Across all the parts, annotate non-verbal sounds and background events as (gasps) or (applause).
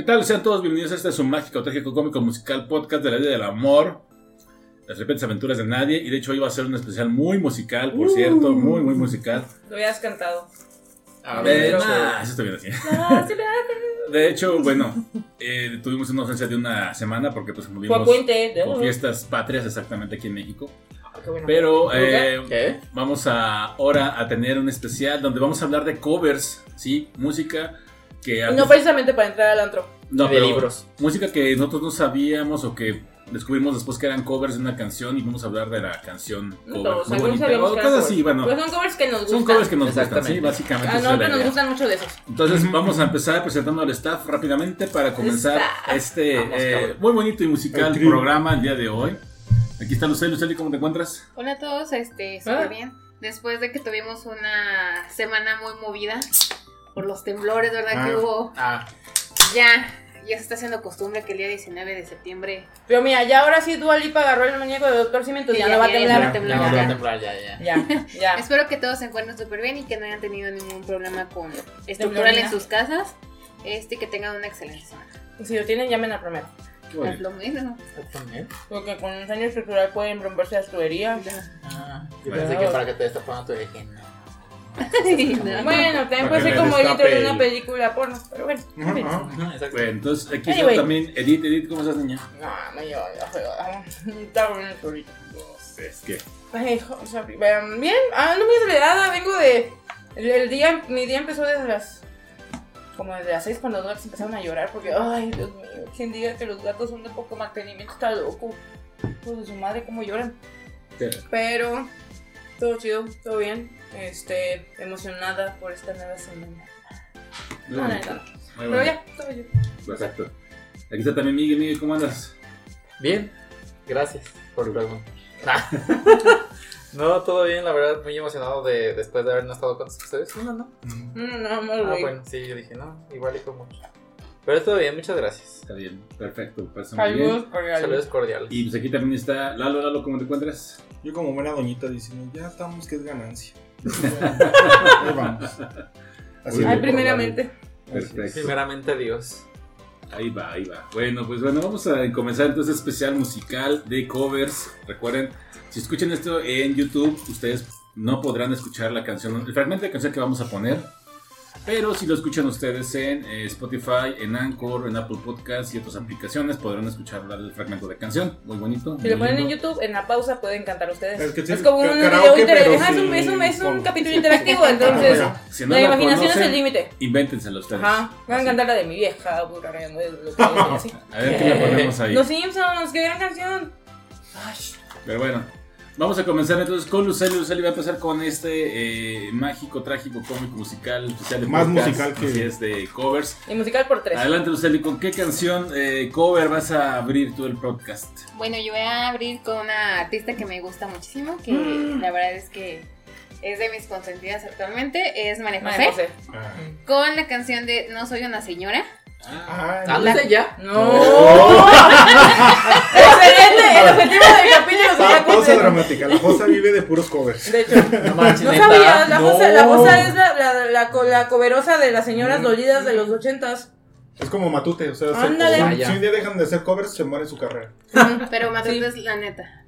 ¿Qué tal? Sean todos bienvenidos a este su mágico, trágico, cómico, musical podcast de la vida del amor, las repentes aventuras de nadie. Y de hecho hoy va a ser un especial muy musical, por cierto, muy, muy musical. Lo habías cantado. A De, ver, nah, eso está bien así. (laughs) De hecho, bueno, eh, tuvimos una ausencia de una semana porque pues Fue movimos puente. de- con fiestas patrias exactamente aquí en México. Ah, qué bueno. Pero eh, ¿Qué? vamos a ahora a tener un especial donde vamos a hablar de covers, ¿sí? Música que... Y no precisamente para entrar al antro. No, de pero libros. Música que nosotros no sabíamos o que descubrimos después que eran covers de una canción y vamos a hablar de la canción No cover. todos, muy algunos bonita. sabíamos O que eran cosas así, bueno. Pues son covers que nos gustan. Son covers que nos gustan, sí, básicamente. A es la nosotros nos gustan mucho de esos. Entonces vamos a empezar presentando al staff rápidamente para comenzar Staff. este Vamos, eh, muy bonito y musical El programa el día de hoy. Aquí está Lucely. Lucely, ¿cómo te encuentras? Hola a todos, este, Ah. súper bien. Después de que tuvimos una semana muy movida por los temblores, ¿verdad? Ah. Que hubo. Ah, Ya, ya se está haciendo costumbre que el día 19 de septiembre. Pero mira, ya ahora sí Dua Lipa agarró el muñeco de Doctor Cimiento y ya, Ya, no va a ya, ya temblar. no va a ya, temblar, ya, ya. va a temblar, ya, ya. Ya, ya. (laughs) Espero que todos se encuentren súper bien y que no hayan tenido ningún problema con estructural en sus casas. Este, que tengan una excelente semana. Y si lo tienen, llamen al lo menos. También. Porque con un daño estructural pueden romperse las tuberías. Ah, yo pensé que para que te destaparan tu dije, no. (laughs) No. Bueno, también puede ser como editor de una el- película porno. Pero bueno. exacto. Bueno, entonces aquí Anyway. está también Edith. Edith, ¿cómo estás, niña? No, me llevo ya feo. Está bueno ahorita. Es que... Ay, hijo, o sea, vean, bien, ando muy acelerada, vengo de... El, el día, mi día empezó desde las... Como desde las 6 cuando los gatos empezaron a llorar porque, ay, Dios mío, quien diga que los gatos son de poco mantenimiento está loco. Pues de su madre, cómo lloran. Pero, todo chido, todo bien. Este, emocionada por esta nueva semana. Muy No, no. Muy Pero bonito. ya, todo bien. Perfecto. Aquí está también Miguel. Miguel, ¿cómo andas? Bien, gracias por preguntar. (laughs) No, todo bien, la verdad, muy emocionado de después de haber no estado con ustedes. No, no, no. No, no, Ah, bueno, sí, yo dije, no, igual y fue mucho. Pero todo bien, muchas gracias. Está bien, perfecto. Pasa muy bien. Saludos cordiales. Saludos cordiales. Y pues aquí también está Lalo. Lalo, ¿cómo te encuentras? Yo como buena doñita diciendo, ya estamos, que es ganancia. Ahí vamos. (laughs) Así Ay, primeramente. Perfecto. Primeramente, Dios. Ahí va, ahí va. Bueno, pues bueno, vamos a comenzar entonces especial musical de covers. Recuerden, si escuchan esto en YouTube, ustedes no podrán escuchar la canción, el fragmento de canción que vamos a poner. Pero si lo escuchan ustedes en eh, Spotify, en Anchor, en Apple Podcasts y otras aplicaciones, podrán escuchar el fragmento de canción. Muy bonito. Si muy lo ponen en. YouTube, en la pausa pueden cantar ustedes. Es Es, que sí, como un video interactivo. Es, un, es, un, es sin- un con- capítulo interactivo, entonces Ajá. Si no la la imaginación es el límite. invéntenselo ustedes. Ajá. Van a cantar la de mi vieja, burra, no lo que (laughs) dicen así. A ver qué le ponemos ahí. Los Simpsons, qué gran canción. Pero bueno, vamos a comenzar entonces con Lucely. Lucely va a empezar con este eh, mágico, trágico, cómico, musical, especial de Más podcast, musical que- así es, de covers. Y musical por tres. Adelante, Lucely, ¿con qué canción eh, cover vas a abrir tú el podcast? Bueno, yo voy a abrir con una artista que me gusta muchísimo, que Mm. la verdad es que es de mis consentidas actualmente, es María José. Ah. con la canción de No soy una señora. Ah, ¿Ah, desde ya? No. (laughs) (laughs) Excelente. El objetivo del capítulo se Pa- está pausa cumpliendo. dramática. La Josa vive de puros covers. De hecho. No manches, No neta. sabías, la No. Josa, la Josa es la, la, la, la coverosa de las señoras Mm. dolidas de los ochentas. Es como Matute. O sea, se- Vaya. si un día dejan de hacer covers, se muere su carrera. Pero Matute Sí. es la neta.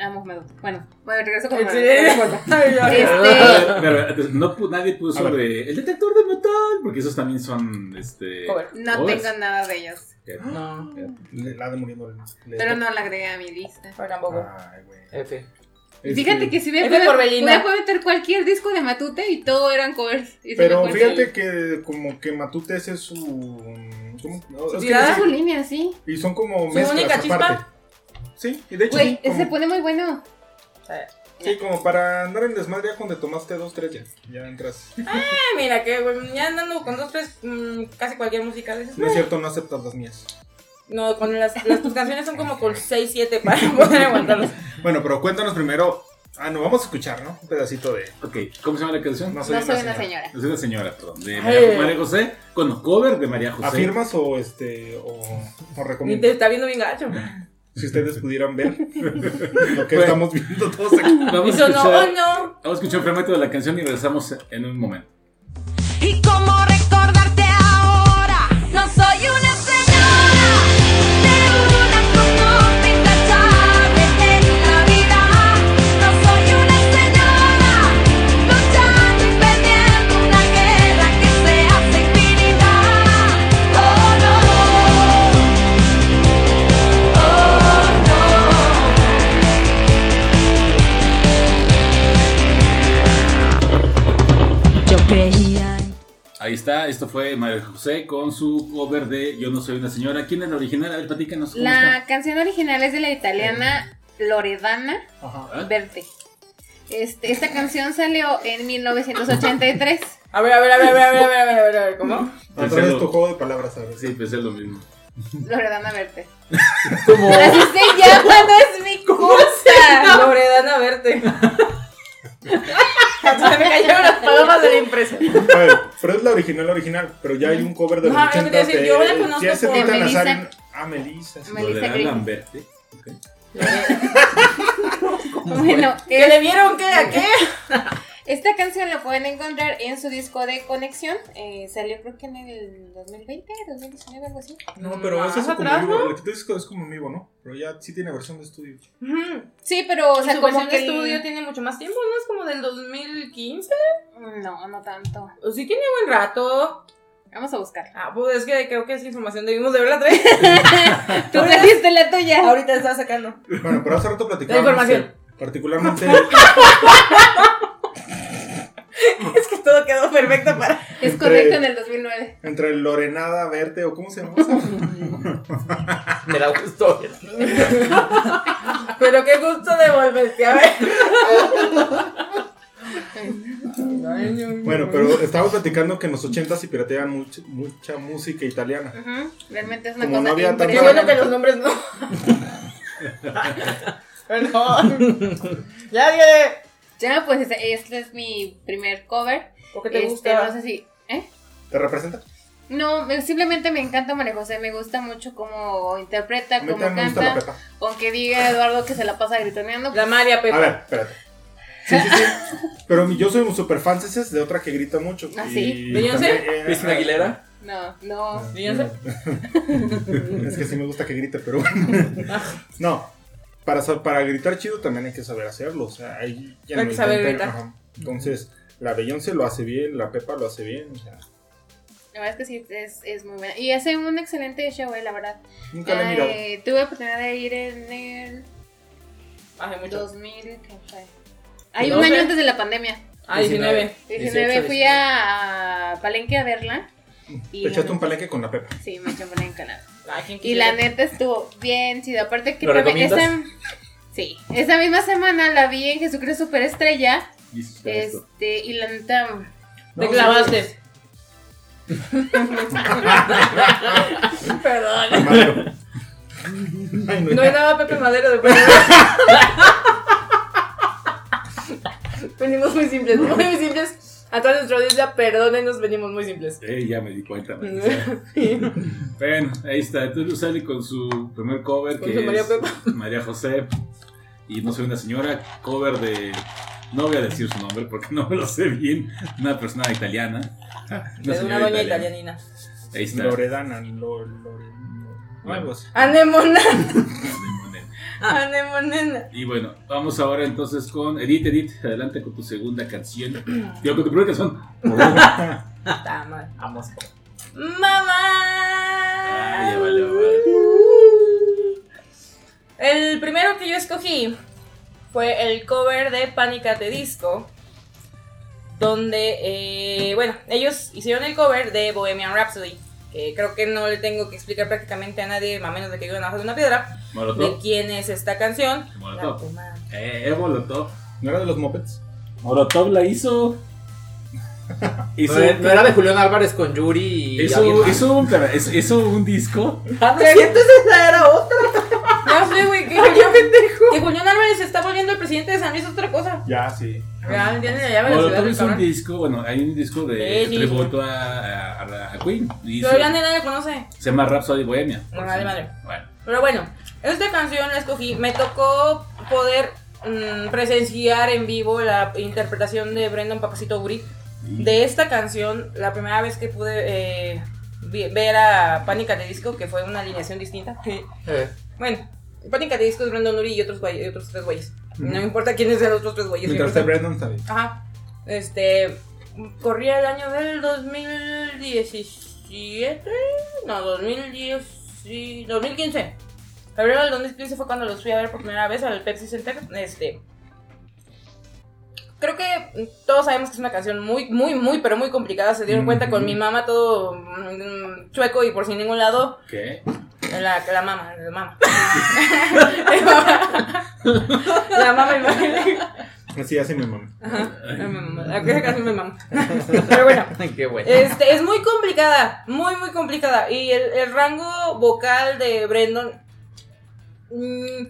Amo Matute. Bueno, bueno, regreso con (laughs) ay, Este- no, nadie puso de el detector de metal, porque esos también son este. No tengo nada de ellos. No, La de muriendo. le- Pero no la agregué a mi lista. pero tampoco. Ay, güey. F. Fíjate que si me puede meter cualquier disco de Matute y todo eran covers. Pero fíjate que como que Matute ese es su... ¿cómo? Su línea, sí. y son como Su única chispa. Sí, y de hecho Güey, sí, como, se pone muy bueno. sí, como para andar en desmadre ya cuando te tomaste dos, tres ya, ya entras. Ay, mira, que ya andando con dos, tres, mm, casi cualquier música. Dices, No es cierto, no aceptas las mías. no, con las, las tus canciones son como con (laughs) 6, 7 para poder aguantarlas. Bueno, pero cuéntanos primero... Ah, no, vamos a escuchar, ¿no? Un pedacito de... Ok, ¿cómo se llama la canción? No No soy, soy una una señora. señora. Es una señora, perdón, de. María, María José, con cover de María José. ¿Afirmas o este o, o Ni te recomiendas? está viendo bien gacho. Si ustedes (laughs) pudieran ver lo que Bueno. estamos viendo todos aquí. (laughs) Vamos a no, escuchar, no. vamos a escuchar un fragmento de la canción y regresamos en un momento. ¿Y cómo está, esto fue María José con su cover de Yo no soy una señora. ¿Quién es la original? A ver, platícanos cómo La canción original es de la italiana Loredana Ajá. Este, esta canción salió en 1983. (laughs) A ver, a ver, a ver, a ver, a ver, a ver, a ver, a ver, ¿cómo? Otra vez tu juego de palabras, a ver. Sí, pues es lo mismo. Loredana Verde. (laughs) Como. Así se llama, no es mi cosa. Loredana verte. Se me cayeron las palomas de la impresa. A ver, pero es la original, original. Pero ya hay un cover de los Ajá, es que te 80 decía, yo la conozco ya se por Melissa. Nazario. Ah, Melissa. sí. Melissa. Lamberte. ok. (laughs) Bueno, ¿Que le vieron qué? ¿A qué? Esta canción la pueden encontrar en su disco de conexión. Eh, salió creo que en el 2020, 2019, algo así. No, pero Más eso es como vivo. ¿no? El que tú dices que es como en vivo, ¿no? Pero ya sí tiene versión de estudio. Sí, pero o sea, su como versión que de el- estudio tiene mucho más tiempo, ¿no? Es como del 2015. No, no tanto. O sí tiene buen rato. Vamos a buscar. Ah, pues es que creo que esa información debimos de verla tres. (laughs) Tú trajiste la tuya. Ahorita estaba sacando. Bueno, pero hace rato platicábamos. La información. Particularmente. (laughs) Es que todo quedó perfecto para. Es correcto en el 2009. entre Lorenada Verte o cómo se llama? Me da gusto. Pero qué gusto de volverte a ver. Bueno, pero estábamos platicando que en los 80 se pirateaban mucha, mucha música italiana. Realmente es una Como cosa no había tanta- Qué bueno que los nombres no. (laughs) Perdón. Ya, dije. Ya, pues este, este es mi primer cover. ¿Por qué te Este, gusta? No sé si. ¿Eh? ¿Te representa? No, me- simplemente me encanta María José, me gusta mucho cómo interpreta, A mí cómo canta, Pepa. aunque diga Eduardo que se la pasa gritoneando. La María Pepa. A ver, espérate. Sí, sí, sí. Pero yo soy un super fan de otra que grita mucho. ¿Ah, sí? ¿Beyoncé? eh, ¿Cristina Aguilera? No, no. Beyoncé. (laughs) Es que sí me gusta que grite, pero bueno. No. Para, para gritar chido también hay que saber hacerlo. O sea, ahí ya Hay no que saber gritar. ajá. Entonces, la Beyoncé lo hace bien, la Pepa lo hace bien. O sea, La verdad es que sí, es, es muy buena. Y hace un excelente show, eh, la verdad. nunca la he mirado. Eh, tuve oportunidad de ir en el Hace mucho. 2000, ¿qué fue? Hay un 12. año antes de la pandemia. Ah, 19. 19 18, fui a, a Palenque a verla. Y Te echaste la un palenque con la Pepa. Sí, me eché un Palenque. la- Ay, ¿quién Y la neta estuvo bien chido. Aparte que ¿Lo también esa, sí, esa misma semana la vi en Jesucristo Superestrella. Este, y la neta. Te No, clavaste. (laughs) Perdón. Ay, no, No hay nada Pepe Madero de (laughs) Venimos muy simples, muy simples. A toda nuestra audiencia, perdónenos, venimos muy simples. Eh, ya me di (laughs) cuenta. Bueno, ahí está. Entonces sale con su primer cover Con que María es. (laughs) María José. Y no soy una señora. Cover de. No voy a decir su nombre porque no me lo sé bien. Una persona italiana. Una Es una doña italiana. italianina. Ahí está. Loredana, lo, algo así. Anemona. (laughs) (laughs) Anemonena. Y bueno, vamos ahora entonces con Edith, Edith, adelante con tu segunda canción. Digo, con tu primera canción. Está mal. Vamos. ¡Mamá! Ay, ya valió, vale. El primero que yo escogí fue el cover de Pánica de Disco. Donde, eh, bueno, ellos hicieron el cover de Bohemian Rhapsody. Que creo que no le tengo que explicar prácticamente a nadie, a menos de que vivan abajo de una piedra, de Molotov. quién es esta canción. Molotov. Eh, Molotov. ¿No era de los Mopeds? Molotov la hizo. (laughs) Hizo, No, era- de Julián Álvarez con Yuri y. hizo, hizo un, hizo- hizo un disco. Ah, no esa era otra. No sé, güey, que (laughs) Julián, que Julián Álvarez se está volviendo el presidente de San Luis es otra cosa. Ya, sí. Real, tiene la llave de la ciudad Molotov del hizo un disco, bueno, hay un disco de Sí, sí, tributo a, a, a- a Queen. Y hizo- Todavía nadie lo conoce. se llama Rhapsody Bohemia. No, vale, vale. Bueno, Pero bueno, esta canción la escogí. Me tocó poder mm, presenciar en vivo la interpretación de Brendan Papacito Uri de esta canción. La primera vez que pude eh, ver a Pánica de Disco, que fue una alineación distinta. Eh, bueno, Pánica de Disco es Brendan Uri y otros, y otros tres güeyes. No me importa quiénes sean los otros tres güeyes. Mientras Brandon, está bien. Ajá. Este. Corría el año del 2017. No, 2010. sí, 2015. Febrero del 2015 fue cuando los fui a ver por primera vez al Pepsi Center. Este. Creo que todos sabemos que es una canción muy, muy, muy, pero muy complicada. Se dieron cuenta con mi mamá todo mm, chueco y por sin ningún lado. ¿Qué? La, la mama, la mama. (laughs) la mama y mamá. Así hace mi mamá. Ajá, la mamá. La que casi me mama. Pero bueno. (laughs) Qué bueno. Este, es muy complicada, muy, muy complicada. Y el, el rango vocal de Brendan. mm,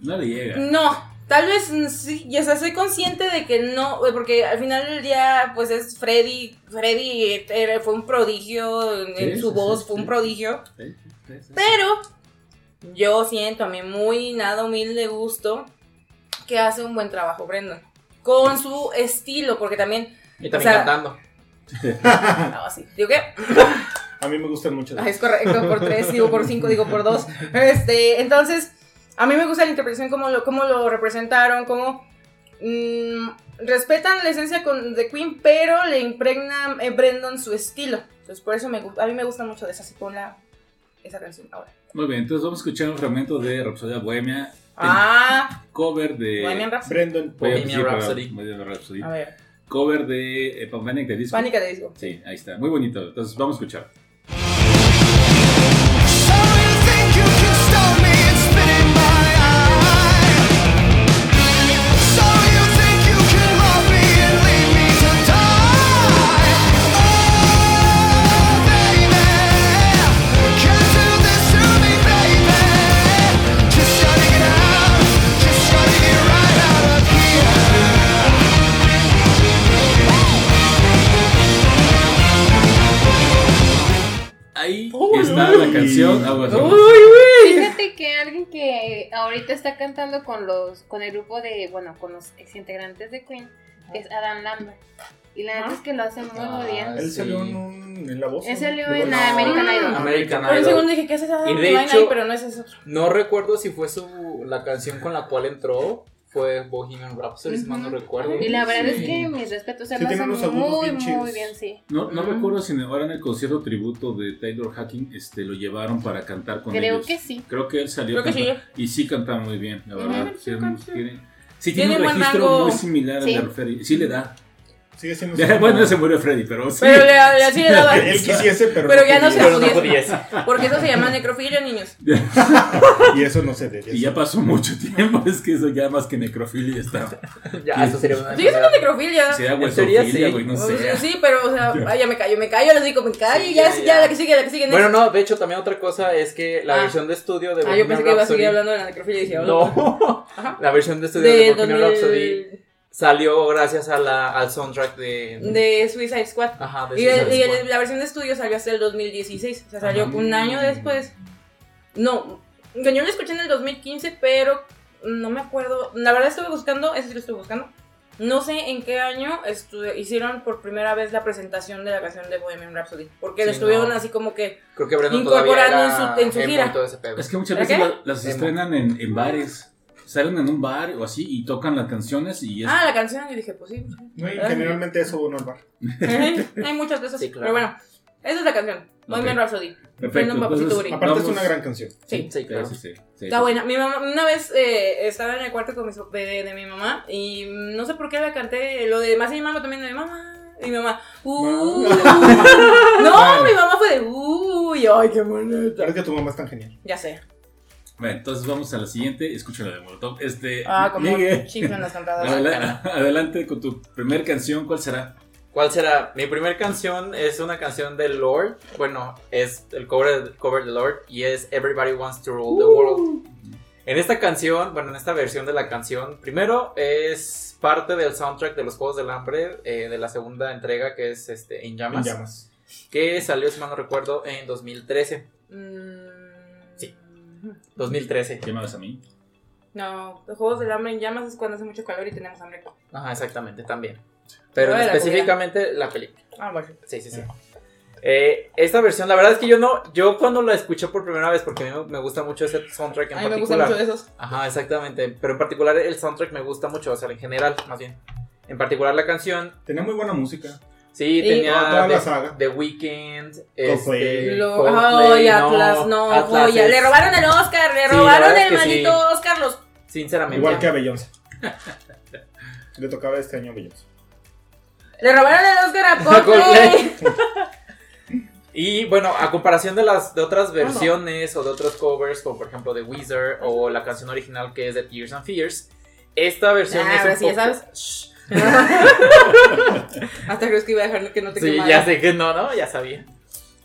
No le llega. no, tal vez mm, sí. Y o sea, soy consciente de que no. eh, Porque al final del día, pues es Freddy. Freddy era- fue un prodigio. En su sí, voz sí, fue un prodigio. Sí, sí, sí. Pero yo siento a mi muy nada humilde gusto que hace un buen trabajo Brendan. Con su estilo, porque también. Y también o sea- cantando. No, (laughs) sí. Digo que. A mí me gustan mucho. Ah, es correcto, por tres, digo por cinco, digo por dos. (laughs) Este, entonces, a mí me gusta la interpretación, cómo lo, cómo lo representaron, cómo mm, respetan la esencia con, de Queen, pero le impregna eh, Brendan su estilo. Entonces, por eso me, a mí me gusta mucho de esa, así con la, esa canción ahora. Muy bien, entonces vamos a escuchar un fragmento de Rhapsody Bohemia. Ah, Cover de. Bohemian Rhapsody. Brendan. Bohemian Rhapsody. Bohemian Rhapsody. A ver, Cover de eh, Panic! de Disco. Pánica de Disco. Sí, ahí está. Muy bonito. Entonces vamos a escuchar. Canción. Aguas, aguas. Fíjate que alguien que ahorita está cantando con los con el grupo de, bueno, con los exintegrantes de Queen es Adam Lambert. Y la neta Ajá. es que lo hace muy muy bien. Ah, Él Sí. salió en, un, en la voz. Él ¿no? salió De en voz. American Idol. American Por un segundo dije, ¿qué es esa? Y de hecho- pero no es ese otro. No recuerdo si fue su la canción con la cual entró. Fue Bohemian Rhapsody, si mal no recuerdo. Y la verdad Sí. es que mis respetos, se Sí, lo tiene hacen unos agudos muy, bien muy bien, sí. No, no recuerdo si ahora en el concierto tributo de Taylor Hacking este, lo llevaron para cantar con Creo ellos. que sí. Creo que él salió. Creo que a cantar. Y sí canta muy bien, la verdad. sí, Sí, canta. tiene, sí, Tiene tiene un registro muy similar al Sí. de Freddy. Sí le da. Sigue siendo. Ya, bueno, ya se murió Freddy, pero sí. Pero le, le- sí le (laughs) daba. Él quisiese, pero. Pero ya no se podía. Pero no pudiese. pudiese. Porque eso se llama necrofilia, niños. (laughs) Y eso no se debe. Y ya pasó mucho tiempo, (laughs) es que eso ya más que necrofilia está. Ya, eso sería una Sigue siendo enfermedad. necrofilia. Huesofilia, sí. güey, no O sé. sea, Sí, pero, o sea, ay, ya me callo, me callo, les digo, me callo, Sí, ya, ya, es- ya, ya. la que sigue, la que sigue. Bueno, no, de hecho, también otra cosa es que la Ah. versión de estudio de Ah, yo pensé que iba a seguir Rhapsody- hablando de la necrofilia y decía, "Oh, No, la versión de estudio de, de Bohemian 2000 Rhapsody salió gracias a la, al soundtrack de. de Suicide Squad. Ajá, de Y, el- Suicide y el- Squad. la versión de estudio salió hasta el 2016. O sea, salió Ajá. un año después. No, yo lo escuché en el 2015, pero no me acuerdo. La verdad estuve buscando, ese sí lo estuve buscando. No sé en qué año hicieron por primera vez la presentación de la canción de Bohemian Rhapsody. Porque lo Sí, estuvieron no. así como que. Creo que incorporando en su- en su y gira. Es que muchas ¿Para veces las Emo. estrenan en, en bares. Salen en un bar o así y tocan las canciones y es. Ah, la canción. Y dije, pues sí. No, y generalmente eso uno al bar. Hay muchas de esas. Sí, claro. Pero bueno, esa es la canción. Bohemian Ok. Rhapsody. Perfecto. Prenda un papacito entonces. Aparte es vamos- una gran canción. Sí. Sí, claro. Sí, sí, sí, sí, Está sí. buena. Mi mamá, una vez eh, estaba en el cuarto con mi, so- de, de mi mamá y no sé por qué la canté. Lo de más y mi mamá también de mi mamá. Y mi mamá, uh. (laughs) no, mi mamá fue de, uy, ay, qué bonita. Es que tu mamá es tan genial. Ya sé. Bueno, entonces vamos a la siguiente. Escucha la de Molotov. Este, Ah, como Miguel, chiflan las (laughs) cantadas. adela- adelante con tu primer canción. ¿Cuál será? ¿Cuál será? Mi primera canción es una canción de Lord. Bueno, es el cover, cover de Lord y es Everybody Wants to Rule the World. En esta canción, bueno, en esta versión de la canción, primero es parte del soundtrack de los Juegos del Hambre eh, de la segunda entrega que es este, En En Llamas, llamas. que salió, si mal no recuerdo, en 2013. Mm. 2013. ¿Qué me vas a mí? No, los juegos del hambre en llamas es cuando hace mucho calor y tenemos hambre. Ajá, exactamente, también. Pero la específicamente la película. Ah, bueno. Sí, sí, sí. Eh, esta versión, la verdad es que yo no, yo cuando la escuché por primera vez, porque a mí me gusta mucho ese soundtrack en A mí me particular. mucho de esos. Ajá, exactamente. Pero en particular el soundtrack me gusta mucho, o sea, en general, más bien. En particular la canción, Tenía muy buena música. Sí, tenía Toda la The, saga. The Weeknd, Coldplay. este, Lo, Coldplay, ay, Atlas, no, Atlas joya. es- Le robaron el Oscar, le Sí, la robaron el sí. maldito Oscar. Los... Sinceramente. Igual que a Beyoncé. (laughs) Le tocaba este año a Beyoncé. Le robaron el Oscar a (laughs) Coldplay. (laughs) Y bueno, a comparación de las de otras no. versiones o de otros covers, como por ejemplo de Weezer o la canción original que es de Tears and Fears, esta versión Ah, es ya sabes. (laughs) Hasta crees que iba a dejar que no te Sí, quemara. ya sé que no, ¿no? Ya sabía.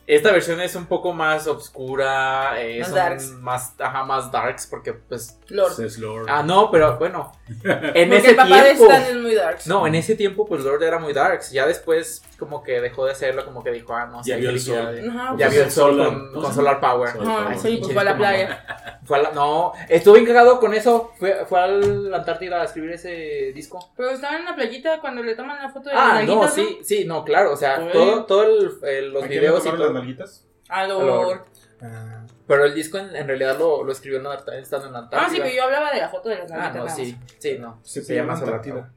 Esta versión es un poco más oscura, eh, Más son darks. más, ajá, más darks, porque pues... Lord. Pues es Lord. Ah, no, pero bueno, (laughs) en Porque ese el papá de tiempo... Stan es muy dark. No, en ese tiempo pues Lord era muy darks, ya después como que dejó de hacerlo, como que dijo, ah, no, Ya vio el sol. Ajá, Ya pues, vio el sol Solar- con. Solar Power. Solar Ajá, Power. Sí, pues fue a la playa. Fue a la- no, estuvo bien cagado con eso. Fue, fue a la Antártida a escribir ese disco. Pero estaba en la playita cuando le toman la foto de Ah, las no, nalguitas, sí, sí, no, claro. O sea, Güey. todo, todo el, el- los ¿A videos y tocaron las nalguitas? A A Lord. Lord. Ah, Pero el disco en, en realidad lo, lo escribió en la, estando en la Ah, Antártida. sí, pero yo hablaba de la foto de las Ah, no, sí, sí, no. se, Se llama Antártida.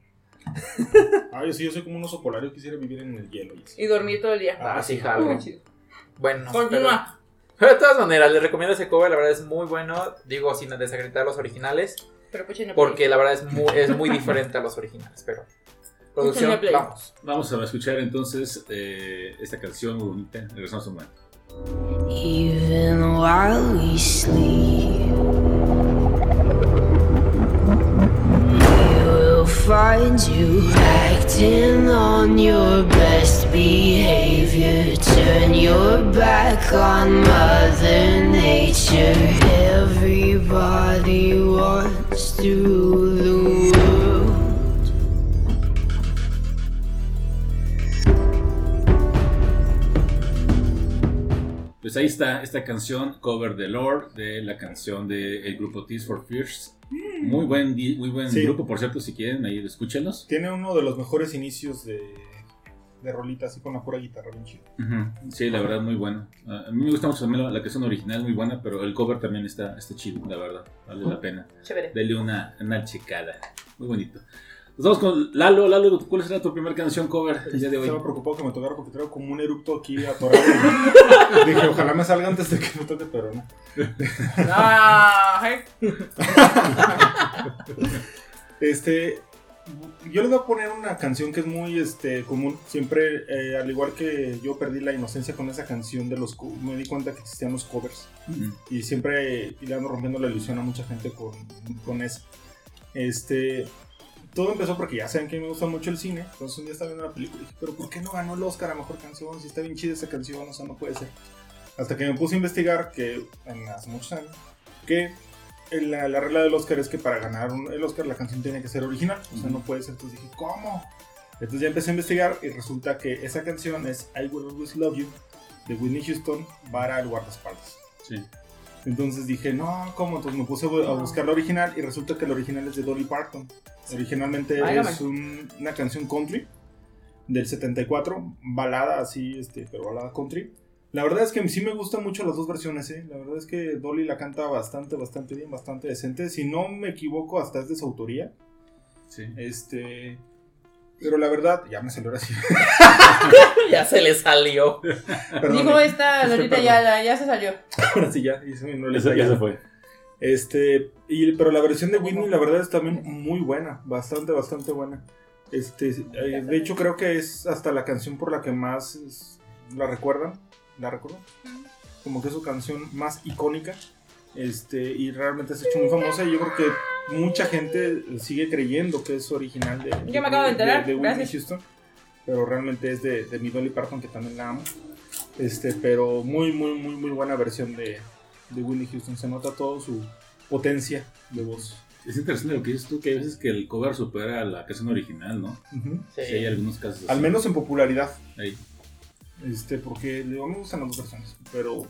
(laughs) Ay, sí, yo soy como un oso polar, yo quisiera vivir en el hielo. y dormir todo el día. Ah, sí, sí, jalo. Bueno, pero, Continúa. pero de todas maneras, les recomiendo ese cover. La verdad es muy bueno. Digo, sin desacreditar los originales. Pero puchen Porque la verdad es muy, es muy diferente a los originales. Pero, (laughs) producción, play. vamos. Vamos a escuchar entonces eh, esta canción muy bonita. Regresamos un momento. Even while we sleep, you will find you acting on your best behavior. Turn your back on Mother Nature. Everybody wants to rule Pues ahí está esta canción, cover de Lord, de la canción del grupo Tears for Fears. Muy buen, muy buen Sí. grupo, por cierto, si quieren, ahí escúchenlos. Tiene uno de los mejores inicios de, de rolita, así con la pura guitarra, bien chido. Sí, la verdad, muy bueno. Ah, A mí me gusta mucho también la, la canción original, muy buena, pero el cover también está, está chido, la verdad. Vale la pena. Chévere. Dele una, una checada. Muy bonito. Nos vamos con Lalo. Lalo, ¿cuál será tu primera canción cover el día de hoy? Estaba preocupado que me tocara porque traigo como un eructo aquí atorado. Dije, ojalá me salga antes de que me toque, pero no. Ah, ay. Este, yo les voy a poner una canción que es muy este, común. Siempre, eh, al igual que yo perdí la inocencia con esa canción de los... Me di cuenta que existían los covers. Y siempre y le ando rompiendo la ilusión a mucha gente con, con eso. Este, todo empezó porque ya saben que me gusta mucho el cine. Entonces un día estaba viendo la película y dije, pero ¿por qué no ganó el Oscar a Mejor Canción? Si está bien chida esa canción, o sea, no puede ser. Hasta que me puse a investigar, que en hace muchos años, que la, la regla del Oscar es que para ganar un- el Oscar la canción tiene que ser original. O sea, no puede ser. Entonces dije, ¿cómo? Entonces ya empecé a investigar y resulta que esa canción es I Will Always Love You de Whitney Houston para el guardaespaldas. Sí. Entonces dije, no, ¿cómo? Entonces me puse a buscar la original y resulta que la original es de Dolly Parton. Originalmente es un- una canción country del 74, balada así, este, pero balada country. La verdad es que sí me gustan mucho las dos versiones, ¿eh? La verdad es que Dolly la canta bastante, bastante bien, bastante decente. Si no me equivoco, hasta es de su autoría. Sí. Este... Pero la verdad, ya me salió así. (laughs) ya se le salió. Perdón, Dijo esta Lolita ya, ya se salió. (laughs) ahora sí ya, hice mi no le Esa ya salió. se fue. Este, y, pero la versión de Whitney, la verdad, es también muy buena, bastante, bastante buena. Este, eh, de hecho, creo que es hasta la canción por la que más es- la recuerdan. ¿La recuerdan? Como que es su canción más icónica. Este, y realmente se ha hecho muy famosa. Y yo creo que mucha gente sigue creyendo que es original de, Yo me acabo de enterar, de, Whitney. Houston. Pero realmente es de, de mi Dolly Parton, que también la amo. Este, pero muy, muy, muy, muy buena versión de, de Whitney Houston. Se nota toda su potencia de voz. Es interesante lo que dices tú, que hay veces que el cover supera a la canción original, ¿no? Ujú. Sí. Sí, hay algunos casos así. Al menos en popularidad. Ahí. Este, porque digo, me gustan las dos versiones. Pero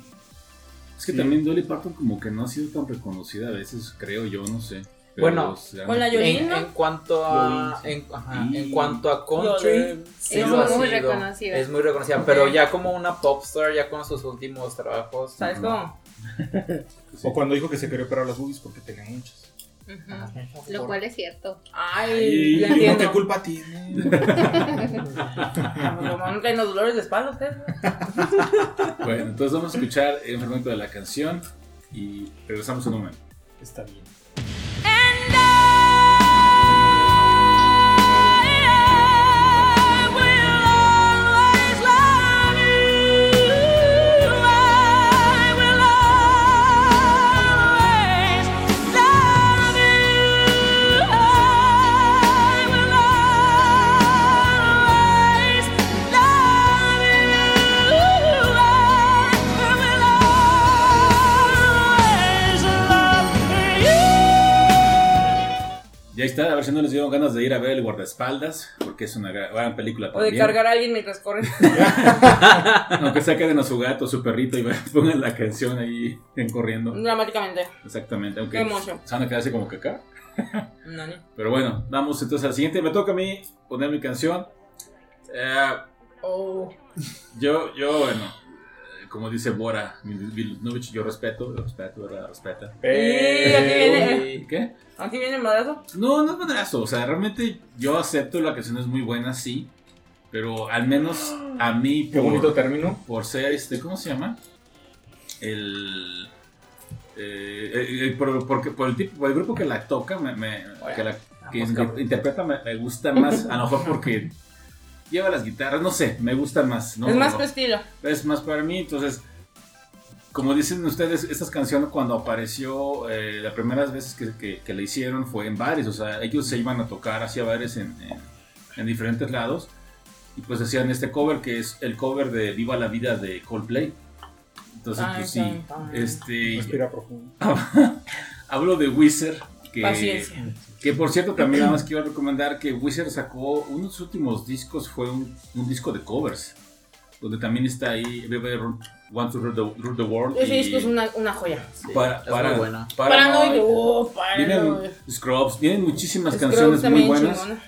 Es que Sí. también Dolly Parton como que no ha sido tan reconocida a veces, creo yo, no sé. Pero Bueno, con la En, Yolín, ¿no? en cuanto a Yolín, en, ajá, Y- en cuanto a country sí Es lo ha muy reconocida. es muy reconocida pero ya como una popstar ya con sus últimos trabajos ¿Sabes no. cómo? Sí. (laughs) O cuando dijo que se quería operar las boobies porque tenía muchas. Lo cual es cierto. Ay, ¿Y ya no qué culpa tiene? (laughs) Como no traen los dolores de espalda ustedes. ¿no? (laughs) Bueno, entonces vamos a escuchar el fragmento de la canción y regresamos en un momento. Está bien. Ya está, a ver si no les dieron ganas de ir a ver El Guardaespaldas, porque es una gran, película O de también. cargar a alguien mientras corren. (laughs) Aunque saquen a su gato, su perrito y (laughs) pongan la canción ahí en corriendo. Dramáticamente. Exactamente, aunque se van a quedarse como que acá. No, no. Pero bueno, vamos entonces al siguiente. Me toca a mí poner mi canción. Eh, Oh. yo, yo, bueno, como dice Bora Milutnovich, yo respeto, respeto, ¿verdad? Respeta. Y aquí viene. ¿Qué? aquí viene el madrazo. No, no es madrazo. O sea, realmente yo acepto la canción es muy buena, sí. Pero al menos a mí, Qué por, bonito término. por ser este, ¿cómo se llama? El. eh, el- el- por, porque- por el tipo, por el grupo que la toca, me, me- que, la, que inter- interpreta, me, me gusta más. A lo mejor porque lleva las guitarras, no sé, me gusta más. ¿no? es más tu estilo. es más para mí, entonces, como dicen ustedes, estas canciones cuando apareció, eh, las primeras veces que, que, que la hicieron fue en bares, o sea, ellos se iban a tocar hacia bares en, en, en diferentes lados, y pues hacían este cover que es el cover de Viva la Vida de Coldplay. Entonces, Ay, pues sí, ay, ay. este, Respira profundo. (laughs) hablo de Wizard, que, Paciencia. que por cierto también nada más quiero recomendar que Wizard sacó uno de sus últimos discos fue un, un disco de covers donde también está ahí Everybody Want to Rule the, Rule the World Ese disco es una, una joya. para, es para, muy buena. Paranoid. Oh, vienen Scrubs vienen muchísimas Scrubs canciones muy buenas chingona.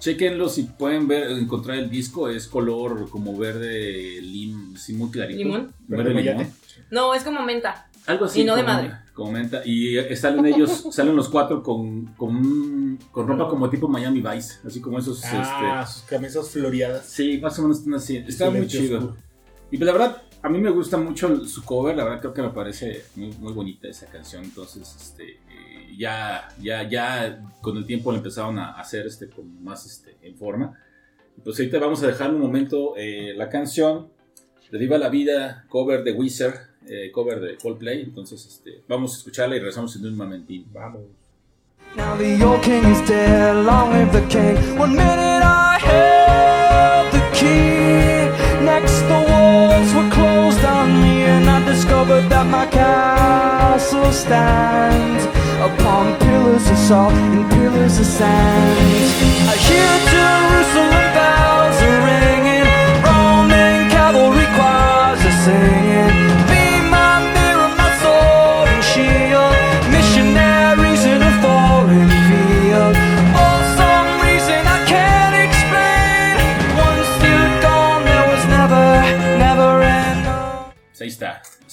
chequenlo si pueden ver encontrar el disco es color como verde lim sí, muy clarito ¿Limón? verde limón. No, es como menta. Algo así. Y no de madre. Como menta. Y eh, salen ellos, (laughs) salen los cuatro con, con, con ropa como tipo Miami Vice. Así como esos. Ah, sus camisas floreadas. este, sí, más o menos están así. Está muy chido. oscuro. Y pues, la verdad, a mí me gusta mucho su cover. La verdad, creo que me parece muy, muy bonita esa canción. Entonces, este. eh, Ya, ya, ya con el tiempo le empezaron a hacer este como más este, en forma. Pues ahorita vamos a dejar un momento eh, la canción de Viva la Vida, cover de Wizard, eh, cover de Coldplay. Entonces, este, vamos a escucharla y regresamos en un momentín. Vamos. Now the old king is dead, long live the king. One minute I held the key, next the walls were closed on me, and I discovered that my castle stands upon pillars of salt and pillars of sand. I hear Jerusalem bells are ringing, Roman cavalry choirs are singing.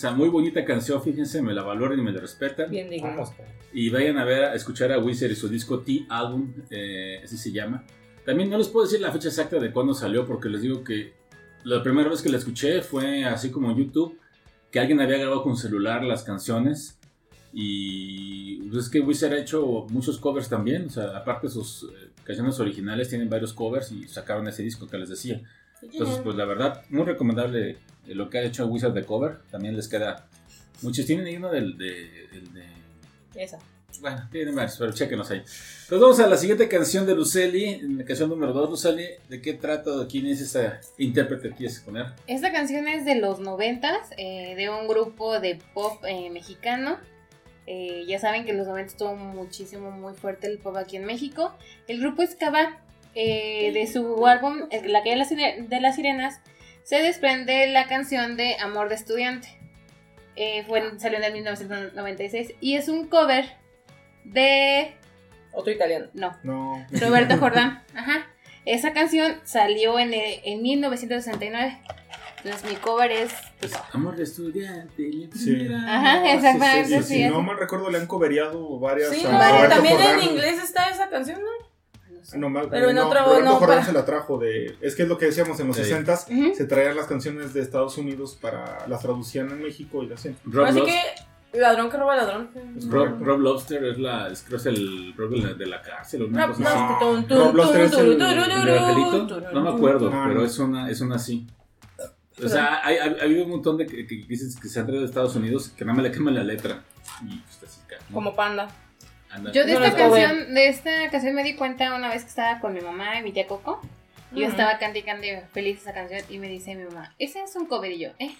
Sea, muy bonita canción, fíjense, me la valoran y me la respetan. Bien digno. Vamos. Y vayan a ver, a escuchar a Wizard y su disco T-Album, eh, así se llama. También no les puedo decir la fecha exacta de cuándo salió, porque les digo que la primera vez que la escuché fue así como en YouTube, que alguien había grabado con celular las canciones. Y pues es que Wizard ha hecho muchos covers también, o sea, aparte de sus eh, canciones originales, tienen varios covers y sacaron ese disco que les decía. Entonces, pues la verdad, muy recomendable eh, lo que ha hecho Wizard de cover. También les queda muchos. Tienen ahí uno del de, del de Esa. bueno, tienen varios, pero chequenos ahí. Pues vamos a la siguiente canción de Luceli, la canción número 2. Luceli, ¿de qué trata? ¿De quién es esa intérprete que quieres poner? Esta canción es de los noventas, eh, de un grupo de pop eh, mexicano. Eh, ya saben que en los 90 estuvo muchísimo, muy fuerte el pop aquí en México. El grupo es Cava. Eh, de su álbum La calle de las Sire- de las sirenas se desprende la canción de Amor de estudiante. Eh, fue, salió en el 1996 y es un cover de... Otro italiano. No, No. Roberto (laughs) Jordán. Ajá. Esa canción salió en, el- en 1969. Entonces mi cover es Pues, amor de estudiante. Sí. Ajá, exactamente, Y sí, si no mal recuerdo, le han coveriado varias. Sí, a Roberto también Jordán. en inglés está esa canción, ¿no? No, mal- Pero en no, otro- Roberto no, para- se la trajo de. Es que es lo que decíamos en los Sí. 60s. Ujú. Se traían las canciones de Estados Unidos para. Las traducían en México y las hacían. Rob, Así que ladrón que roba ladrón. Rob- Rob Lobster es, la, es, creo es el Rob de la, de la cárcel una Rob- cosa así. Rob- Lobster es el- No me acuerdo, No, pero no. es una, es una así. O sea, hay- ha, ha habido un montón de que, que dices que se han traído de Estados Unidos que nada más le queman la letra. Y pues así, ¿no? Como panda. Yo de esta canción, de esta canción me di cuenta una vez que estaba con mi mamá y mi tía Coco. Y yo estaba cantando feliz esa canción y me dice mi mamá, ese es un cover y yo, ¿eh?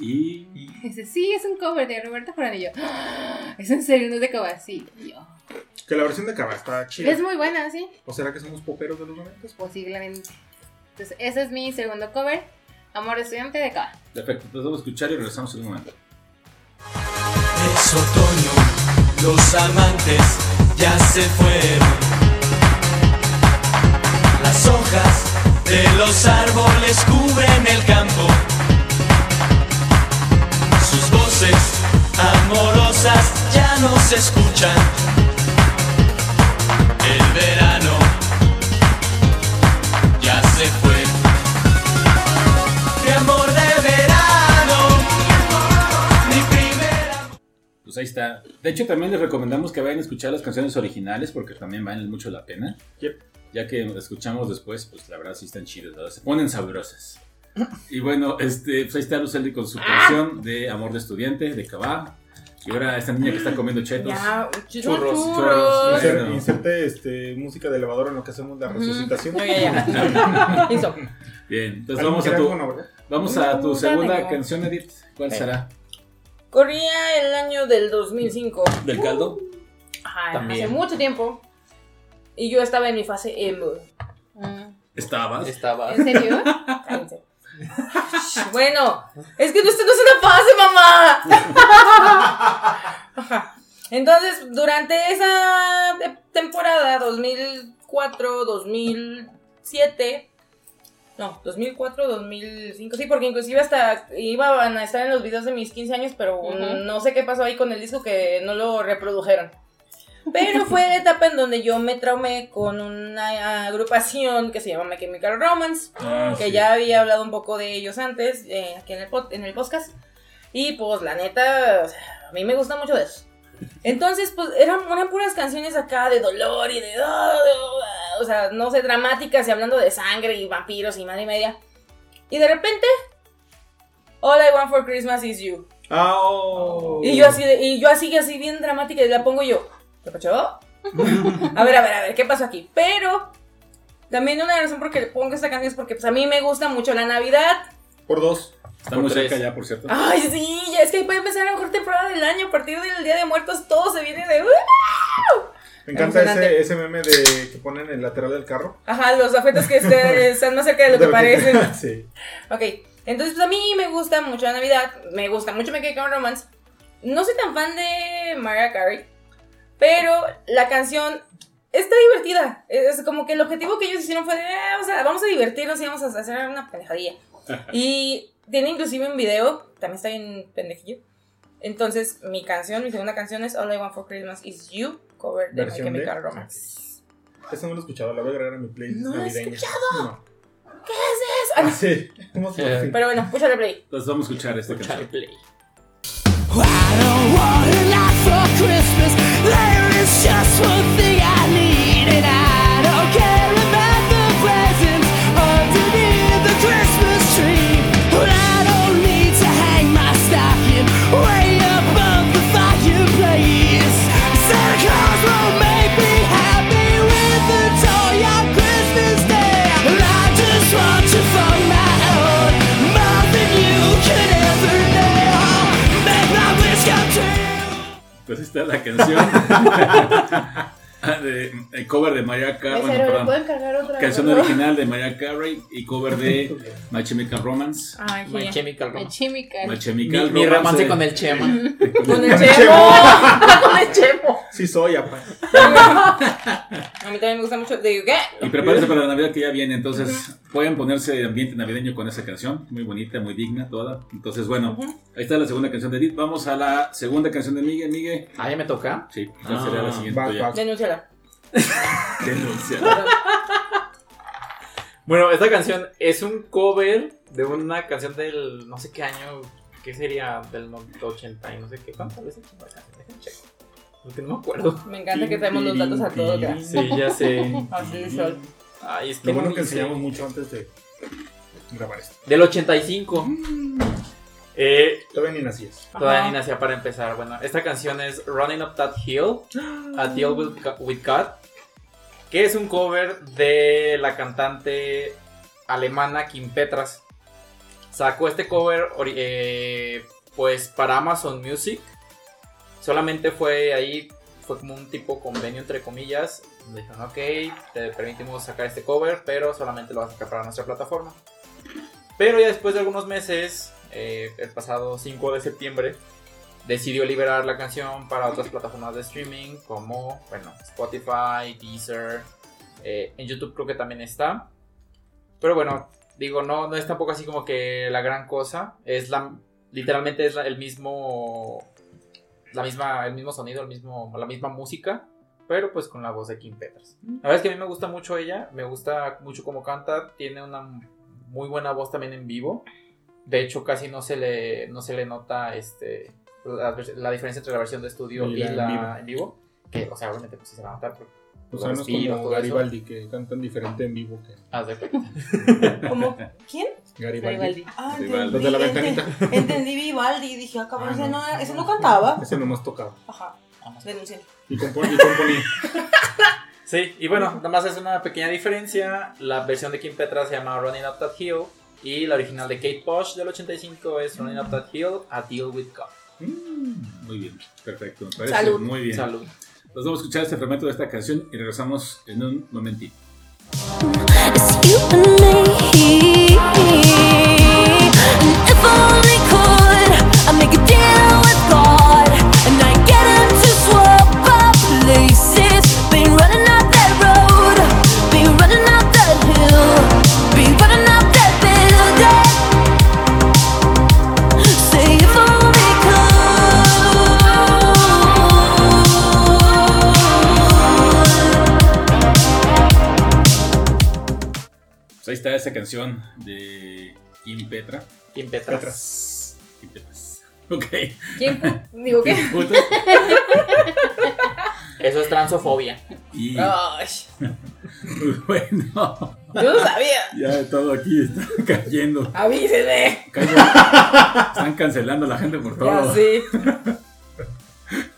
Y Y dice, sí, es un cover de Roberto Jordán y yo, "Ah, ¿es en serio? ¿No es de cover? Sí. Y yo, Que la versión de Cava está chida. Es muy buena, sí, ¿O será que somos poperos de los 90? posiblemente. Entonces, ese es mi segundo cover. Amor estudiante de Cava. Perfecto, entonces vamos a escuchar y regresamos en un momento. Es otoño, los amantes ya se fueron. Las hojas de los árboles cubren el campo. Sus voces amorosas ya no se escuchan. Pues ahí está. De hecho, también les recomendamos que vayan a escuchar las canciones originales porque también valen mucho la pena. Yep. Ya que escuchamos después, pues la verdad sí están chidas, ¿verdad? se ponen sabrosas. Y bueno, este, pues ahí está Lucelli con su canción de Amor de Estudiante, de Cabá. Y ahora esta niña que está comiendo chetos. Ya, Churros, churros. Bueno. inserte, este, música de elevador en lo que hacemos la resucitación. No, ya, ya. (laughs) Bien, entonces ¿Alguien vamos a tu, vamos a tu segunda canción, Edith. ¿Cuál será? Corría el año del 2005. ¿Del caldo? Ajá, También. hace mucho tiempo. Y yo estaba en mi fase emo. Mm. ¿Estabas? Estaba. ¿En serio? (laughs) Bueno, es que esto no es una fase, mamá. (laughs) Entonces, durante esa temporada, 2004, 2007, no, 2004, 2005, sí, porque inclusive hasta iban a estar en los videos de mis 15 años, pero no sé qué pasó ahí con el disco que no lo reprodujeron. Pero fue la etapa en donde yo me traumé con una agrupación que se llama My Chemical Romance Ah, que sí. ya había hablado un poco de ellos antes, eh, aquí en el, pod- en el podcast. Y pues la neta, o sea, a mí me gusta mucho de eso. Entonces, pues eran, eran puras canciones acá de dolor y de... O sea, no sé, dramáticas y hablando de sangre y vampiros y madre y media. Y de repente, All I Want for Christmas is You. Ah, oh. Y yo así, de- y yo así, así bien dramática y la pongo yo. ¿Qué pasó? A ver, a ver, a ver, ¿qué pasó aquí? Pero también una razón por que pongo esta canción es porque pues, a mí me gusta mucho la Navidad. Por dos. Está muy cerca ya, por cierto. Ay, sí, ya es que puede empezar la mejor temporada del año. A partir del Día de Muertos todo se viene de... Me encanta ese, ese meme de que ponen en el lateral del carro. Ajá, los afectos que (laughs) están más cerca de lo que parecen. (laughs) sí. Ok, entonces pues a mí me gusta mucho la Navidad, me gusta mucho Me Chemical Romance. No soy tan fan de Mariah Carey, pero la canción está divertida. Es como que el objetivo que ellos hicieron fue de, "Ah, o sea, vamos a divertirnos y vamos a hacer una pendejadilla. (laughs) y tiene inclusive un video, también está bien pendejillo. Entonces, mi canción, mi segunda canción es All I Want for Christmas Is You, cover de My. Chemical Romance. Eso no lo he escuchado, la voy a agregar a mi playlist ¿No lo has navideña. No. ¿Qué es eso? Ah, sí. ¿Cómo se llama? Eh. Pero bueno, escúchale play. Entonces vamos a escuchar esta Escuchar canción. play. I don't want a lot for Christmas. There is just one thing I canción. (laughs) de, el cover de Mariah Carey. bueno, Mesero, ¿me perdón. Canción favor? original de Mariah Carey y cover de (laughs) My Chemical Romance. Ay, My. Chemical Romance. chemical. My Chemical Mi, mi Romance. romance con el Chema. (laughs) Con el chemo. Con el chemo. Sí soy, apa. (laughs) A mí también me gusta mucho. ¿De qué? Y prepárense para la Navidad que ya viene, entonces pueden ponerse ambiente navideño con esa canción, muy bonita, muy digna, toda. Entonces, bueno, ahí está la segunda canción de Edith. Vamos a la segunda canción de Miguel. Miguel, Ah, ya me toca. sí, ya Ah. sería la siguiente. Denúnciala. (laughs) (laughs) Bueno, esta canción es un cover de una canción del no sé qué año, ¿qué sería? Del no- 80 y no sé qué. ¿Cuántas veces? Déjenme checo. Porque no me acuerdo. Me encanta que traemos los datos a todo. ya. Sí, ya sé. (laughs) As usual. Ay, es que Lo bueno que enseñamos mucho antes de grabar esto. Del 85. Eh, Todavía ni nacías. Todavía Ajá. ni nacía para empezar. Bueno, esta canción es Running Up That Hill, A Deal with, with God, que es un cover de la cantante alemana Kim Petras. Sacó este cover eh, pues para Amazon Music. Solamente fue ahí fue como un tipo convenio entre comillas. Dijeron, ok, te permitimos sacar este cover, pero solamente lo vas a sacar para nuestra plataforma. Pero ya después de algunos meses, eh, el pasado 5 de septiembre, decidió liberar la canción para otras plataformas de streaming como, bueno, Spotify, Deezer, eh, en YouTube creo que también está. Pero bueno, digo, no, no es tampoco así como que la gran cosa. Es la, literalmente es la- el mismo, la misma, el mismo sonido, el mismo, la misma música, pero pues con la voz de Kim Petras. La verdad es que a mí me gusta mucho ella, me gusta mucho cómo canta, tiene una muy buena voz también en vivo. De hecho, casi no se le, no se le nota este, la, la diferencia entre la versión de estudio Y y, la en la vivo. en vivo. Que, o sea, obviamente pues sí se va a notar. porque O sea, no es como. Garibaldi que cantan diferente en vivo que Haz de. (laughs) ¿Cómo? ¿Quién? Garibaldi. Garibaldi. Ah, Los de la ventanita. Entendí Vivaldi y dije, ah, cabrón, Ah, ese, no. ese no cantaba. Ese nomás tocaba. Ajá, denuncié. Y, compon- y componía. (laughs) Sí, y bueno, nada más es una pequeña diferencia. La versión de Kim Petra se llama Running Up That Hill. Y la original de Kate Bush del 85 es Running Up That Hill, A Deal With God. Mm, Muy bien, perfecto. Salud. muy bien. Salud. Nos vamos a escuchar este fragmento de esta canción y regresamos en un momentito. Está esa canción de Kim Petra. Kim Petras. Petras. Kim Petras. Ok. ¿Quién? (laughs) Digo, ¿qué? Eso es transofobia. Y Ay, (laughs) bueno, yo no sabía. ya todo aquí está (laughs) cayendo. Cayendo. Están cancelando a la gente por Ya todo. sí.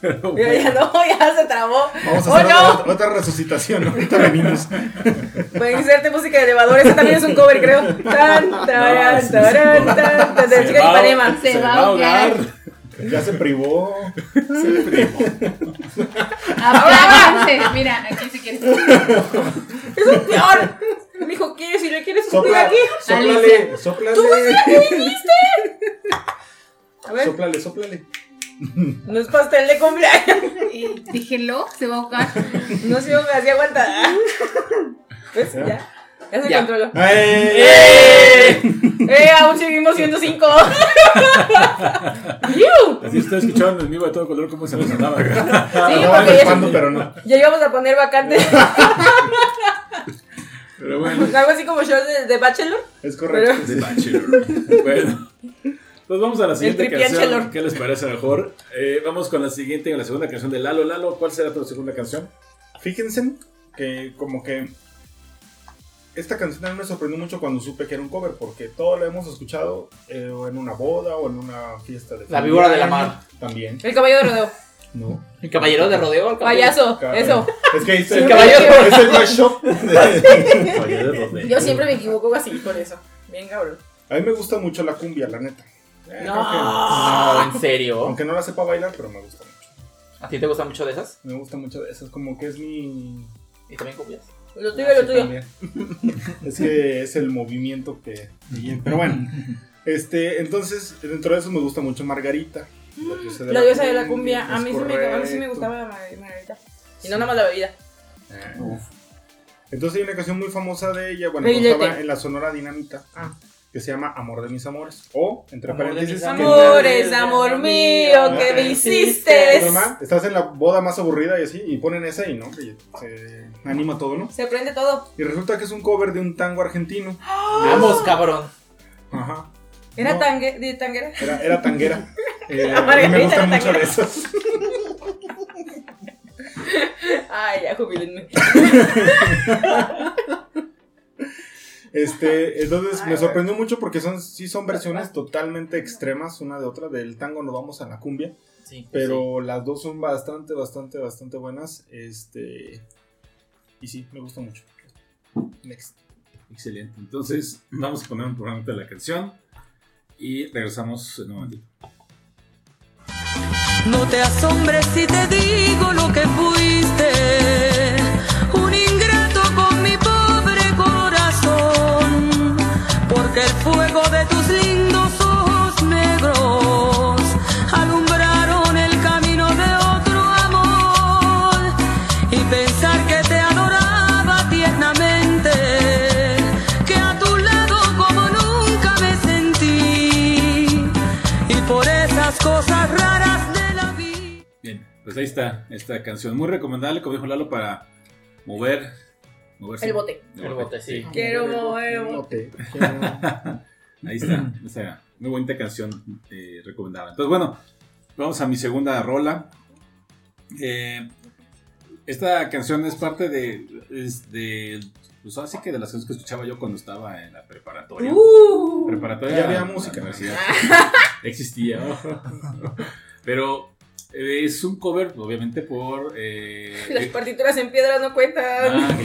Pero Ya, ya bueno. no, (laughs) ya se trabó. Vamos a ¡Oh, hacer no! otra, otra resucitación. Ahorita venimos. Pueden inserte música de elevador. Ese también es un cover, creo. (laughs) Tan, tarán, tarán, tan, tan, Se de va- Ipanema. Se va a ahogar. Ya se privó. Apláquense. Mira, aquí se quiere. Es un peor. Me dijo, ¿qué? Si le quieres escupir Sopla, aquí. soplale, soplale. A ver, Soplale, soplale. No es pastel de cumpleaños. (laughs) Y Díjelo, se va a ahogar. No sé, me hacía aguantar. ¿Ves? (laughs) Ya. Ya se Ya. controló. ¡Eh! ¡Eh! Aún seguimos siendo cinco. (laughs) ¡Iu! Así ustedes escucharon en vivo de todo color cómo se les sonaba. Sí, porque ya, pero no. ya íbamos a poner vacante. Pero bueno. Algo así como show de, de Bachelor. Es correcto. Pero- The Bachelor. bueno. Pues vamos a la siguiente canción. Chelor. ¿Qué les parece mejor? Eh, vamos con la siguiente, la segunda canción de Lalo. Lalo, ¿cuál será tu segunda canción? Fíjense que como que esta canción a mí me sorprendió mucho cuando supe que era un cover, porque todo lo hemos escuchado eh, o en una boda o en una fiesta de La víbora de la mar. También, El caballo de rodeo. ¿no? El caballero de rodeo. el caballero- Payaso. Eso. Es que Sí, el caballero. (laughs) Es el mashup. de- (laughs) Yo siempre me equivoco así por eso. Bien cabrón. A mí me gusta mucho la cumbia, la neta. Eh, No. que- No, en serio. aunque no la sepa bailar, pero me gusta mucho. ¿A ti te gustan mucho de esas? Me gusta mucho de esas, como que es mi... ¿Y también copias? Lo tuyo, lo Sí, tuyo. (laughs) es que es el movimiento que... Pero bueno, este, entonces, dentro de eso me gusta mucho Margarita. La diosa La diosa de la cumbia. A mí, sí me, a mí sí me gustaba Mar- Margarita. Y no nada más la bebida. Uf. Entonces hay una canción muy famosa de ella, bueno, estaba en la Sonora Dinamita, Ah. Que se llama Amor de mis amores. O, entre Amor de paréntesis, Amores, amor mío, que me hiciste. Normal, estás en la boda más aburrida y así, y ponen esa y no, que se anima todo, ¿no? Se aprende todo. Y resulta que es un cover de un tango argentino. Vamos, cabrón. Ajá. ¿Era No. tangue, de tanguera? Era, era tanguera. (laughs) Eh, a mí me gustan mucho de esas. (laughs) Ay, ya, jubílenme. (laughs) Este, (laughs) entonces me sorprendió mucho porque son, sí son versiones totalmente extremas una de otra. Del tango nos vamos a la cumbia. Sí, Pero las dos son bastante, bastante, bastante buenas. Este. Y sí, me gusta mucho. Next. Excelente. Entonces, vamos a poner un programa de la canción y regresamos en un momentito. No te asombres si te digo lo que fuiste. Un ingrato con mi Porque el fuego de tus lindos ojos negros alumbraron el camino de otro amor. Y pensar que te adoraba tiernamente. Que a tu lado como nunca me sentí. Y por esas cosas raras de la vida. Bien, pues ahí está esta canción. Muy recomendable, como dijo Lalo, para mover. Moverse. El bote. El bote, sí. Quiero mover. (laughs) Ahí está, esa muy bonita canción eh, recomendada. Entonces, bueno, vamos a mi segunda rola. Eh, esta canción es parte de, es de, pues así que de las canciones que escuchaba yo cuando estaba en la preparatoria. Uh. preparatoria. Ya había la música. universidad. (laughs) Existía. (laughs) Pero eh, es un cover, obviamente, por... eh, Las partituras en piedra no cuentan. ah,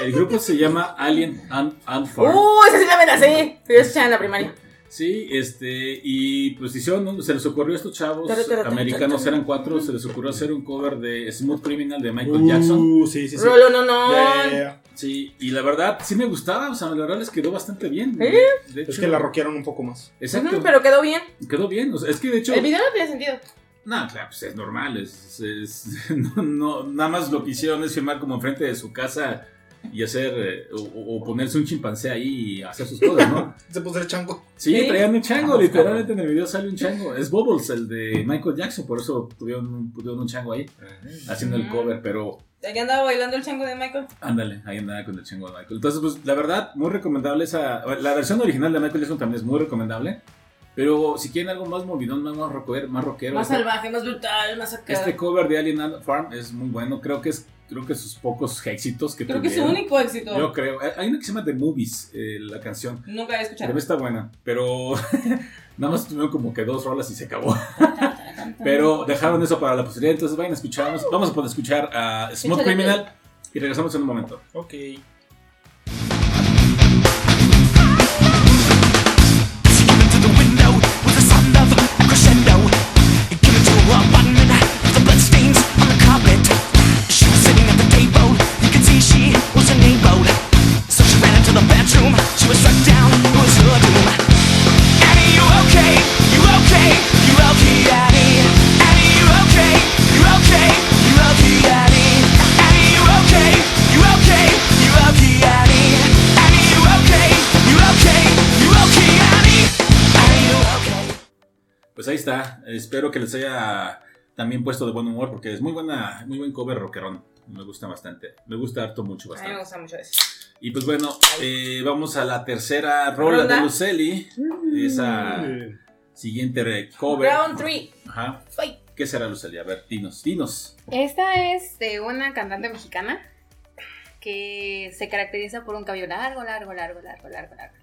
el grupo se llama Alien and, and Farm. Uh, esa sí la me la sé. Yo escuchaba en la primaria. Sí, este, y pues hicieron, se les ocurrió a estos chavos Tara, tara, tara, americanos, eran cuatro, se les ocurrió hacer un cover de Smooth Criminal de Michael Jackson. Uh, sí, sí, sí. Rolo, no, no. Ya. Sí, y la verdad, sí me gustaba, o sea, la verdad les quedó bastante bien. ¿Sí? De Es hecho, que la rockearon un poco más. Exacto, pero quedó bien. quedó bien, o sea, es que de hecho... El video no tiene sentido. No, claro, pues es normal, es, es- (laughs) no, no, nada más lo que hicieron es filmar como enfrente de su casa y hacer, eh, o, o ponerse un chimpancé ahí y hacer sus cosas, ¿no? (laughs) Se puso el chango. Sí, Sí. traían un chango, literalmente en el video sale un chango. Es Bubbles, el de Michael Jackson, por eso tuvieron un, tuvieron un chango ahí haciendo el cover, pero Aquí andaba bailando el chango de Michael. ándale, ahí andaba con el chango de Michael. Entonces, pues la verdad, muy recomendable esa. La versión original de Michael Jackson también es muy recomendable, pero si quieren algo más movidón, más rockero, más rockero, Más este- salvaje, más brutal, más acá. este cover de Alien Farm es muy bueno, creo que es creo que sus pocos éxitos que Creo que es su tuvieron. único éxito. Yo creo. Hay una que se llama The Movies, eh, la canción. Nunca había escuchado. También está buena, pero (laughs) nada más tuvieron como que dos rolas y se acabó. (laughs) Pero dejaron eso para la posteridad, entonces vayan a escucharnos. Vamos a poder escuchar a Smooth Criminal y regresamos en un momento. Ok. Está. Espero que les haya también puesto de buen humor porque es muy buena, muy buen cover rockerón. Me gusta bastante. Me gusta harto mucho A mí me bastante. gusta mucho eso. Y pues bueno, eh, vamos a la tercera rola Ronda. de Luceli. Esa Eh, siguiente cover. Round 3. Ajá. Fight. ¿Qué será Luceli? A ver, dinos, dinos. Esta es de una cantante mexicana que se caracteriza por un cabello largo, largo, largo, largo, largo, largo.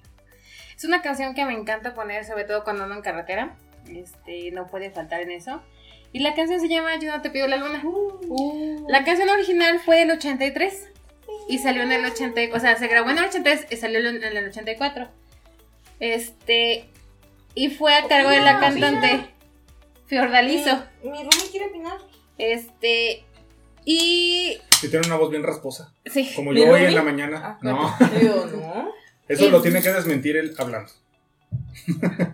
Es una canción que me encanta poner, sobre todo cuando ando en carretera. Este, no puede faltar en eso. Y la canción se llama Yo no te pido la luna. La canción original fue del 83 y salió en el 80, o sea, se grabó en el 83 y salió en el 84. Este, y fue a cargo de la cantante Fiordalizo. Mi, mi roomie quiere opinar. Este, y que tiene una voz bien rasposa. sí, Como ¿Mi yo hoy en la mañana. Ah, No, Digo, no. eso lo tiene que desmentir él hablando.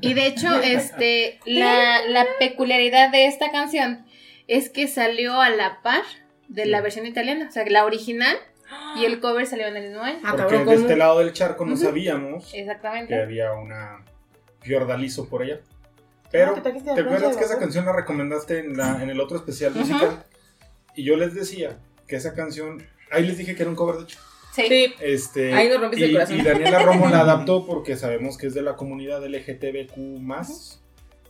Y de hecho, (laughs) este, la, la peculiaridad de esta canción es que salió a la par de la versión italiana, o sea, la original y el cover salió en el mismo año. Ah, Porque de este lado del charco no sabíamos que Exactamente. había una fiordalizo por allá. Pero, Ah, que trajiste ¿te acuerdas que esa canción la recomendaste en, la, en el otro especial musical? Y yo les decía que esa canción, ahí les dije que era un cover de hecho. Sí. Sí. Este, Ahí nos rompiste y, el corazón. y Daniela Romo la (laughs) adaptó porque sabemos que es de la comunidad LGTBQ+.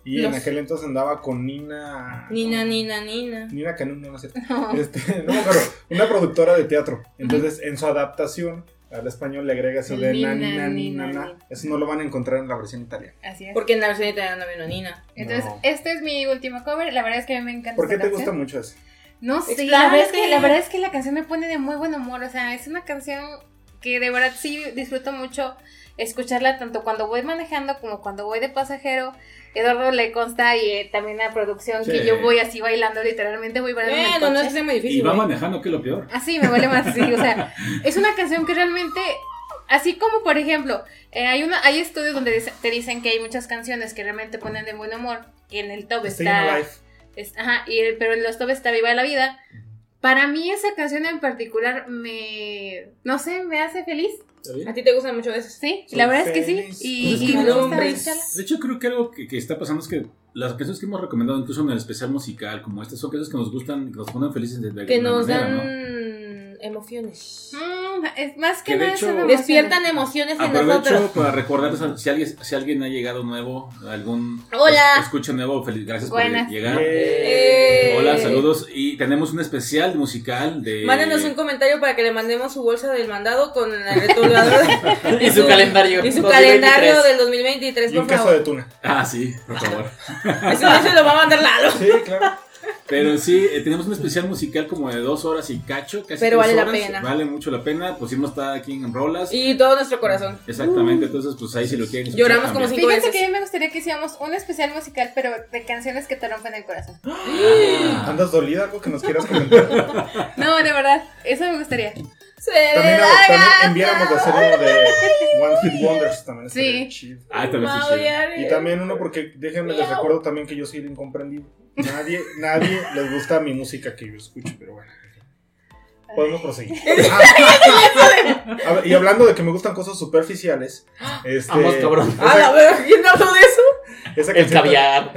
Y en Los- aquel entonces andaba con Nina... Nina, Nina, Nina. Nina Canún, no, no es cierto. (laughs) Este, no, pero una productora de teatro. Entonces, en su adaptación al español le agrega eso de nina, nina, nana. nina. Eso no lo van a encontrar en la versión italiana. Así es. Porque en la versión italiana no vino Nina. Entonces, No. este es mi último cover. La verdad es que a mí me encanta. ¿Por qué te gusta mucho eso? No sé, Expláyate. la verdad, es que, la verdad es que la canción me pone de muy buen humor. O sea, es una canción que de verdad sí disfruto mucho escucharla tanto cuando voy manejando como cuando voy de pasajero. Eduardo le consta y eh, también la producción que Sí. yo voy así bailando, literalmente voy bailando en el no coche. es Y va manejando, que es lo peor. Así me vale más, sí, o sea, (laughs) es una canción que realmente, así como por ejemplo, eh, hay una, hay estudios donde te dicen que hay muchas canciones que realmente ponen de buen humor, que en el top Stay está. Es- ajá, y el- pero en los top está Viva la Vida. Para mí esa canción en particular me, no sé, me hace feliz. A ti te gustan mucho esas. sí, Soy la verdad es que sí, y, Pues es y que me gusta. De hecho, creo que algo que, que está pasando es que las canciones que hemos recomendado, incluso en el especial musical, como estas, son canciones que nos gustan, que nos ponen felices de, de Que nos manera, ¿no? Emociones. Mm, es más que, Que de nada hecho-. Despiertan emociones en Aprovecho nosotros. para recordarles a- si alguien, si alguien ha llegado nuevo, algún Hola. es- escucha nuevo, feliz, gracias Buenas. por llegar. Eh, Hola, saludos. Y tenemos un especial musical de. Mándenos un comentario para que le mandemos su bolsa del mandado con el retulador (laughs) Y su calendario. Y su 2023. calendario del 2023, Y un por queso favor. de tuna. Ah, sí, por favor. Eso, eso lo va a mandar Lalo. Sí, claro. Pero sí, eh, tenemos un especial musical como de dos horas y cacho, casi Pero vale la horas. pena. Vale mucho la pena. Pusimos está aquí en Rolas. Y todo nuestro corazón. Exactamente, entonces pues ahí si lo quieren. escuchar Lloramos como también. cinco Fíjense veces. que a mí me gustaría que hiciéramos un especial musical, pero de canciones que te rompen el corazón. (gasps) Ah. ¿Andas dolida? ¿Algo que nos quieras comentar? (laughs) No, de verdad, eso me gustaría. Se También, la también enviáramos de hacer uno de One Hit Wonders. También Sí. chido. Ah, también sí. Y también uno porque déjenme les recuerdo también que yo soy el incomprendido. Nadie, nadie les gusta mi música que yo escucho, pero bueno. Podemos proseguir. (laughs) Ah. A ver, y hablando de que me gustan cosas superficiales, este, Vamos, cabrón. Ah, la verdad, ¿quién habló de eso? esa El canción- caviar.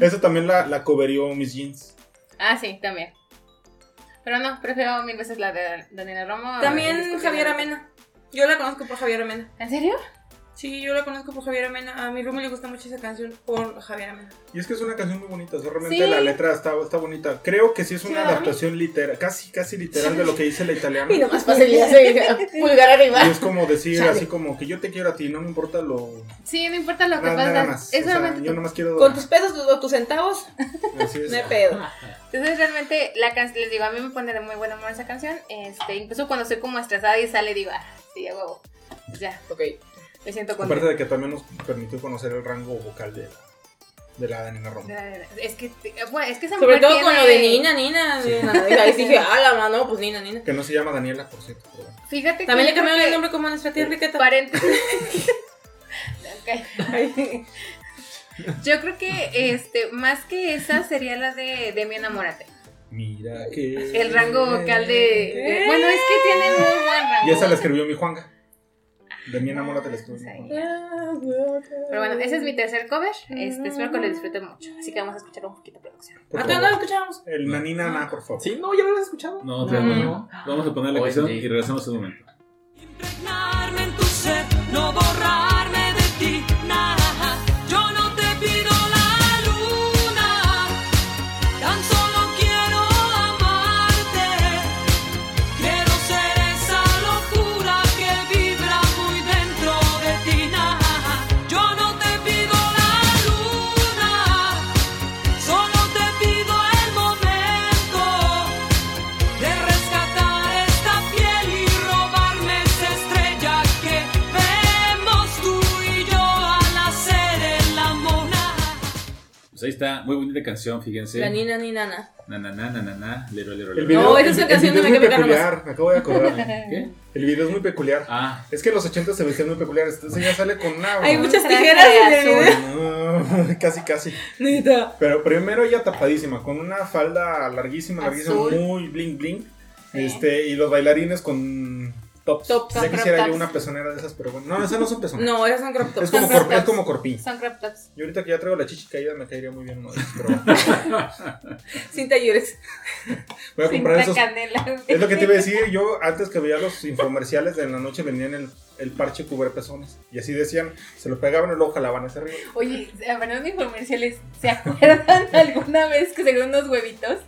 Esa también la, la coverió Miss Jeans. Ah, sí, también. Pero no, prefiero mil veces la de Daniela Romo. a También Javier. Amena. Yo la conozco por Javier Amena. ¿En serio? Sí, yo la conozco por Javier Amena. A mi Rumi le gusta mucho esa canción por Javier Amena. Y es que es una canción muy bonita, o sea, realmente Sí. la letra está, está bonita. Creo que sí es una adaptación literal, casi, casi literal de lo que dice la italiana. (laughs) Y nomás pasa el día así, (laughs) pulgar arriba. Y es como decir Chale. así como que yo te quiero a ti, no me importa lo... Sí, no importa lo que pasa. nada más. Es O sea, yo nomás quiero... Con tus pesos o tus centavos, Así es. (laughs) no hay pedo. Entonces realmente la canción, les digo, a mí me pone de muy buen humor esa canción. Este, incluso cuando estoy como estresada y sale, digo, ah, sí, a huevo. Ya, Ok. Me siento Aparte contenta. de que también nos permitió conocer el rango vocal de la, de la Daniela Romo. Es que, bueno, es que esa Sobre mujer todo tiene- con lo de Nina, Nina. Nina. Y ahí dije, ah, la mano, pues Nina, Nina. Que no se llama Daniela, por cierto. pero. Fíjate También que le cambiaron el nombre como nuestra tía Enriqueta. Paréntesis. Ok. (laughs) Yo creo que este, más que esa sería la de, de mi enamórate. Mira que... El rango vocal de, de- Bueno, es que tiene muy buen rango. Y esa la escribió mi Juanga. De mi enamórate la. Pero bueno, ese es mi tercer cover. Este, espero que lo disfruten mucho. Así que vamos a escuchar un poquito de producción. ¿A todos no lo escuchamos? El nanina, na, por favor. Sí, no, ya lo habías escuchado. No, todavía no. Vamos a poner la canción y regresamos en un momento. Impregnarme en tu ser, no borrarme muy bonita canción, fíjense. La Nina, ni Nana. Na, na, na, na, na, na, lero, lero, El lero. video, No, esa es una canción de es muy Me Quedé peculiar, me acabo de acordar. (laughs) ¿Qué? El video es muy peculiar. Ah, Es que los 80 se vestían muy peculiares. Entonces ella sale con una. Hay muchas tijeras en el video. No, casi, casi. Pero primero ella tapadísima, con una falda larguísima, larguísima, Azul. muy bling bling. Este, y los bailarines con tops. Tops, ya quisiera yo tops. una pezonera de esas, pero bueno. No, esas no son pezoneras. No, esas son crop tops. es como, son crop cor- es como corpiño. Son crop tops. Y ahorita que ya traigo la chichi caída, me caería muy bien uno de esos, pero (laughs) bueno. Sin talleres. Voy a comprar Cinta esos. canela. Es lo que te iba a decir, yo antes que veía los infomerciales de en la noche vendían el, el parche cubre-pezones. Y así decían, se lo pegaban y luego jalaban hacia arriba. Oye, hablando de infomerciales, ¿se acuerdan (laughs) alguna vez que se unos huevitos?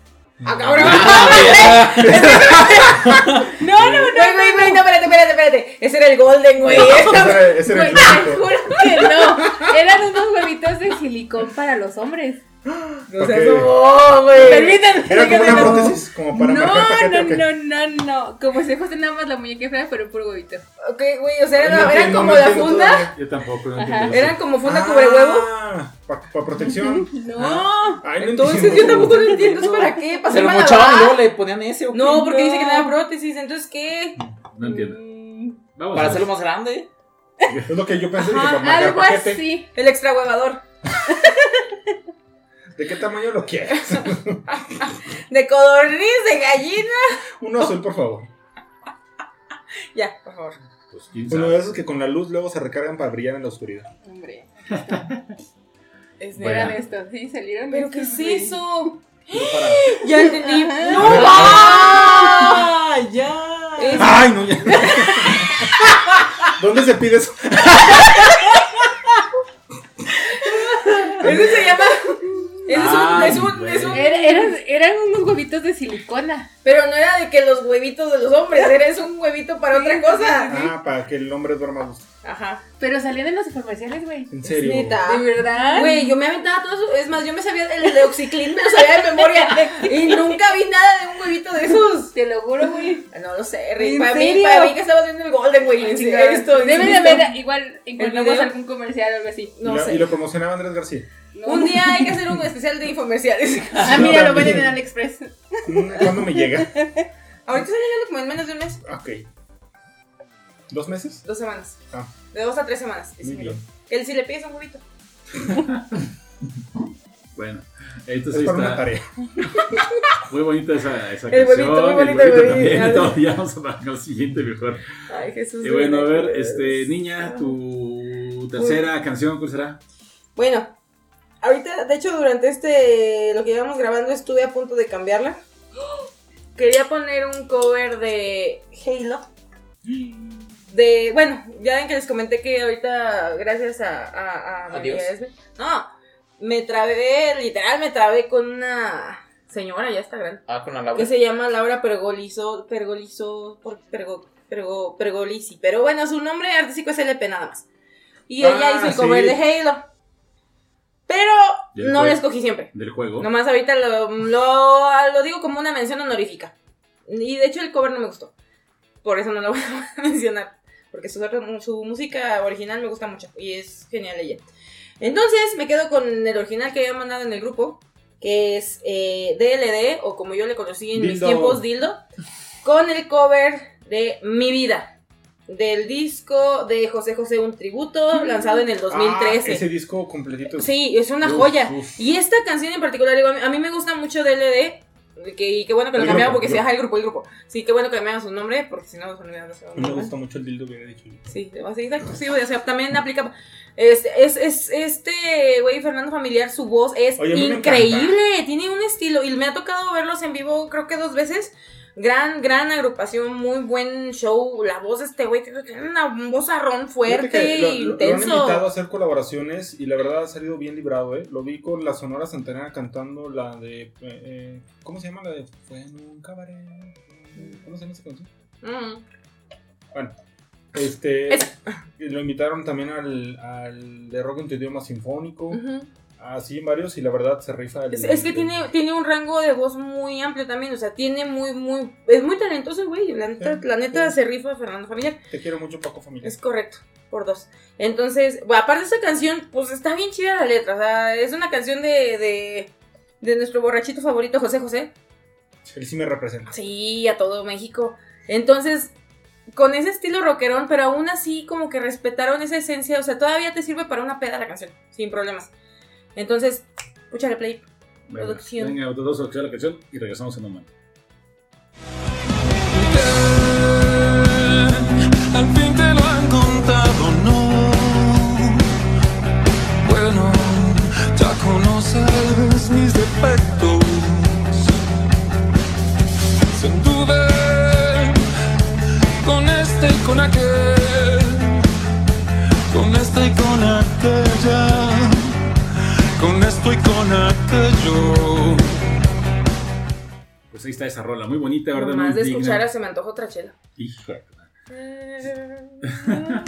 Ah, cabrón. Ah, (laughs) No, no, no. Güey, güey, no, espérate, espérate, espérate. Ese era el Golden, güey. Ese era, ese era Güey, el te juro que no. Eran unos huevitos de silicón para los hombres. No seas no, güey. Permítanme. Era como una prótesis, como para no, no, no, no, no. Como si fuese nada más la muñeca fea, pero puro huevito. Ok, güey, o sea, No eran, como no la funda. todavía. Yo tampoco, no. Eran como funda cubre huevo. (laughs) Ah, para protección. No. Ay, no Entonces entiendo. yo tampoco lo entiendo. ¿Es para qué? ¿Para Se lo mochaban y luego le ponían ese o qué? No, porque dice que No. tenía prótesis. Entonces, ¿qué? No entiendo. Mm, Vamos Para hacerlo más grande. Es lo que yo pensé algo paquete. así. El extra huevador. (laughs) ¿De qué tamaño lo quieres? (laughs) De codorniz, de gallina. Uno azul, por favor. (laughs) Ya, por favor. Pues, quién Uno de esos que con la luz luego se recargan para brillar en la oscuridad. Hombre. (laughs) Es Bueno. Eran estos, sí, salieron. ¿Pero qué es eso? (gasps) Ya entendí. ¡No! ¡Ah! ¡Ya! Es- ¡Ay, no! Ya. ¿Dónde se pide eso? Ese se llama. Ese es un, Ay, es un, es un- Era- eran, eran unos huevitos de silicona. Pero no era de que los huevitos de los hombres, era es un huevito para otra cosa. Ah, para que el hombre duerma gusto. Ajá. Pero salían en los comerciales, güey. En serio. Neta. ¿De verdad? Güey, yo me aventaba todo eso. Es más, yo me sabía el de Oxiclin, me lo sabía de memoria. Y nunca vi nada de un huevito de esos. Te lo juro, güey. No lo sé, Rick. ¿En Para mí, para mí que estabas viendo el Golden, güey. Debe de haber, igual encontramos algún comercial o algo así. No y, lo, sé. y lo promocionaba Andrés García. Un día hay que hacer un especial de infomerciales. (laughs) Ah, No, mira, lo venden en AliExpress. Mm, ¿Cuándo me llega? (laughs) Ahorita está llegando como en menos de un mes. Ok. ¿Dos meses? Dos semanas. Ah. De dos a tres semanas. Muy bien. Él si le pides un huevito. (laughs) Bueno, entonces Es para una está. tarea. Muy bonita esa, esa El canción. huevito, muy bonito el el huevito huevito. también. Ya vamos a pasar al siguiente mejor. Ay, Jesús. Y bueno, a ver, este, niña, tu tercera canción, ¿cuál será? Bueno, ahorita, de hecho, durante este, lo que íbamos grabando, estuve a punto de cambiarla. (gasps) Quería poner un cover de Halo. De, bueno, ya ven que les comenté que ahorita, gracias a, a, a Adiós. No, me trabé, literal, me trabé con una señora, ya está grande, Ah, con la Laura. que se llama Laura Pergolizo, Pergolizo, Pergo, Pergo, Pergolisi, pero bueno, su nombre artístico es LP nada más. Y ella Ah, hizo el cover sí. de Halo. Pero ¿Y el no juego? la escogí siempre. Del juego. Nomás ahorita lo, lo, lo digo como una mención honorífica. Y de hecho el cover no me gustó. Por eso no lo (laughs) voy a mencionar. Porque su, su música original me gusta mucho. Y es genial ella. Entonces me quedo con el original que había mandado en el grupo. Que es eh, DLD. O como yo le conocí en mis tiempos, Dildo. Con el cover de Mi Vida. Del disco de José José Un Tributo. Lanzado en el 2013. Ah, ese disco completito. Sí, es una Uf, joya. uf. Y esta canción en particular, digo, a mí, me gusta mucho DLD. Que, y qué bueno que lo cambiaron porque se deja el grupo, el grupo. Sí, qué bueno que cambiaron su nombre porque si no, A mí me gusta mucho el dildo que había dicho. Sí, así, exacto. Sí, o sea, también aplica. Es, es, es este güey, Fernando Familiar, su voz es Oye, increíble. Tiene un estilo. Y me ha tocado verlos en vivo, creo que dos veces. Gran, gran agrupación, muy buen show. La voz de este güey tiene una voz arrón fuerte, Fíjate que lo- han intenso. invitado a hacer colaboraciones y la verdad ha salido bien librado, ¿eh? Lo vi con la Sonora Santanera cantando la de... eh, eh, ¿Cómo se llama la de... Fue en un cabaret? ¿Cómo se llama esa canción? Mm. Bueno, este... Lo invitaron también al, al de rock en tu idioma sinfónico. Así en varios y la verdad se rifa. el- Es, es que el- tiene, tiene un rango de voz muy amplio también, o sea, tiene muy, muy, es muy talentoso güey, la neta, Sí, la neta sí. se rifa Fernando Familiar, Te quiero mucho, Paco Familia. es correcto, por dos. Entonces, bueno, aparte de esta canción, pues está bien chida la letra, o sea, es una canción de, de, de nuestro borrachito favorito, José José, Él sí me representa. sí, a todo México. Entonces, con ese estilo rockerón, pero aún así como que respetaron esa esencia, o sea, todavía te sirve para una peda la canción, sin problemas. Entonces, escúchale play. Venga, Producción. Venga, otros dos a la canción y regresamos en un momento. Al fin te lo han contado, no. Bueno, ya conoces mis defectos. Sin duda, con este y con aquel. Con este y con aquella. Con esto y con aquello. Pues ahí está esa rola, muy bonita, ¿verdad? Muy de digna. escuchar se me antoja otra chela. Hijo de- (laughs)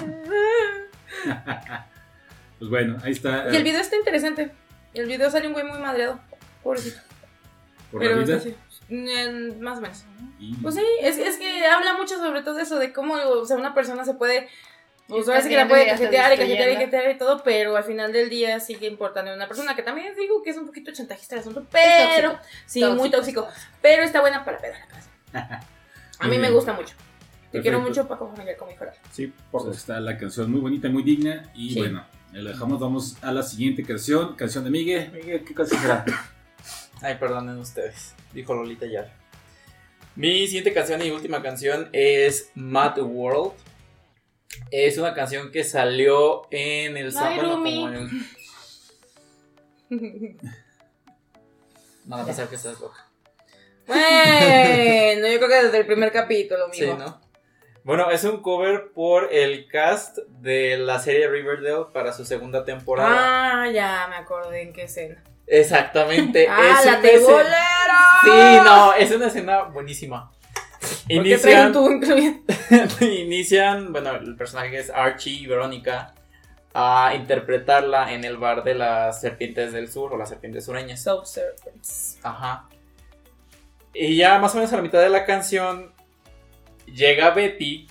Pues bueno, ahí está. Y el video está interesante. El video sale un güey muy madreado. Pobrecito. por la Pero vida. está así. Mm, Más o menos. Y- Pues sí, es, es que habla mucho sobre todo eso, de cómo o sea, una persona se puede. Pues Está ahora sí que la puede y cajetear y cajetear y cajetear y todo, pero al final del día sigue importando una persona que también digo que es un poquito chantajista el asunto, pero. tóxico. Sí, Tóxico. muy tóxico. Pero está buena para pedar la casa. (laughs) A Muy mí me gusta mucho. Te quiero mucho, Paco Familiar con mi corazón. Sí, por Pues dos. está la canción muy bonita, muy digna. Y Sí. bueno, la dejamos. Vamos a la siguiente canción. Canción de Miguel. Miguel, ¿qué canción será? (coughs) Ay, perdonen ustedes, dijo Lolita ya. Mi siguiente canción y última canción es Mad World. Es una canción que salió en el Rumi. como en el- (laughs) No, a que estás loca. bueno, yo creo que desde el primer capítulo, Sí, amigo. ¿no? Bueno, es un cover por el cast de la serie Riverdale para su segunda temporada. Ah, ya me acordé en qué escena. Exactamente. (laughs) ¡Ah, es la escena- tebolera! Sí, no, es una escena buenísima. ¿Por qué trae un (laughs) Inician, bueno, el personaje que es Archie y Verónica a interpretarla en el bar de las serpientes del sur o las serpientes sureñas. Soap Serpents. Ajá. Y ya más o menos a la mitad de la canción llega Betty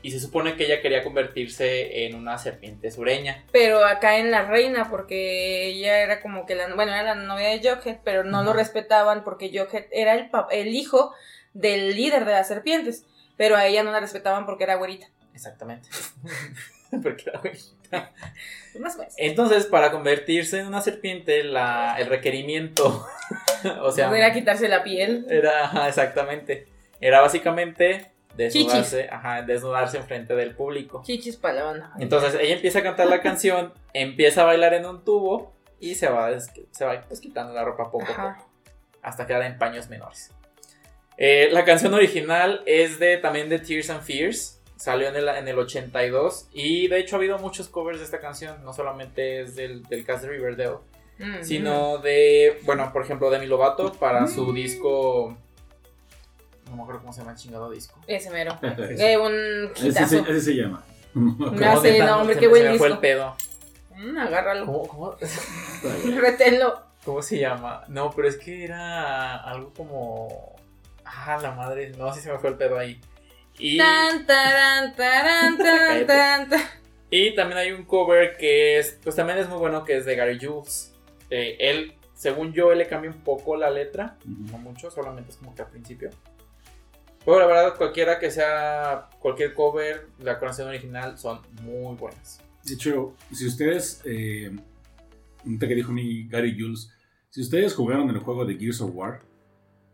y se supone que ella quería convertirse en una serpiente sureña. Pero acá en la reina, porque ella era como que la, bueno, era la novia de Jughead, pero no lo respetaban porque Jughead era el, el hijo del líder de las serpientes. Pero a ella no la respetaban porque era güerita. Exactamente. (laughs) Porque era güey. Pues más. Entonces, para convertirse en una serpiente, la, el requerimiento, (laughs) o sea, era quitarse la piel. era exactamente, era básicamente desnudarse, ajá, desnudarse enfrente del público. Chichis para la banda. Entonces ella empieza a cantar la canción, (laughs) empieza a bailar en un tubo y se va, se va pues, quitando la ropa poco a poco hasta quedar en paños menores. Eh, la canción original es de también de Tears and Fears, salió en el, en el 82 y de hecho ha habido muchos covers de esta canción, no solamente es del, del cast de Riverdale, Mm, sino de, bueno, por ejemplo, Demi Lovato para su disco, no me acuerdo cómo se llama el chingado disco. mm. Ese mero. (laughs) ese, Eh, un ese, se llama. Como sé, no, hombre, qué buen me fue disco. el pedo. Mm, agárralo. ¿Cómo, cómo, (laughs) Reténlo. ¿Cómo se llama? No, pero es que era algo como. Ah, la madre. No, sí se me fue el pedo ahí. Y, Tan, taran, taran, (laughs) tan, tan, tan. y también hay un cover que es. Pues también es muy bueno, que es de Gary Jules. Eh, él, según yo, él le cambia un poco la letra. No mucho, solamente es como que al principio. Pero la verdad, cualquiera que sea. Cualquier cover, la canción original son muy buenas. De hecho, si ustedes, eh, ahorita que dijo mi Gary Jules, si ustedes jugaron el juego de Gears of War,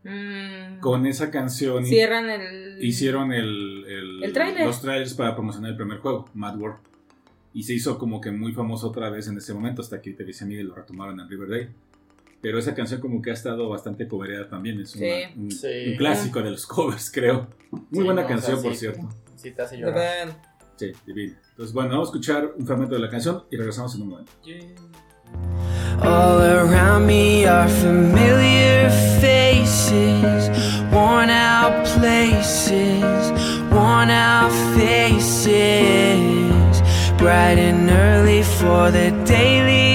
Mm. con esa canción Cierran el. hicieron el, el- El tráiler. los trailers para promocionar el primer juego, Mad World. Y se hizo como que muy famoso otra vez en ese momento, hasta que te dice Miguel lo retomaron en Riverdale. Pero esa canción como que ha estado bastante cobereada también, es una- Sí. un, Sí. un clásico de los covers, creo. Muy Sí, buena no, o canción, sea, por sí, cierto. Sí, te hace llorar. Sí, divina. Entonces, bueno, vamos a escuchar un fragmento de la canción y regresamos en un momento. All around me are familiar faces, worn out places, worn out faces, bright and early for the daily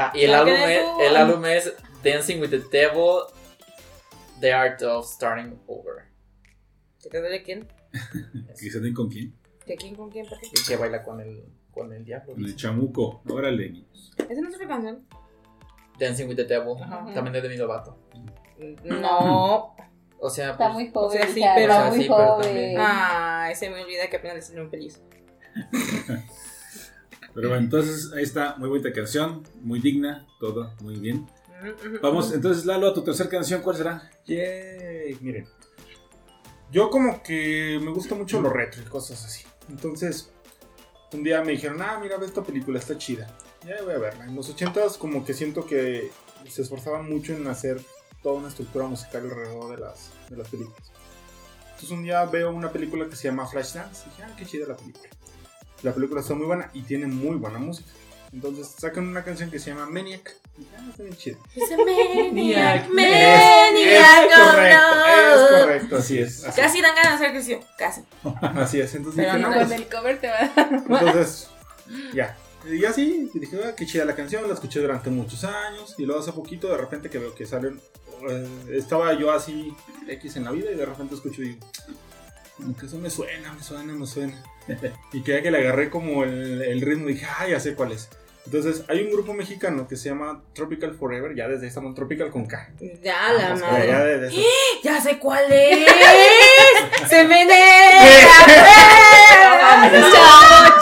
Ah, y el álbum, es, el álbum es Dancing with the Devil, The Art of Starting Over. ¿Que te duele quién? ¿Que se den con quién? ¿Que quién con quién? ¿Por qué? Y que baila con el, con el diablo. Con el chamuco. Órale, niños. ¿Esa no es otra canción? Dancing with the Devil, Ajá. también de Demi Lovato. No. O sea, Está pues, muy joven. o sea, sí, pero- está o sea, muy sí, pero joven. también- Ay, se me olvida que apenas le salió un pellizco. Pero bueno, entonces ahí está. Muy bonita canción. Muy digna. Todo muy bien. Vamos, entonces, Lalo, a tu tercera canción, ¿cuál será? Yay, miren. Yo como que me gusta mucho lo retro y cosas así. Entonces, un día me dijeron, ah, mira, ve esta película, está chida. Ya voy a verla. En los ochentas como que siento que se esforzaban mucho en hacer toda una estructura musical alrededor de las, de las películas. Entonces un día veo una película que se llama Flashdance. Y dije, ah, qué chida la película. La película está muy buena y tiene muy buena música. Entonces sacan una canción que se llama Maniac. Y ah, está bien chida. Ese maniac, Es, maniac, es correcto, es correcto, así es. Así, Casi dan ganas de hacer creció, casi. (laughs) así es. Entonces Pero dije, no, no, Con el cover te va a dar. (laughs) Entonces, ya. Y así, y dije, ah, qué chida la canción, la escuché durante muchos años. Y luego hace poquito, de repente que veo que salen. eh, estaba yo así, X en la vida, y de repente escucho y digo, que eso me suena, me suena, me suena. (laughs) y que ya que le agarré como el, el ritmo, dije, ah, ya sé cuál es. Entonces, hay un grupo mexicano que se llama Tropical Forever, ya desde ahí estamos Tropical con K. Ya la Vamos, madre. ya de- de eso. Ya sé cuál es. (laughs) Se me (laughs)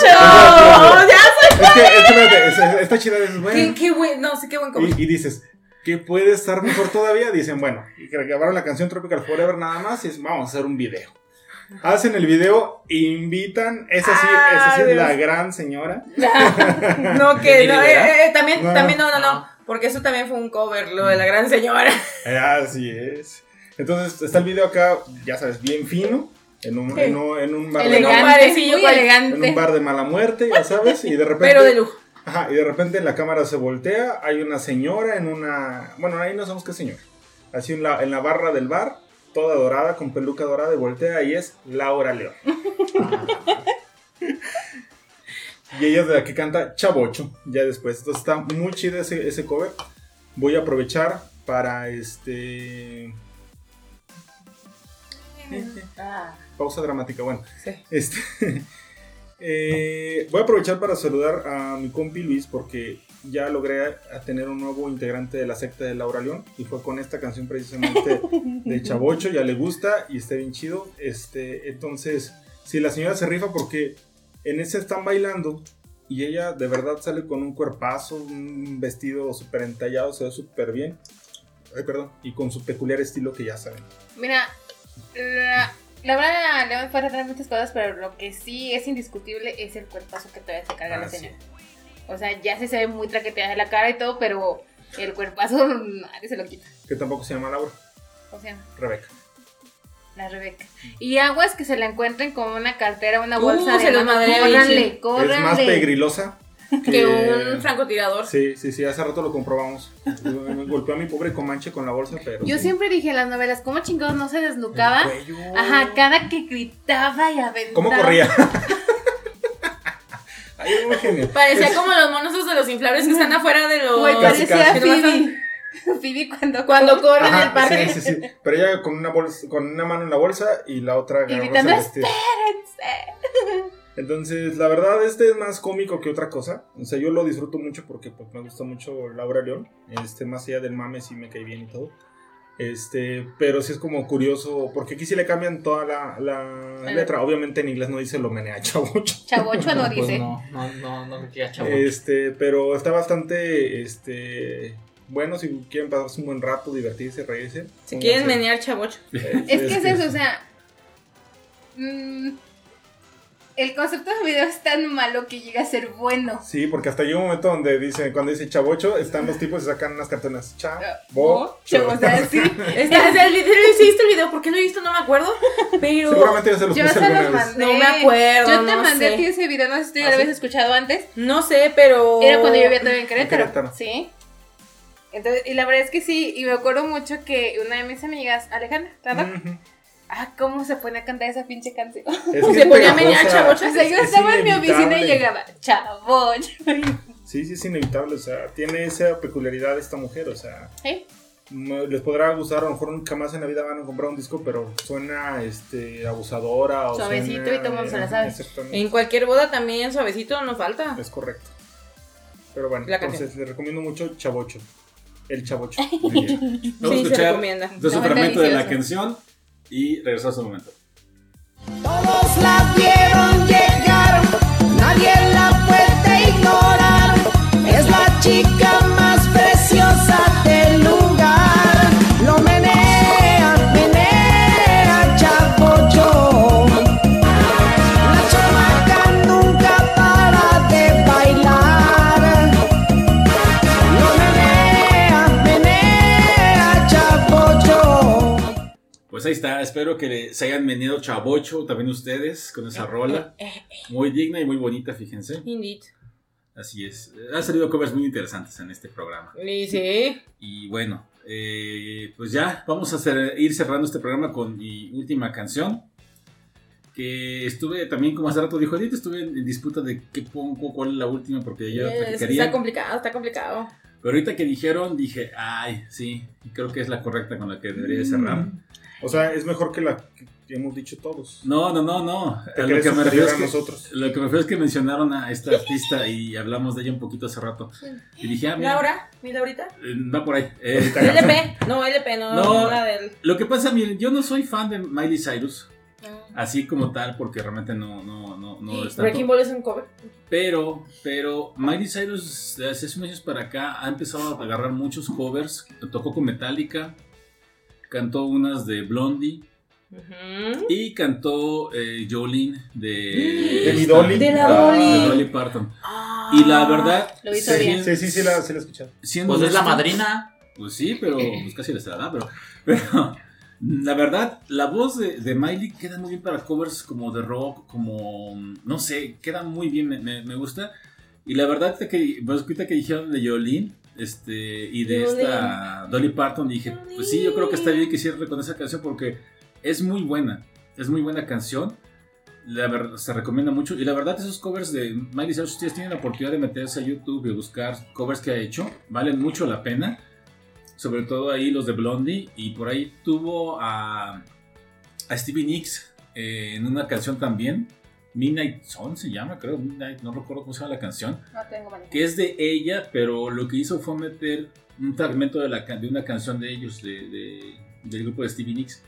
¡Chavo! Ya Es que, espérate, es- es- esta chida es buena. Qué, qué buen, no sé qué buen. Y, y dices, ¿qué puede estar mejor todavía? Dicen, bueno, y grabaron la canción Tropical Forever nada más y es, vamos a hacer un video. Hacen el video, invitan, esa sí, esa sí es la Dios. gran señora. (laughs) No, que (laughs) ¿De no, eh, eh, también, No. también, no, no, no. Porque eso también fue un cover, lo de la gran señora. (laughs) Así es. Entonces está el video acá, ya sabes, bien fino, en un, Sí. en un, en un bar de Elegante. mala, parecillo, muy cual- en un bar de mala muerte, ya sabes, y de repente... Pero de lujo. Ajá, y de repente la cámara se voltea, hay una señora en una... Bueno, ahí no sabemos qué señora. Así en la, en la barra del bar, toda dorada, con peluca dorada, y voltea y es Laura León. (laughs) y ella es de la que canta Chavocho, ya después. Entonces está muy chido ese, ese cover. Voy a aprovechar para este... Pausa dramática, bueno. Sí. Este, (laughs) eh, voy a aprovechar para saludar a mi compi Luis porque ya logré tener un nuevo integrante de la secta de Laura León y fue con esta canción precisamente (laughs) de Chavocho, ya le gusta y está bien chido. Este, entonces, si la señora se rifa porque en ese están bailando y ella de verdad sale con un cuerpazo, un vestido súper entallado, se ve súper bien. Ay, perdón, y con su peculiar estilo que ya saben. Mira, la, la verdad le puede tratar muchas cosas, pero lo que sí es indiscutible es el cuerpazo que todavía se carga Ah, la sí. O sea, ya se ve muy traqueteada de la cara y todo, pero el cuerpazo (laughs) nadie se lo quita. Que tampoco se llama Laura, O sea, Rebeca. la Rebeca. Y aguas que se la encuentren con una cartera, una Uh, bolsa se de los mano. madrea, Córranle, sí. Es más córranle. pegrilosa (laughs) Que un francotirador. Sí, sí, sí, hace rato lo comprobamos. (laughs) Golpeó a mi pobre Comanche con la bolsa, pero. Yo sí. siempre dije en las novelas, ¿cómo chingados no se desnucaba? Ajá, cada que gritaba y aventaba. ¿Cómo corría? Ay, es muy genial. Parecía como los monos de los inflables que están afuera de los. Güey, parecía Phoebe. (laughs) Phoebe cuando, Cuando corre en el parque. Sí, sí, sí. Pero ella con una bolsa, con una mano en la bolsa y la otra Y gritando, vestido. (laughs) Entonces, la verdad, este es más cómico que otra cosa. O sea, yo lo disfruto mucho porque pues, me gusta mucho Laura León. Este, más allá del mame, sí me cae bien y todo. Este, pero sí es como curioso, porque aquí sí le cambian toda la, la letra. Obviamente en inglés no dice lo menea chavocho. Chavocho no (laughs) Pues dice. no, no, no, no me queda chavo. Este, pero está bastante, este, bueno, si quieren pasarse un buen rato, divertirse, reírse. Si quieren menear chavocho. Eh, (laughs) Es que es eso, o sea. mm, el concepto del video es tan malo que llega a ser bueno. Sí, porque hasta llega un momento donde dice, cuando dice chavocho, están los tipos y sacan unas cartonas. Chavocho. O sea, sí. Está, el video, sí, viste el video, ¿por qué lo he visto? No me acuerdo. Pero. Seguramente ya se los Yo puse se alguna los vez. mandé. No me acuerdo, Yo te no mandé sé. a ti ese video, no sé si tú ya ¿Ah, lo sí? habías escuchado antes. No sé, pero. Era cuando yo vivía todavía en Querétaro. Querétaro. Sí. Entonces, y la verdad es que sí, y me acuerdo mucho que una de mis amigas, Alejandra, ¿verdad? Ah, cómo se pone a cantar esa pinche canción. Es Se que es ponía a menear. O sea, yo es estaba en mi oficina y llegaba, chavocho. Sí, sí, es inevitable, o sea, tiene esa peculiaridad esta mujer, o sea, les podrá gustar, a lo mejor nunca más en la vida van a comprar un disco, pero suena, este, abusadora o Suavecito suena, y todo el mundo se la sabe. Exactamente. En cualquier boda también suavecito no falta. Es correcto. Pero bueno, La entonces les recomiendo mucho Chavocho. El Chavocho. (laughs) Muy bien. Vamos Sí, a se recomienda. Está muy fragmento de la canción y regresamos un momento. Todos la vieron llegar, nadie ahí está, espero que se hayan venido chavocho también ustedes con esa rola. Muy digna y muy bonita, fíjense. Indeed. Así es. Han salido covers muy interesantes en este programa. Y sí. Y bueno, eh, pues ya vamos a hacer- ir cerrando este programa con mi última canción. Que estuve también, como hace rato dijo Edith, estuve en, disputa de qué pongo, cuál es la última, porque yo Es- quería. está complicado, está complicado. Pero ahorita que dijeron, dije, ay, sí, creo que es la correcta con la que debería de cerrar. O sea, es mejor que la que, hemos dicho todos. No, no, no, no. A lo que me refiero es que, nosotros. lo que me refiero es que mencionaron a esta artista y hablamos de ella un poquito hace rato. Y dije, ah, mira, Laura, mi Laurita. eh, va por ahí. Eh, LP, no, LP, no, No. la del. lo que pasa, miren, yo no soy fan de Miley Cyrus, Ah. así como tal, porque realmente no, no, no, no es. Wrecking Ball es un cover. Pero, pero Miley Cyrus desde hace unos años para acá ha empezado a agarrar muchos covers. Tocó con Metallica, cantó unas de Blondie Ujú. y cantó eh, Jolene de, De mi Dolly. De la Ah, Dolly. de Dolly Parton. Y la verdad, Lo hizo sí, bien. Sí, sí, sí, la, sí la he escuchado. siendo Pues es la madrina. Pues sí, pero pues casi les da, pero, pero la verdad, la voz de, de Miley queda muy bien para covers como de rock, como, no sé, queda muy bien, me, me- me gusta. Y la verdad, te que, pues, ahorita que dijeron de Jolene este, y de esta Dolly Parton, dije, pues sí, yo creo que está bien que cierre con esa canción porque es muy buena, es muy buena canción. La verdad, se recomienda mucho. Y la verdad, esos covers de Miley Cyrus, ustedes tienen la oportunidad de meterse a YouTube y buscar covers que ha hecho, valen mucho la pena sobre todo ahí los de Blondie, y por ahí tuvo a, a Stevie Nicks eh, en una canción también, Midnight Sun se llama, creo, Midnight, no recuerdo cómo se llama la canción, No tengo manera. que es de ella, pero lo que hizo fue meter un fragmento de, la, de una canción de ellos, de, de- del grupo de Stevie Nicks,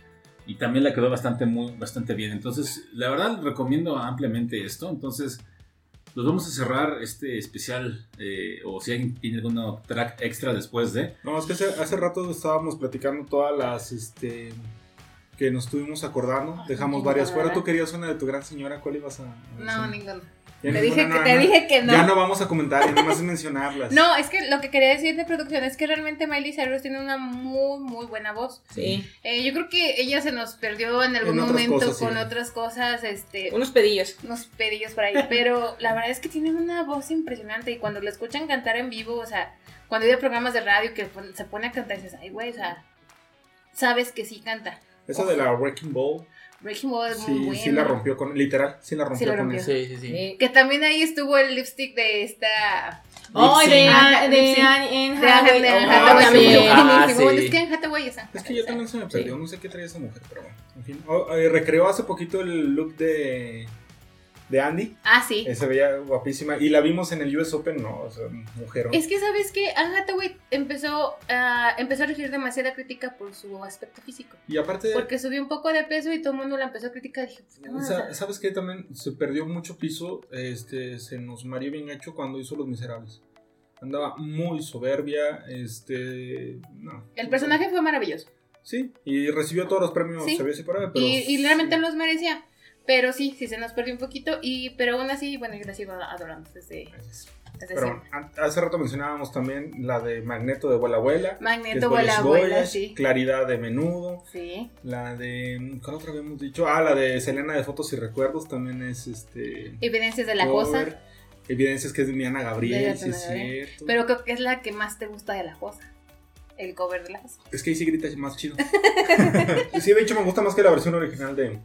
y también la quedó bastante, muy, bastante bien. Entonces, la verdad, recomiendo ampliamente esto. Entonces, los vamos a cerrar este especial, eh, o si alguien tiene alguna track extra después de... No, es que hace, hace rato estábamos platicando todas las este que nos estuvimos acordando. Dejamos varias fuera. Tú querías una de tu gran señora, ¿cuál ibas a, a No, ninguno. Ya Te ninguna, dije, que, no, te no. dije que no. Ya no vamos a comentar y nada más es mencionarlas. No, es que lo que quería decir de producción es que realmente Miley Cyrus tiene una muy, muy buena voz. Sí. Eh, yo creo que ella se nos perdió en algún En otras momento cosas, sí. con otras cosas, este, Unos pedillos. unos pedillos por ahí. (laughs) Pero la verdad es que tiene una voz impresionante y cuando la escuchan cantar en vivo, o sea, cuando hay programas de radio que se pone a cantar, dices, ay, güey, o sea, sabes que sí canta. Esa de la Wrecking Ball, Breaking Ball es muy sí, buena. sí la rompió con. Literal, sí la rompió, Sí la con rompió. Sí, sí, sí. Sí. Que también ahí estuvo el lipstick de esta... Oh, de. Anne- Hathaway. Oh, Ah, sí. Es que Anne Hathaway esa. Es que yo también se me perdió, no sé qué traía esa mujer, pero bueno, en fin. Oh, eh, recreó hace poquito el look de, de Andy, Ah, sí. eh, se veía guapísima, y la vimos en el US Open, no, o sea, mujer. Es que sabes que Anne Hathaway empezó, a empezó a recibir demasiada crítica por su aspecto físico. Y aparte, Porque subió un poco de peso y todo el mundo la empezó a criticar. Dije, pues, no, sa- ¿sabes qué? También se perdió mucho piso, este, se nos mareó bien hecho cuando hizo Los Miserables. Andaba muy soberbia, este, no. el personaje fue maravilloso. Sí, y recibió todos los premios, Sí. se por ahí, pero... Y, y realmente los merecía. Pero sí, sí se nos perdió un poquito. Y, pero aún así, bueno, yo la sigo adorando desde, desde Pero siempre. hace rato mencionábamos también la de Magneto de Abuela Abuela. Magneto, Boyes abuela, sí. Claridad de Menudo. Sí. La de. ¿Cuál otra habíamos dicho? Ah, la de Selena de Fotos y Recuerdos también es este. Evidencias de la cover. cosa. Evidencias que es de Diana De Gabriel, sí es cierto. Pero creo que es la que más te gusta de la cosa. El cover de la cosa. Es que ahí sí grita más chido. (laughs) sí, de hecho me gusta más que la versión original de,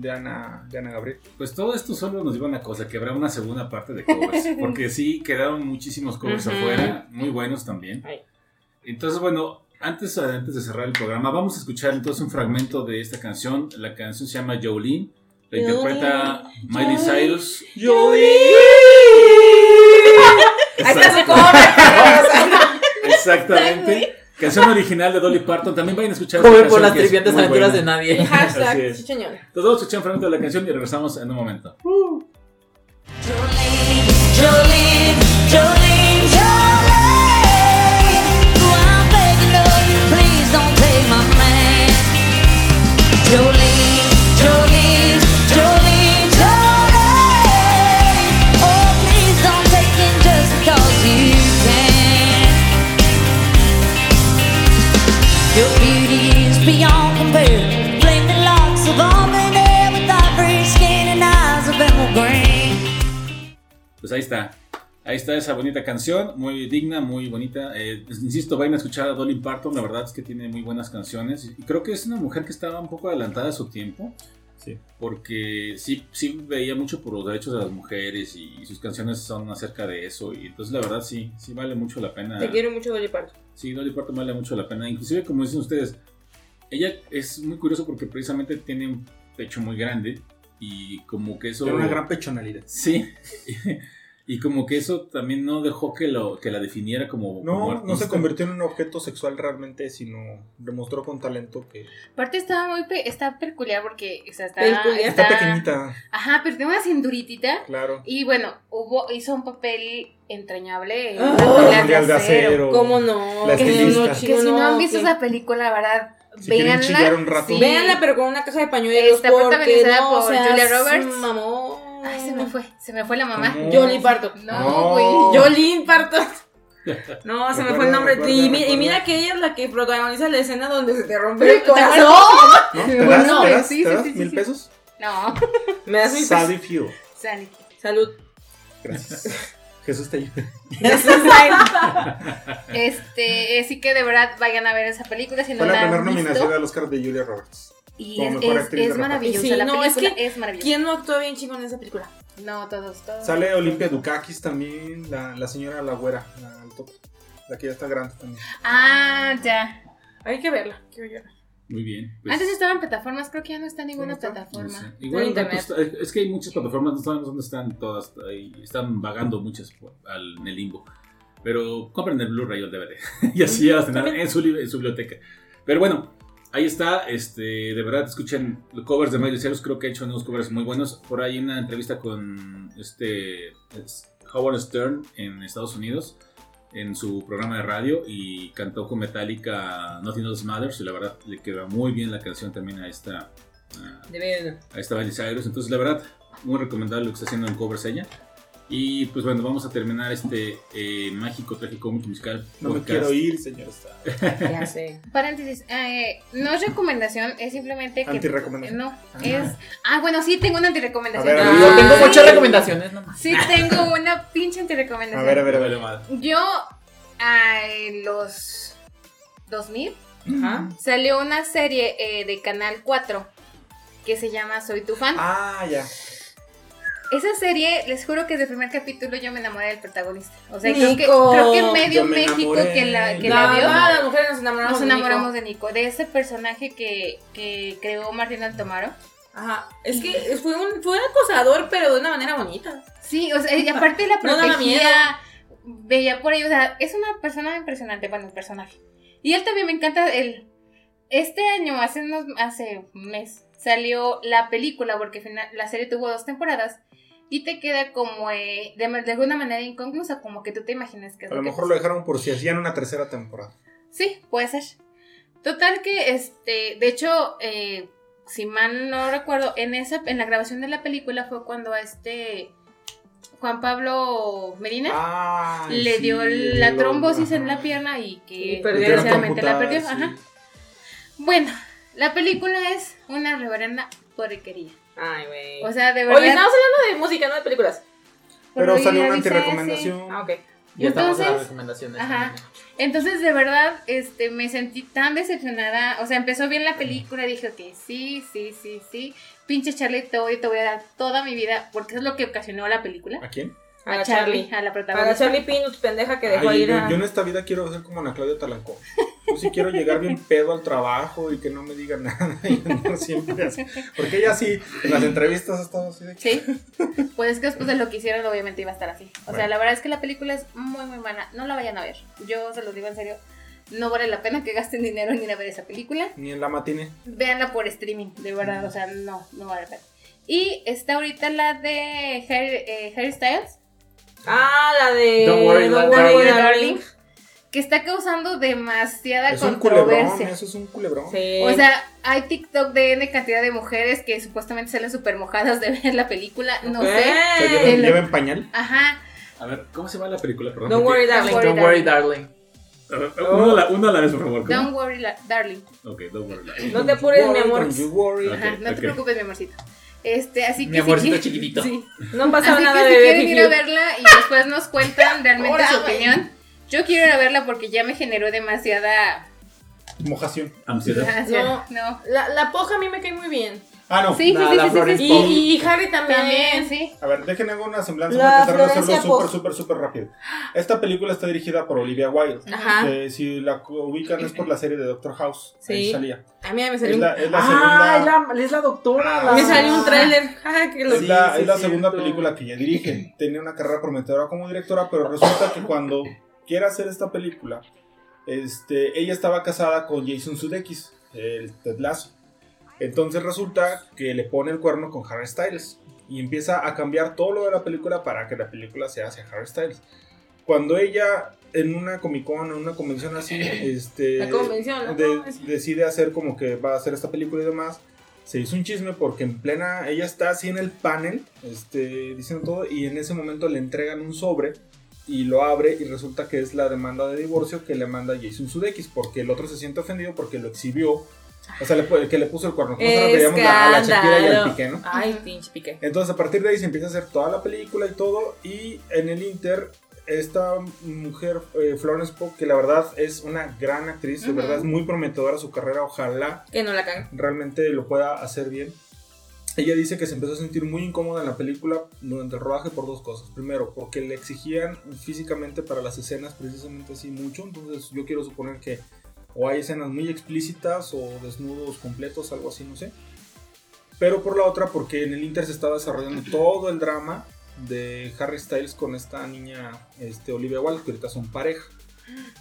de, Ana, de Ana Gabriel. Pues todo esto solo nos lleva a una cosa, que habrá una segunda parte de covers. (laughs) Porque sí, quedaron muchísimos covers Ujú. afuera, muy buenos también. Entonces, bueno, antes, antes de cerrar el programa, vamos a escuchar entonces un fragmento de esta canción. La canción se llama Jolene. La Jolene, interpreta Miley Jolene. Cyrus. (laughs) Ahí está su cover. (laughs) Exactamente. Canción original de Dolly Parton. También vayan a escuchar Joven esta por las triviantes aventuras de nadie. Así Hashtag, es. sí, señor. Entonces vamos a escuchar un fragmento de la canción y regresamos en un momento. Jolene, Jolene, Jolene. Pues ahí está. Ahí está esa bonita canción, muy digna, muy bonita. Eh, insisto, vayan a escuchar a Dolly Parton, la verdad es que tiene muy buenas canciones. Y creo que es una mujer que estaba un poco adelantada a su tiempo. Sí. Porque sí, sí veía mucho por los derechos de las mujeres y, sus canciones son acerca de eso. Y entonces la verdad sí, sí vale mucho la pena. Te quiero mucho, Dolly Parton. Sí, Dolly Parton vale mucho la pena. Inclusive, como dicen ustedes, ella es muy curioso porque precisamente tiene un pecho muy grande y como que eso... Tiene una gran pechonalidad. Sí. (laughs) y como que eso también no dejó que, lo, que la definiera como... como No, no se convirtió en un objeto sexual realmente, sino demostró con talento que Aparte estaba muy pe- está peculiar porque o sea, está, Peculiar. está pequeñita, Ajá, pero tiene una cinturitita. claro. Y bueno, hubo, hizo un papel entrañable en la pelea Mundial de acero. ¿Cómo no? La Que, estilista. que si no han visto que- esa película, la verdad, Si quieren chillar véanla. un rato. Sí. Véanla, pero con una caja de pañuelos. Está porque protagonizada no por seas Julia Roberts. Mamón. Ay, se me fue, se me fue la mamá. ¿Cómo? Jolly Parton. No, No. güey. Jolene Parton. (laughs) No, se me fue el nombre. recuerda, y, mi- y mira que ella es la que protagoniza la escena donde se te rompe el te corazón. ¿No? ¿Te Bueno, das, te das, sí, te sí, das sí, sí, mil sí. pesos? No, Me das mi peso. Sally Fuel. Sally. Salud. Gracias. Jesús te ayude. Este, sí que de verdad vayan a ver esa película si no Fue la la primera nominación al Oscar de Julia Roberts. Y es, mejor es- es maravillosa, Sí, la no, es que- es, maravillosa. ¿Quién no actuó bien chingón en esa película? No, todos, todos. Sale Olimpia Dukakis también, la, la señora La Güera, la, la que ya está grande también. Ah, ya. Hay que verla. Quiero llorar. Muy bien. pues, Antes estaba en plataformas, creo que ya no está en ninguna ¿No no plataforma. sé. Igual En internet. pues, es que hay muchas plataformas, no sabemos dónde están todas. ahí están vagando muchas al- en el limbo. Pero compren el Blu-ray o el DVD. (laughs) y así ya vas a tener en su, en su biblioteca. Pero bueno, ahí está. Este, de verdad, escuchen los covers de Miley Cyrus. Creo que ha hecho unos covers muy buenos. Por ahí una entrevista con este es Howard Stern en Estados Unidos. En su programa de radio y cantó con Metallica Nothing Else Matters. Y la verdad le queda muy bien la canción también a esta, a- De. Ahí está Miley Cyrus. Entonces, la verdad, muy recomendable lo que está haciendo en covers ella. Y pues bueno, vamos a terminar este eh, mágico, trágico, musical. No me quiero ir, señor. Está. (laughs) Ya sé. Paréntesis, eh, no es recomendación, es simplemente que... Antirrecomendación. No, es... Ah, bueno, sí tengo una antirrecomendación. A ver, Ah, Yo tengo sí. muchas recomendaciones nomás. Sí tengo una pinche antirrecomendación. A ver, a ver, a ver. madre. Yo, ah, en los 2000, Ajá. salió una serie eh, de Canal 4 que se llama Soy tu fan. Ah, ya. Esa serie, les juro que desde el primer capítulo yo me enamoré del protagonista. O sea, creo que, creo que medio me México enamoré. que la, que La la vio. verdad, las mujeres nos enamoramos. Nos de Nico. enamoramos de Nico, de ese personaje que, que creó Martín Altomaro. Ajá. Es que fue un, fue un acosador, pero de una manera bonita. Sí, o sea, y aparte la (laughs) No protegía, veía por ahí, o sea, es una persona impresionante, bueno, el personaje. Y él también me encanta, el, este año, hace, unos, hace un mes, salió la película, porque final- la serie tuvo dos temporadas, y te queda como, eh, de, de alguna manera inconclusa, como que tú te imaginas que es A lo mejor lo dejaron por si hacían una tercera temporada. Sí, puede ser. Total que, este, de hecho, eh, si mal no recuerdo, en esa, en la grabación de la película fue cuando a este Juan Pablo Medina Ay, le sí, dio la trombosis ajá. en la pierna y que desgraciadamente la perdió. sí. Ajá. Bueno, la película es una reverenda porquería. Ay, güey. O sea, de verdad. Oye, estamos hablando de música, no de películas. Pero salió una dice, antirrecomendación. Ah, ok. Ya estamos en las Entonces, recomendaciones. ajá. Entonces, de verdad, este, me sentí tan decepcionada. O sea, empezó bien la película, dije, ok, sí, sí, sí, sí. Pinche Charlie, te voy, te voy a dar toda mi vida, porque es lo que ocasionó la película. ¿A quién? A, Charlie, Charlie. a la A protagonista. la Charlie Pinut, pendeja que dejó Ay, ir yo, a. yo en esta vida quiero ser como Ana Claudia Talancón. Yo sí quiero llegar bien pedo al trabajo y que no me digan nada (laughs) y andar siempre así. Porque ella sí, en las entrevistas ha estado así de que... Sí. Pues es que después de lo que hicieron, obviamente iba a estar así. O sea, la verdad es que la película es muy, muy mala. No la vayan a ver. Yo se los digo en serio. No vale la pena que gasten dinero en ir a ver esa película. Ni en la matine. Véanla por streaming, de verdad. O sea, no, no vale la pena. Y está ahorita la de Harry, eh, Harry Styles, Ah, la de. Don't worry, Don't darling. worry, Darling. Que está causando demasiada Es un culebrón, controversia. eso es un culebrón. Sí. O sea, hay TikTok de N cantidad de mujeres que supuestamente salen súper mojadas de ver la película. No sé. O sea, lleven, lo- lleven pañal. Ajá. A ver, ¿cómo se llama la película? Perdón. Don't worry, darling. Don't Don't worry, darling. A ver, uno, a la, uno a la vez, por favor. ¿cómo? Don't worry, darling. Ok, don't worry. darling. No te apures, mi amor. Ajá, no te preocupes, mi amorcito. Este, así que Mi amorcito chiquitito. Sí. No pasaba Así nada que de si quieren ir a verla y después nos cuentan realmente su opinión. Yo quiero ir a verla porque ya me generó demasiada Mojación. Ansiedad. ansiedad. No. La, la poja a mí me cae muy bien. Ah, no. Sí, sí, No, sí, la sí, sí, Y, Harry también. También, sí. A ver, déjenme hago una semblanza La para tratar de hacerlo Florencia súper, súper, súper rápido. Esta película está dirigida por Olivia Wilde. Ajá. Que si la ubican es por la serie de Doctor House. Ahí Sí. salía. A mí me Es salió un, la, es la Ah, segunda. es la, es la doctora. la- me salió un tráiler. Ah, que lo- Es la, Sí, es la segunda cierto. película que ella dirige. Tenía una carrera prometedora como directora, pero resulta que cuando quiere hacer esta película, este, ella estaba casada con Jason Sudeikis, el Ted Lasso. Entonces resulta que le pone el cuerno con Harry Styles y empieza a cambiar todo lo de la película para que la película sea hacia Harry Styles. Cuando ella en una Comic Con, en una convención así, este, La convención, ¿no? de- Es- decide hacer como que va a hacer esta película y demás. Se hizo un chisme porque en plena, ella está así en el panel, este, diciendo todo, y en ese momento le entregan un sobre y lo abre y resulta que es la demanda de divorcio que le manda Jason Sudeikis porque el otro se siente ofendido porque lo exhibió, o sea, le que le puso el cuerno, nosotros a la Shakira y al. Piqué, ¿no? Ay, pinche piqué. Entonces a partir de ahí se empieza a hacer toda la película y todo. Y en el Inter, esta mujer, eh, Florence Pugh, que la verdad es una gran actriz, de verdad es muy prometedora su carrera, ojalá Que no la cagan. realmente lo pueda hacer bien. Ella dice que se empezó a sentir muy incómoda en la película durante el rodaje por dos cosas. Primero, porque le exigían físicamente para las escenas precisamente así mucho. Entonces yo quiero suponer que o hay escenas muy explícitas o desnudos completos, algo así, no sé. Pero por la otra, porque en el Inter se estaba desarrollando (clears throat) todo el drama de Harry Styles con esta niña este, Olivia Wilde, que ahorita son pareja.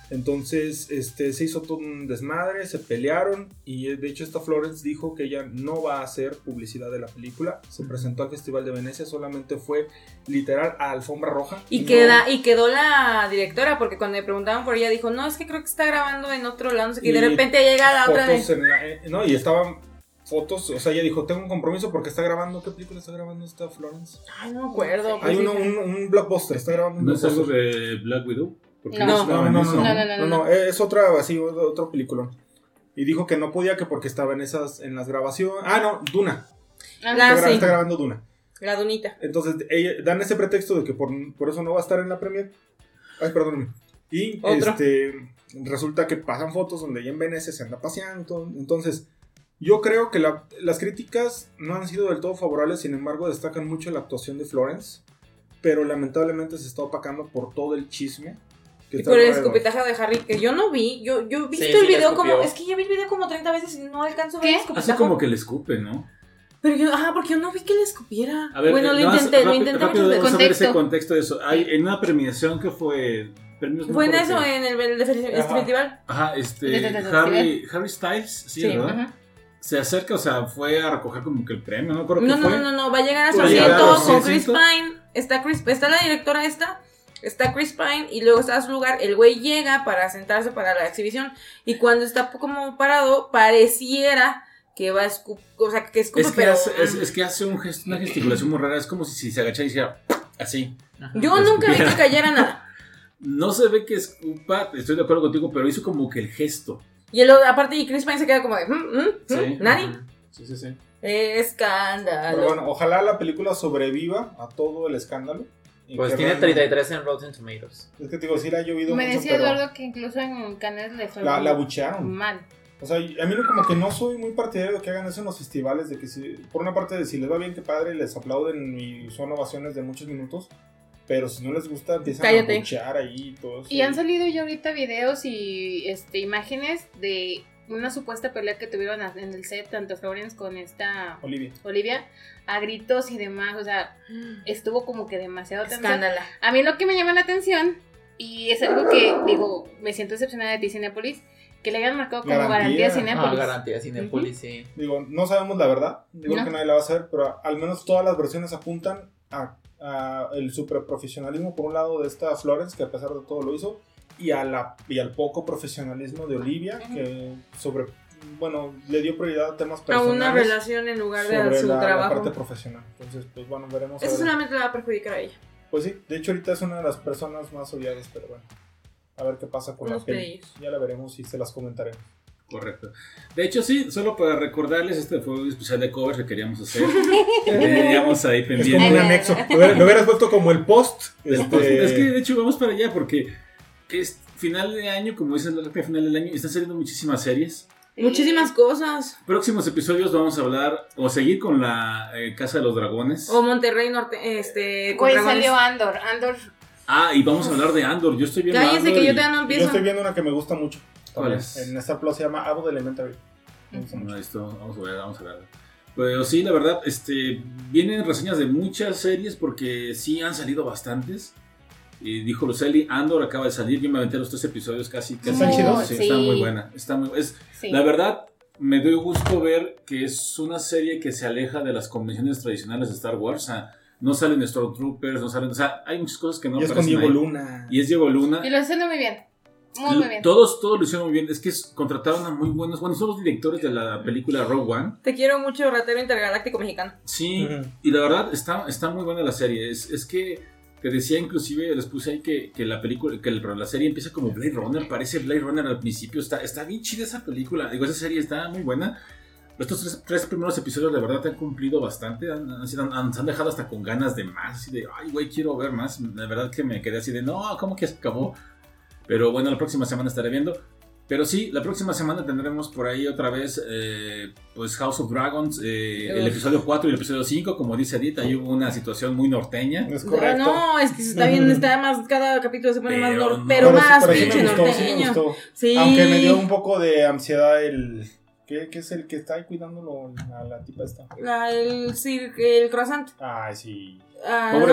Entonces este, se hizo todo un desmadre, se pelearon y eh, de hecho esta Florence dijo que ella no va a hacer publicidad de la película. Se presentó al Festival de Venecia, solamente fue literal a alfombra roja. Y, No- queda, y quedó la directora, porque cuando me preguntaban por ella, dijo, no, es que creo que está grabando en otro lado, no sé qué", y de repente llega la otra la- eh, no, y estaban fotos, o sea, ella dijo, tengo un compromiso porque está grabando, ¿qué película está grabando esta Florence? Ay, no me acuerdo. Hay pues, uno, un, un blockbuster, está grabando un ¿No es algo de Black Widow? Porque No. No, no, no, no. No, no, no, no, no. no, es otra, así, otro película. Y dijo que no podía que porque estaba en esas, en las grabaciones. Ah, no, Duna. Ah, La- está, gra- sí. está grabando Duna. La dunita. Entonces, ella, dan ese pretexto de que por, por eso no va a estar en la premier. Ay, perdóname. Y Otro. este resulta que pasan fotos donde ella en Venecia se anda paseando. Entonces, yo creo que la- las críticas no han sido del todo favorables, sin embargo, destacan mucho la actuación de Florence. Pero lamentablemente se está opacando por todo el chisme. Y el escupitajo de Harry, que yo no vi. Yo, yo he visto Sí, el sí, video como. Es que ya vi el video como 30 veces y no alcanzo a ver ¿Qué? el escupitajo. como que le escupe, ¿no? Pero yo, ah, porque yo no vi que le escupiera. A ver, bueno, eh, lo más intenté, lo intenté rápido, muchas veces. vamos a ver ese Contexto. de eso. Hay, en una premiación que fue... Premios, Fue en eso, en el, el, el- este Ajá. festival. Ajá, ¿De- este... de- de- de- Harry, Harry Styles, sí, Sí, ¿verdad? Ajá. Se acerca, o sea, fue a recoger como que el premio, no creo que No, no, fue. no, no, no, va a llegar a su asiento con Chris. Pine. Está Chris, está la directora esta, está Chris Pine y luego está a su lugar. El güey llega para sentarse para la exhibición y cuando está como parado pareciera que va a escupir, o sea, que escupe, Es que, pero hace, es, es que hace un gesto- una gesticulación muy rara, es como si, si se agachara y hiciera así. yo nunca vi que cayera nada. (laughs) No se ve que escupa, estoy de acuerdo contigo, pero hizo como que el gesto. Y el, otro- aparte y Chris Pine se queda como de, "Mm, mm, mm, ¿Nani? Sí, sí, sí. Escándalo. Pero bueno, ojalá la película sobreviva a todo el escándalo. Pues tiene realmente- 33 en Rotten Tomatoes. Es que te digo, sí la ha llovido Me mucho, decía pero Eduardo que incluso en Cannes le fue la, la buchearon. mal. O sea, a mí no, como que no soy muy partidario de que hagan eso en los festivales, de que si, por una parte de si les va bien, que padre, les aplauden y son ovaciones de muchos minutos, pero si no les gusta, empiezan Cállate. a buchear ahí y todo eso. Y han salido ya ahorita videos y este imágenes de una supuesta pelea que tuvieron en el set, tanto Florence con esta Olivia. Olivia, a gritos y demás. O sea, estuvo como que demasiado tenso. Escándala. A mí lo que me llama la atención, y es algo que, digo, me siento decepcionada de ti, Cinepolis, que le hayan marcado como Garantía. garantía, Ah, Cinepolis. garantía Cinepolis, sí. Digo, no sabemos la verdad, digo No. que nadie la va a saber, pero al menos todas las versiones apuntan a, a el super profesionalismo, por un lado, de esta Florence, que a pesar de todo lo hizo, y, a la, y al poco profesionalismo de Olivia, que sobre, bueno, le dio prioridad a temas A personales. una relación en lugar de a su la, la trabajo. parte profesional. Entonces, pues bueno, veremos. a Eso ver. solamente le va a perjudicar a ella. Pues sí, de hecho ahorita es una de las personas más odiadas, pero bueno. A ver qué pasa con Unos la peli. Ya la veremos y se las comentaremos. Correcto. De hecho, sí, solo para recordarles, este fue un especial de covers que queríamos hacer. (laughs) Teníamos ahí Es como pendiente. un anexo. Lo hubieras, lo hubieras puesto como el post. este, Es que de hecho vamos para allá porque es final de año, como dicen la recta final del año, están saliendo muchísimas series. Muchísimas cosas. Próximos episodios vamos a hablar o seguir con la eh, Casa de los Dragones. O Monterrey Norte, este, con Güey, dragones. salió Andor. Andor. Ah, y vamos a hablar de Andor. Yo estoy viendo Cállese Andor que yo todavía no yo empiezo. estoy viendo una que me gusta mucho. ¿Cuál es? En Star Plus se llama Abu de Elementary. Me gusta mucho. No, esto, vamos a ver, vamos a ver. Pero sí, la verdad, este, vienen reseñas de muchas series porque sí han salido bastantes. Y dijo Luceli, Andor acaba de salir, yo me aventé los tres episodios casi. casi ¿Están chidos? Sí, Sí. está muy buena. Está muy, es, Sí. La verdad, me doy gusto ver que es una serie que se aleja de las convenciones tradicionales de Star Wars. O sea, no salen Stormtroopers, no salen. O sea, hay muchas cosas que no y es con Diego ahí. Luna. Y es Diego Luna. Y lo haciendo muy bien. Muy, muy bien. Todos, todos lo hicieron muy bien. Es que contrataron a muy buenos. Bueno, son los directores de la película Rogue One. Te quiero mucho, ratero intergaláctico mexicano. Sí, y la verdad está, está muy buena la serie. Es, es que te decía, inclusive, les puse ahí que, que la película, que el- la serie empieza como Blade Runner, parece Blade Runner al principio. Está, está bien chida esa película. Digo, esa serie está muy buena. Estos tres, tres primeros episodios, de verdad, te han cumplido bastante. Han, han, han- se han dejado hasta con ganas de más. Así de, ay, güey, quiero ver más. La verdad que me quedé así de, no, ¿cómo que acabó? Pero bueno, la próxima semana estaré viendo. Pero sí, la próxima semana tendremos por ahí otra vez eh, pues House of Dragons, eh, el episodio 4 y el episodio 5, como dice Edith, ahí hubo una situación muy norteña. Es correcto. No, es que está bien, está más, cada capítulo se pone más Pero nor- no. pero Pero sí, más pinche sí norteño. gustó. Sí. Aunque me dio un poco de ansiedad el. ¿Qué, qué es el que está ahí cuidándolo a la tipa esta? La- el, cir- el croissant. Ay, sí. Ah, de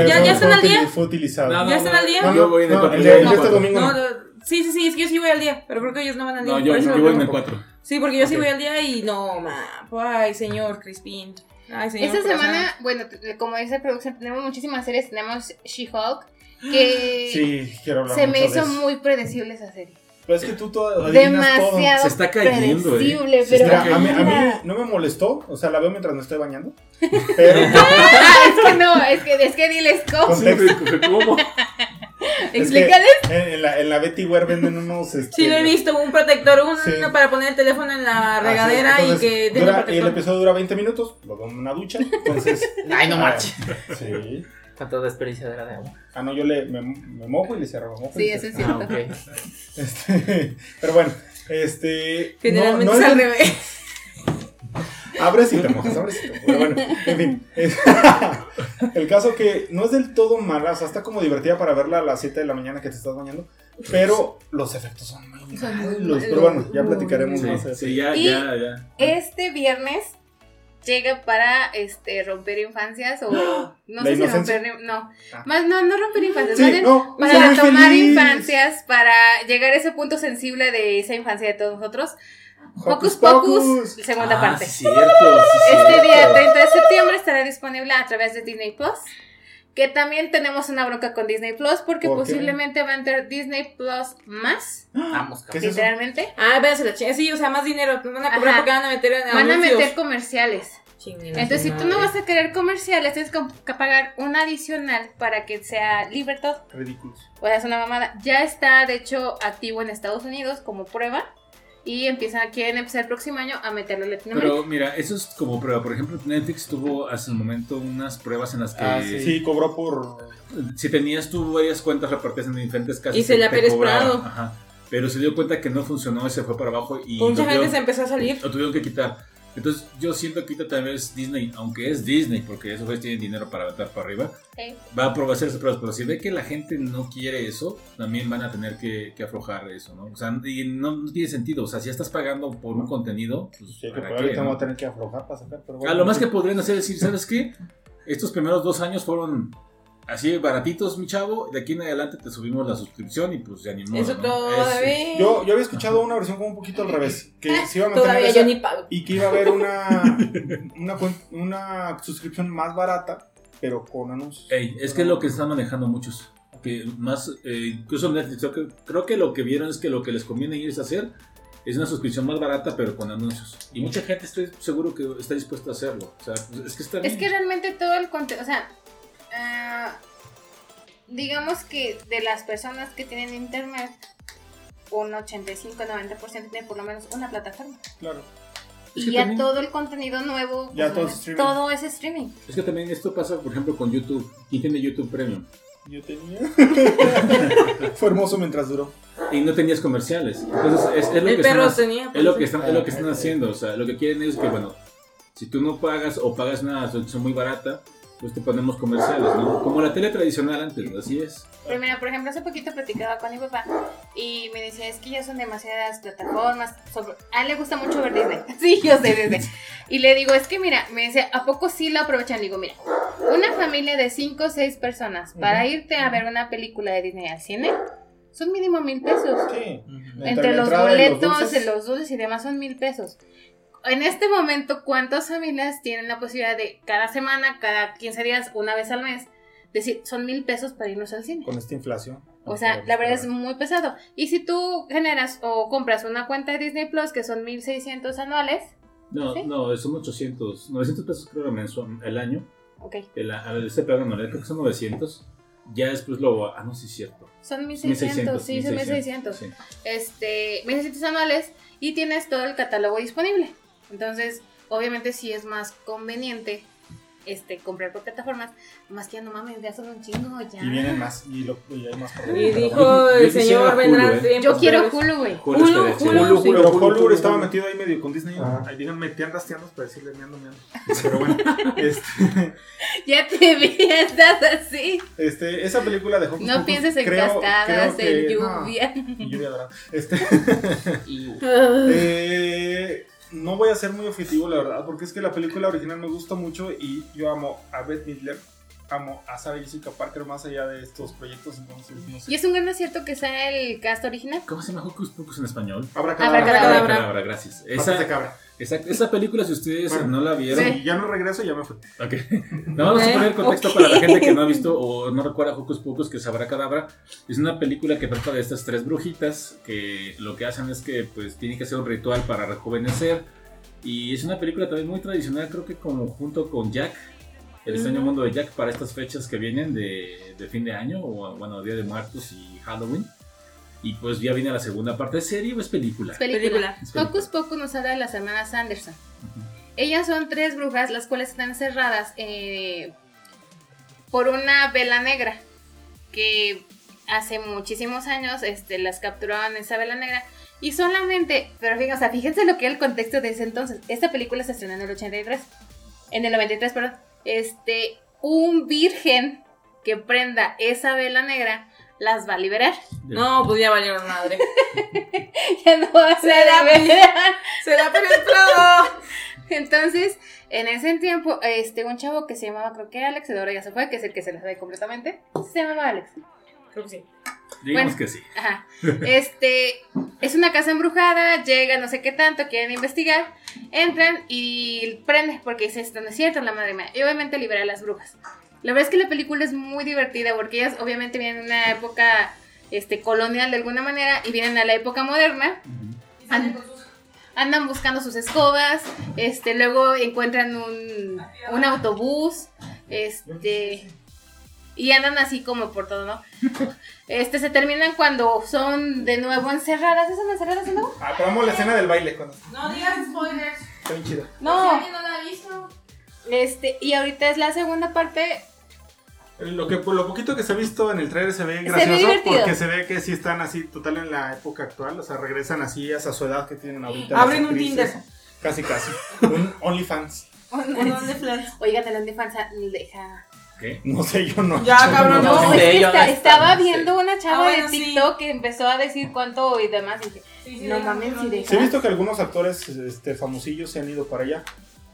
él, ya, sí. están al día. Fue utilizado. No, ¿Ya están al día? No, no, no, este domingo No, no. no, sí, sí, sí, es que yo sí voy al día, pero creo que ellos no van al día. No, yo, yo voy en el pregunto. 4. Sí, porque yo sí Ok. voy al día y no, ma. Ay, señor Crispin. Ay, señor. Esta semana, bueno, como dice producción, tenemos muchísimas series. Tenemos She-Hulk, (gasps) que Sí, quiero hablar se me hizo muy predecible esa serie. Pero es que tú todo, adivinas todo. Demasiado Se está cayendo, eh. predecible, Se pero está Mira, a mí, a mí no me molestó, o sea, la veo mientras me estoy bañando. (laughs) Pero Ah, es que no, es que, es que diles cómo. (laughs) ¿Cómo? (laughs) es que Explícales. en, en la, en la Betty Wear venden unos. Este, Sí, lo he visto, un protector, uno Sí. para poner el teléfono en la así, regadera y entonces, que tenga dura- y el episodio dura 20 minutos, lo doy en una ducha, entonces. (laughs) Ay, no ah, manches. Sí. Cuánta desperdiciadera de agua. Ah, no, yo le, me, me mojo y le cierro. mojo Sí, eso es cierro. Ah, cierto. ok. (laughs) Este, pero bueno, este. Generalmente no, no es al revés. Abres y te mojas, abres y te mojas. Pero bueno, en fin. es- (laughs) el caso que no es del todo mala, o sea, está como divertida para verla a las 7 de la mañana que te estás bañando. Pero los efectos son muy Son muy malos. Pero bueno, ya platicaremos Sí, más. sí, ya, Y- ya, ya. Este viernes llega para este romper infancias o no ¿La sé si romper no Ah. más no no romper infancias Sí, más bien no, para tomar feliz. infancias para llegar a ese punto sensible de esa infancia de todos nosotros Hocus Pocus Pocus. segunda Ah, parte cierto, este cierto. día 30 de septiembre estará disponible a través de Disney Plus que también tenemos una bronca con Disney Plus porque ¿Por posiblemente va a entrar Disney Plus más Vamos, literalmente Ah, váyanse la chingada. Sí, o sea, más dinero. Van a cobrar Ajá. porque van a meter en van a meter comerciales Entonces, si tú no vas a querer comerciales, tienes que que pagar un adicional para que sea libertad. Ridículos. O sea, es una mamada. Ya está, de hecho, activo en Estados Unidos como prueba. Y empiezan, quieren empezar el próximo año a meterlo en Latinoamérica. Pero mira, eso es como prueba. Por ejemplo, Netflix tuvo hace un momento unas pruebas en las que Ah, sí. Sí, cobró por. si tenías tú varias cuentas repartidas en diferentes casas, Y se le ha te cobraba, Prado. Ajá. Pero se dio cuenta que no funcionó y se fue para abajo y Mucha gente se empezó a salir. lo tuvieron que quitar. Entonces yo siento que ahorita tal vez Disney, aunque es Disney, porque esos güeyes tienen dinero para aventar para arriba, Sí. va a probar hacer esas pruebas. Pero si ve que la gente no quiere eso, también van a tener que, que aflojar eso, ¿no? O sea, y no, no tiene sentido. O sea, si ya estás pagando por un contenido, pues Sí, que ¿para por qué, ahorita no? a tener que aflojar para sacar. Pero bueno, lo más que podrían hacer es decir, ¿sabes qué? Estos primeros dos años fueron así baratitos, mi chavo. De aquí en adelante te subimos la suscripción y pues ya ni modo, Eso ¿no? todavía. Es- Yo, yo había escuchado una versión como un poquito al revés. Que se iba a mantener Todavía esa- yo ni pago. y que iba a haber una, una, suscripción más barata, pero con anuncios. Ey, es que es lo que están manejando muchos. Que más, eh, incluso Netflix, creo que, creo que lo que vieron es que lo que les conviene ir es hacer es una suscripción más barata, pero con anuncios. Y mucha gente estoy seguro que está dispuesta a hacerlo. O sea, es que está Es bien. que realmente todo el contenido, o sea, ah, digamos que de las personas que tienen internet, un 85-90% tiene por lo menos una plataforma. Claro. Es Y ya también- todo el contenido nuevo, Ya pues, todo es streaming. todo es streaming. Es que también esto pasa, por ejemplo, con YouTube. ¿Quién tiene YouTube Premium? Yo tenía. (laughs) Fue hermoso mientras duró. Y no tenías comerciales. Entonces, es, es lo El que perro están, tenía. es lo que están, es lo que están haciendo. O sea, lo que quieren es que, bueno, si tú no pagas o pagas una suscripción muy barata, pues te ponemos comerciales, ¿no? Como la tele tradicional antes, así es. Pero mira, por ejemplo, hace poquito platicaba con mi papá y me decía, es que ya son demasiadas plataformas. Sobre... A él le gusta mucho ver Disney. (laughs) Sí, yo sé Disney. Y le digo, es que mira, me decía, ¿a poco sí lo aprovechan? Le digo, mira, una familia de 5 o 6 personas para irte a ver una película de Disney al cine son mínimo mil pesos. Sí. Entre los y los boletos, dulces. los dulces y demás son mil pesos. En este momento, ¿cuántas familias tienen la posibilidad de cada semana, cada 15 días, una vez al mes, decir, son mil pesos para irnos al cine? Con esta inflación. O sea, la verdad es muy pesado. Y si tú generas o compras una cuenta de Disney Plus, que son 1600 anuales, No, ¿Sí? no, son 800, 900 pesos creo mensual, el año. ok, El, a ver, este programa no, creo que son 900. Ya después lo... Ah, no, sí es cierto. son 1600, sí, son 1600. sí. Este, 1600 anuales y tienes todo el catálogo disponible. Entonces, obviamente sí es más conveniente este comprar por plataformas, más que ya no mames, ya son un chingo ya. Y vienen más. Y, lo, y hay más por Y dijo bueno. El señor Hulu, vendrán ¿eh? Yo quiero. Hulu, güey. Hulu Hulu. Pero Hulu, estaba metido ahí medio con Disney. Ajá. Ahí digan, metían rasteanos para decirle meando, meando. Pero bueno, (laughs) este, Ya te vi, (laughs) estás así. este, esa película de Hocus No Pocus, pienses en creo- cascadas, creo que- en no, lluvia. y lluvia dorada. Este, (laughs) eh, no voy a ser muy objetivo, la verdad, porque es que la película original me gusta mucho y yo amo a Beth Midler, amo a Sarah Jessica Parker más allá de estos proyectos, entonces no sé. Y es un gran acierto que sea el cast original. ¿Cómo se llama Hocus Pocus en español? Habrá Abracadabra. Abracadabra, gracias. Esa Esa, de cabra. esa, esa película, si ustedes Bueno, no la vieron... Sí. Ya no regreso, ya me fui. Ok. (laughs) No, vamos a poner contexto para la gente que no ha visto o no recuerda Hocus Pocus, que sabrá cadabra. Es una película que trata de estas tres brujitas que lo que hacen es que pues tienen que hacer un ritual para rejuvenecer. Y es una película también muy tradicional, creo que como junto con Jack, el extraño mundo de Jack para estas fechas que vienen de, de fin de año, o bueno, Día de Muertos y Halloween. Y pues ya viene la segunda parte. ¿Es serie o es película? Es película. Película. Es película. Hocus Pocus nos habla de las hermanas Anderson. Ellas son tres brujas, las cuales están encerradas eh, por una vela negra que hace muchísimos años este, las capturaban esa vela negra. Y solamente, pero fíjense, o sea, fíjense lo que era el contexto de ese entonces. Esta película se estrenó en el 83, en el 93, perdón. Este, un virgen que prenda esa vela negra las va a liberar. No, pues ya valieron madre. (laughs) Ya no va a ser la liberar. Se la penetrado. (laughs) Entonces, en ese tiempo, este, un chavo que se llamaba, creo que Alex, ahora ya se fue, que es el que se lo sabe completamente. Se llamaba Alex. Creo que sí. Digamos bueno. que sí. Ajá. (laughs) Este, es una casa embrujada, llega, no sé qué tanto, quieren investigar, entran y prende, porque dice, esto no es cierto, la madre mía. Y obviamente libera a las brujas. La verdad es que la película es muy divertida, porque ellas obviamente vienen de una época este, colonial de alguna manera y vienen a la época moderna. An- andan buscando sus escobas, este, luego encuentran un, un autobús, este, y andan así como por todo, ¿no? Este, se terminan cuando son de nuevo encerradas, ¿son encerradas de nuevo? Ah, pero amo la escena del baile cuando No digas spoilers. está bien chida. No, no la ha visto. este, y ahorita es la segunda parte, Lo que por lo poquito que se ha visto en el trailer se ve gracioso porque se ve que sí están así total en la época actual, o sea, regresan así a esa su edad que tienen ahorita. Abren un. Tinder. Casi casi. Un OnlyFans. (laughs) Un OnlyFans. oigan, el OnlyFans ah, deja... ¿Qué? (laughs) No sé, yo no. Ya, yo cabrón, No, no es sé, que yo está- no estaba no sé. viendo una chava Ah, bueno, de sí. TikTok que empezó a decir cuánto y demás, y dije, no mames, si deja. Sí he visto que algunos actores este, famosillos se han ido para allá.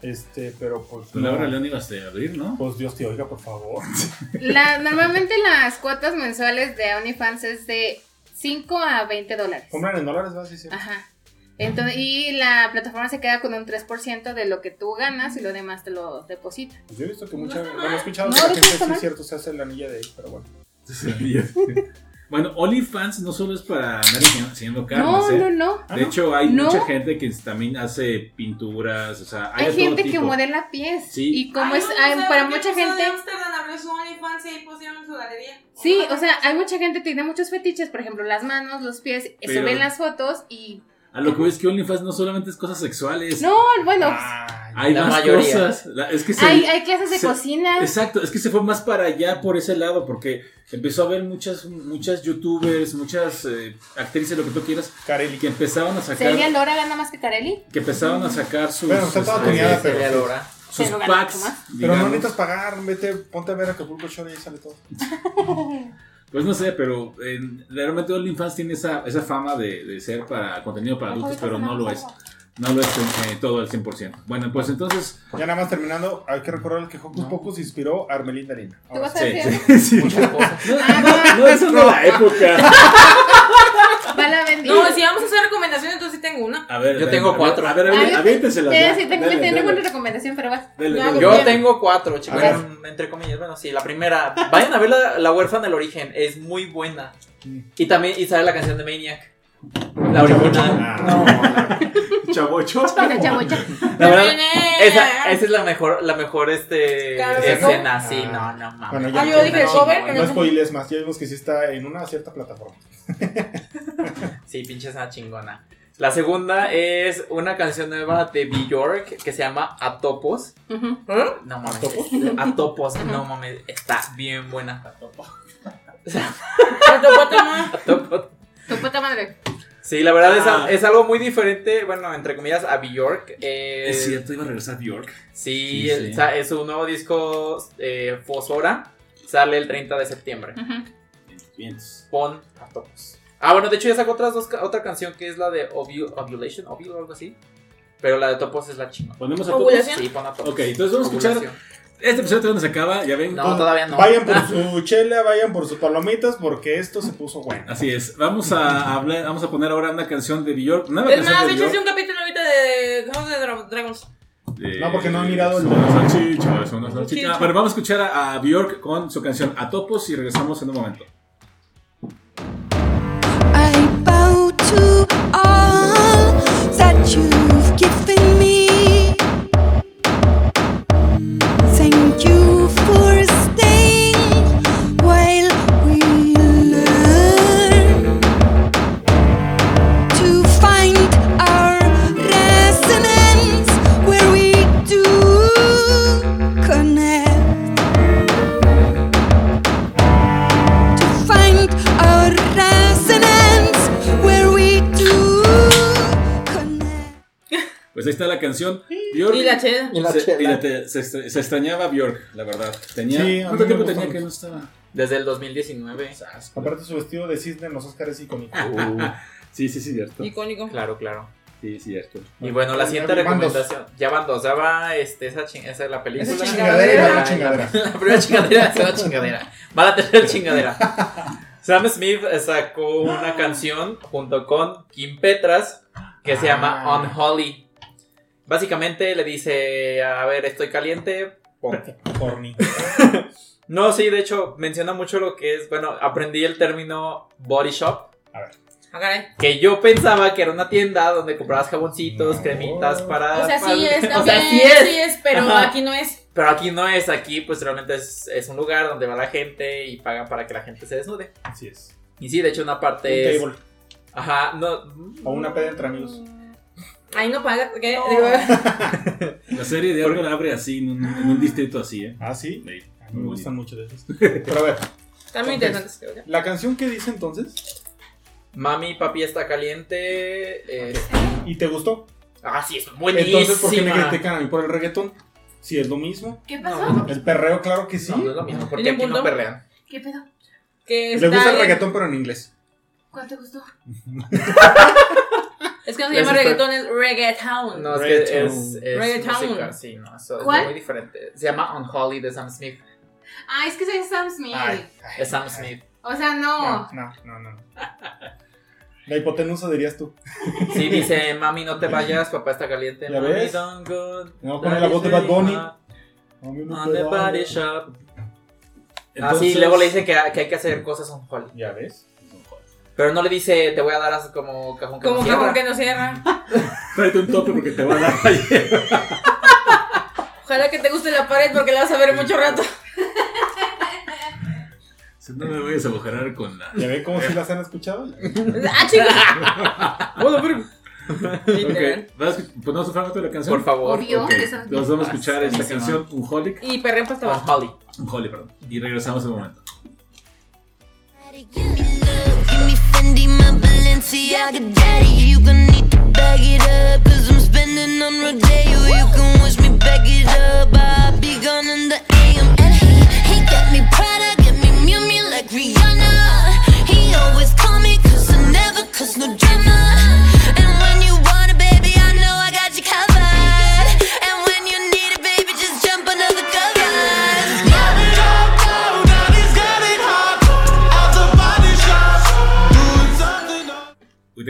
Este, pero pues. Pues no. Laura León ibas a abrir, ¿no? Pues Dios te oiga, por favor. La, normalmente las cuotas mensuales de OnlyFans es de 5 a 20 dólares. Compran en dólares, ¿vas? Sí, sí. Ajá. Entonces, y la plataforma se queda con un 3% de lo que tú ganas y lo demás te lo deposita. Pues yo he visto que mucha. Bueno, he escuchado No, que la no gente sí es cierto se hace la anilla de ahí, pero bueno. (laughs) Bueno, OnlyFans no solo es para andar enseñando carnes, No, ¿eh? no, no. De hecho, hay ¿No? mucha gente que también hace pinturas, o sea, hay, Hay de todo gente que modela pies. Sí. Y como Ay, es no, hay- para ¿qué mucha de gente. Abrió su OnlyFans y ahí pusieron su galería. Sí, o sea, hay mucha gente que tiene muchos fetiches, por ejemplo, las manos, los pies, eh, Pero- suben las fotos y. A lo que voy es que OnlyFans no solamente es cosas sexuales. No, bueno, Hay La más mayoría. cosas. La- es que se- hay, hay clases de se- cocina. Exacto, es que se fue más para allá por ese lado, porque empezó a haber muchas, muchas youtubers, muchas eh, actrices, lo que tú quieras, Carelli. que empezaban a sacar, Celia Lora gana más que Carelli. que empezaban a sacar sus, Bueno, está toda este, tuneada, pero Sería sus packs. Pero no necesitas pagar, vete, ponte a ver Acapulco Shore y ahí sale todo. (laughs) Pues no sé, pero eh, realmente OnlyFans tiene esa, esa fama de, de ser para contenido para adultos, pero no lo es. No lo es eh, todo al 100%. Bueno, pues entonces... Ya nada más terminando, hay que recordar que Hocus Pocus inspiró a Armelinda Lina. ¿Tú vas a Sí, decir? sí, sí. Muchas cosas. Ah, No, eso no es la época. (laughs) no, bendita. No, si vamos a hacer recomendaciones, entonces sí tengo una. A ver, Yo tengo cuatro. A ver, a Ah, ver, yo- aviénteselas ya. sí, tengo, una recomendación, pero va. Dale, Ya, dale. Yo Bien. tengo cuatro, chicos. Entre comillas. Bueno, sí, la primera. Vayan a ver la, la huérfana del origen. Es muy buena. Y también, y sale la canción de Maniac. La original. Ah. Chavocho. (laughs) La verdad, Viene. esa, esa es la mejor, la mejor este, escena. ¿no? Sí, Ah. no, no mames. Bueno, ya Ah, yo dije cover, No spoiles más, ya vimos que sí está en una cierta plataforma. (laughs) Sí, pinche escena chingona. La segunda es una canción nueva de Bjork que se llama Atopos. Ujú. No mames. ¿Atopos? es- Atopos, no mames. Está bien buena. Atopos. Tu puta madre. Sí, la verdad es, Ah. es algo muy diferente, bueno, entre comillas, a Bjork. Eh, Es cierto, iba a regresar a York. Sí, Sí, el- sí. es su nuevo disco eh, Fosora. Sale el 30 de septiembre. Ujú. Pon Atopos. Ah, bueno, de hecho ya sacó otras dos, otra canción que es la de Ovu- Ovulation, Ovul o algo así. Pero la de Topos es la chingona. Ponemos a. Ovulación. Sí, pon Atopos. Ok, entonces vamos a escuchar. Este episodio todavía no se acaba, ya ven. No, todavía no. Vayan por su chela, vayan por sus palomitas, porque esto se puso bueno. Así es. Vamos a hablar, vamos a poner ahora una canción de Bjork. Nueva Es canción más, Bjork. un capítulo ahorita de House of the Dragons. de- No, porque no han mirado el- salchichas. Salchicha. Ah, Pero vamos a escuchar a, a Bjork con su canción Atopos y regresamos en un momento. To all that you've given me. Thank you Pues ahí está la canción. Bjork. Y la chela. Y la se, chela. y la te- se, extra- se extrañaba Bjork, la verdad. Tenía, Sí, ¿Cuánto tiempo tenía mucho. que no estaba? Desde el 2019. Aparte su vestido de cisne en los Oscars es icónico. (laughs) Sí, sí, sí, cierto. Icónico. Claro, claro. Sí, cierto. Y bueno, la siguiente recomendación. Ya van dos. Ya va este, esa, ching- esa es la película. Esa Chingadera la La- chingadera. (laughs) La primera chingadera, la segunda chingadera. Va la tercera chingadera. (laughs) Sam Smith sacó una canción junto con Kim Petras que se llama Ah. Unholy. Básicamente le dice, a ver, estoy caliente, ponte. Horny. (laughs) No, sí, de hecho menciona mucho lo que es, bueno, aprendí el término body shop, Ah, caray. que yo pensaba que era una tienda donde comprabas jaboncitos, No. cremitas para... O sea, para- (laughs) sí es, O también, sea, sí es. pero Ajá. aquí no es. Pero aquí no es, aquí pues realmente es, es un lugar donde va la gente y pagan para que la gente se desnude. Así es. Y sí, de hecho una Un parte es... table. Ajá, no... O una peda entre amigos. Ahí no paga. ¿Qué? No. Digo, (laughs) La serie de algo la abre así, en un, en un distrito así, ¿eh? Ah, sí. Me gustan mucho de esos. (laughs) Pero a ver, Están muy interesantes, creo yo. la canción que dice entonces, Mami, papi está caliente. eh, ¿y te gustó? Ah, sí, es buenísima. Entonces, ¿por qué me critican a mí por el reggaetón? Si es lo mismo. ¿Qué pasó? no, El perreo, claro que sí. no, no es lo mismo, porque ¿Tiene aquí no perrean. ¿Qué pedo? Que Les gusta el reggaetón, pero en inglés. ¿Cuál te gustó? (laughs) Es que no se llama reggaetón, es reggaetown. No, es que Reggaeton. es, es Reggaetown. música, sí, no, eso es muy diferente. Se llama Unholy de Sam Smith. Ah, es que soy Sam Smith. Ay, Es Sam Smith. O sea, No, no. no, no, no. La hipotenusa dirías tú. Sí, dice, mami, no te vayas, papá está caliente. ¿Ya mami, ves? don't go. No, pone la voz de Bad Bunny. No On te the body shop. Ah, Entonces- sí, luego le dice que, que hay que hacer cosas Unholy. Ya ves. Pero no le dice, te voy a dar así como cajón que Como no cierra. como que no cierra. (laughs) Tráete un tope porque te va a dar. Ojalá que te guste la pared porque la vas a ver mucho rato. Si no me voy a agujerar con la. ¿Ya ven cómo si las han escuchado? (laughs) ¡Ah, chica! Hola, verga. Literal. Ok, ¿vas a escu- ¿ponemos un fragmento de la canción? Por favor. Obvio. Ok, eso- Nos vamos a escuchar esta Buenísima. canción, un holic. Y perreo hasta Ah, abajo. Holly. Un holy, perdón. Y regresamos en un momento. Fendi, my Balenciaga daddy. You gon' need to bag it up, cause I'm spending on Rodeo. You can wish me back it up, I'll be gone in the AM. And he, he got me Prada, get me Miu Miu like Rihanna.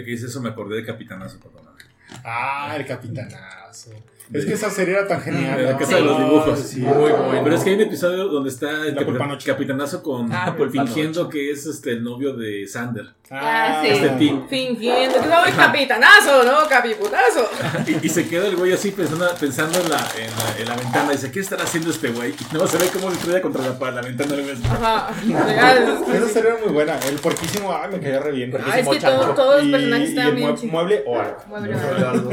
Que dices eso me acordé de Capitanazo, perdóname. Ah, el capitanazo. Es que esa serie era tan genial. La casa de los dibujos. Sí. Muy bueno. Pero es que hay un episodio donde está el Pulpanoche. Capitanazo con Ah, fingiendo que es este el novio de Sander. Ah, sí. Este Tim. Fingiendo que no, el capitanazo, ¿no? Capiputazo. Y, y se queda el güey así pensando, pensando en, la, en, la, en la ventana. Dice, ¿qué estará haciendo este güey? Y no se ve cómo le estrella contra la, la ventana. del. Ajá. Esa serie era muy buena. El porquísimo, ay, me caía re bien. Ah, es que todo- todos los Y- personajes y estaban el bien mueble o algo. Mueble O algo.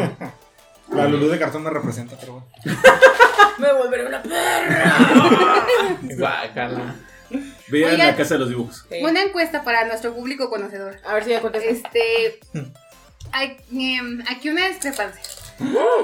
La Lulu de cartón me representa, pero bueno. (laughs) Me volveré una perra. Guácala. Vean Oigan. la casa de los dibujos. Una encuesta para nuestro público conocedor. A ver si ya contesta. Este. Hay em, aquí una discrepancia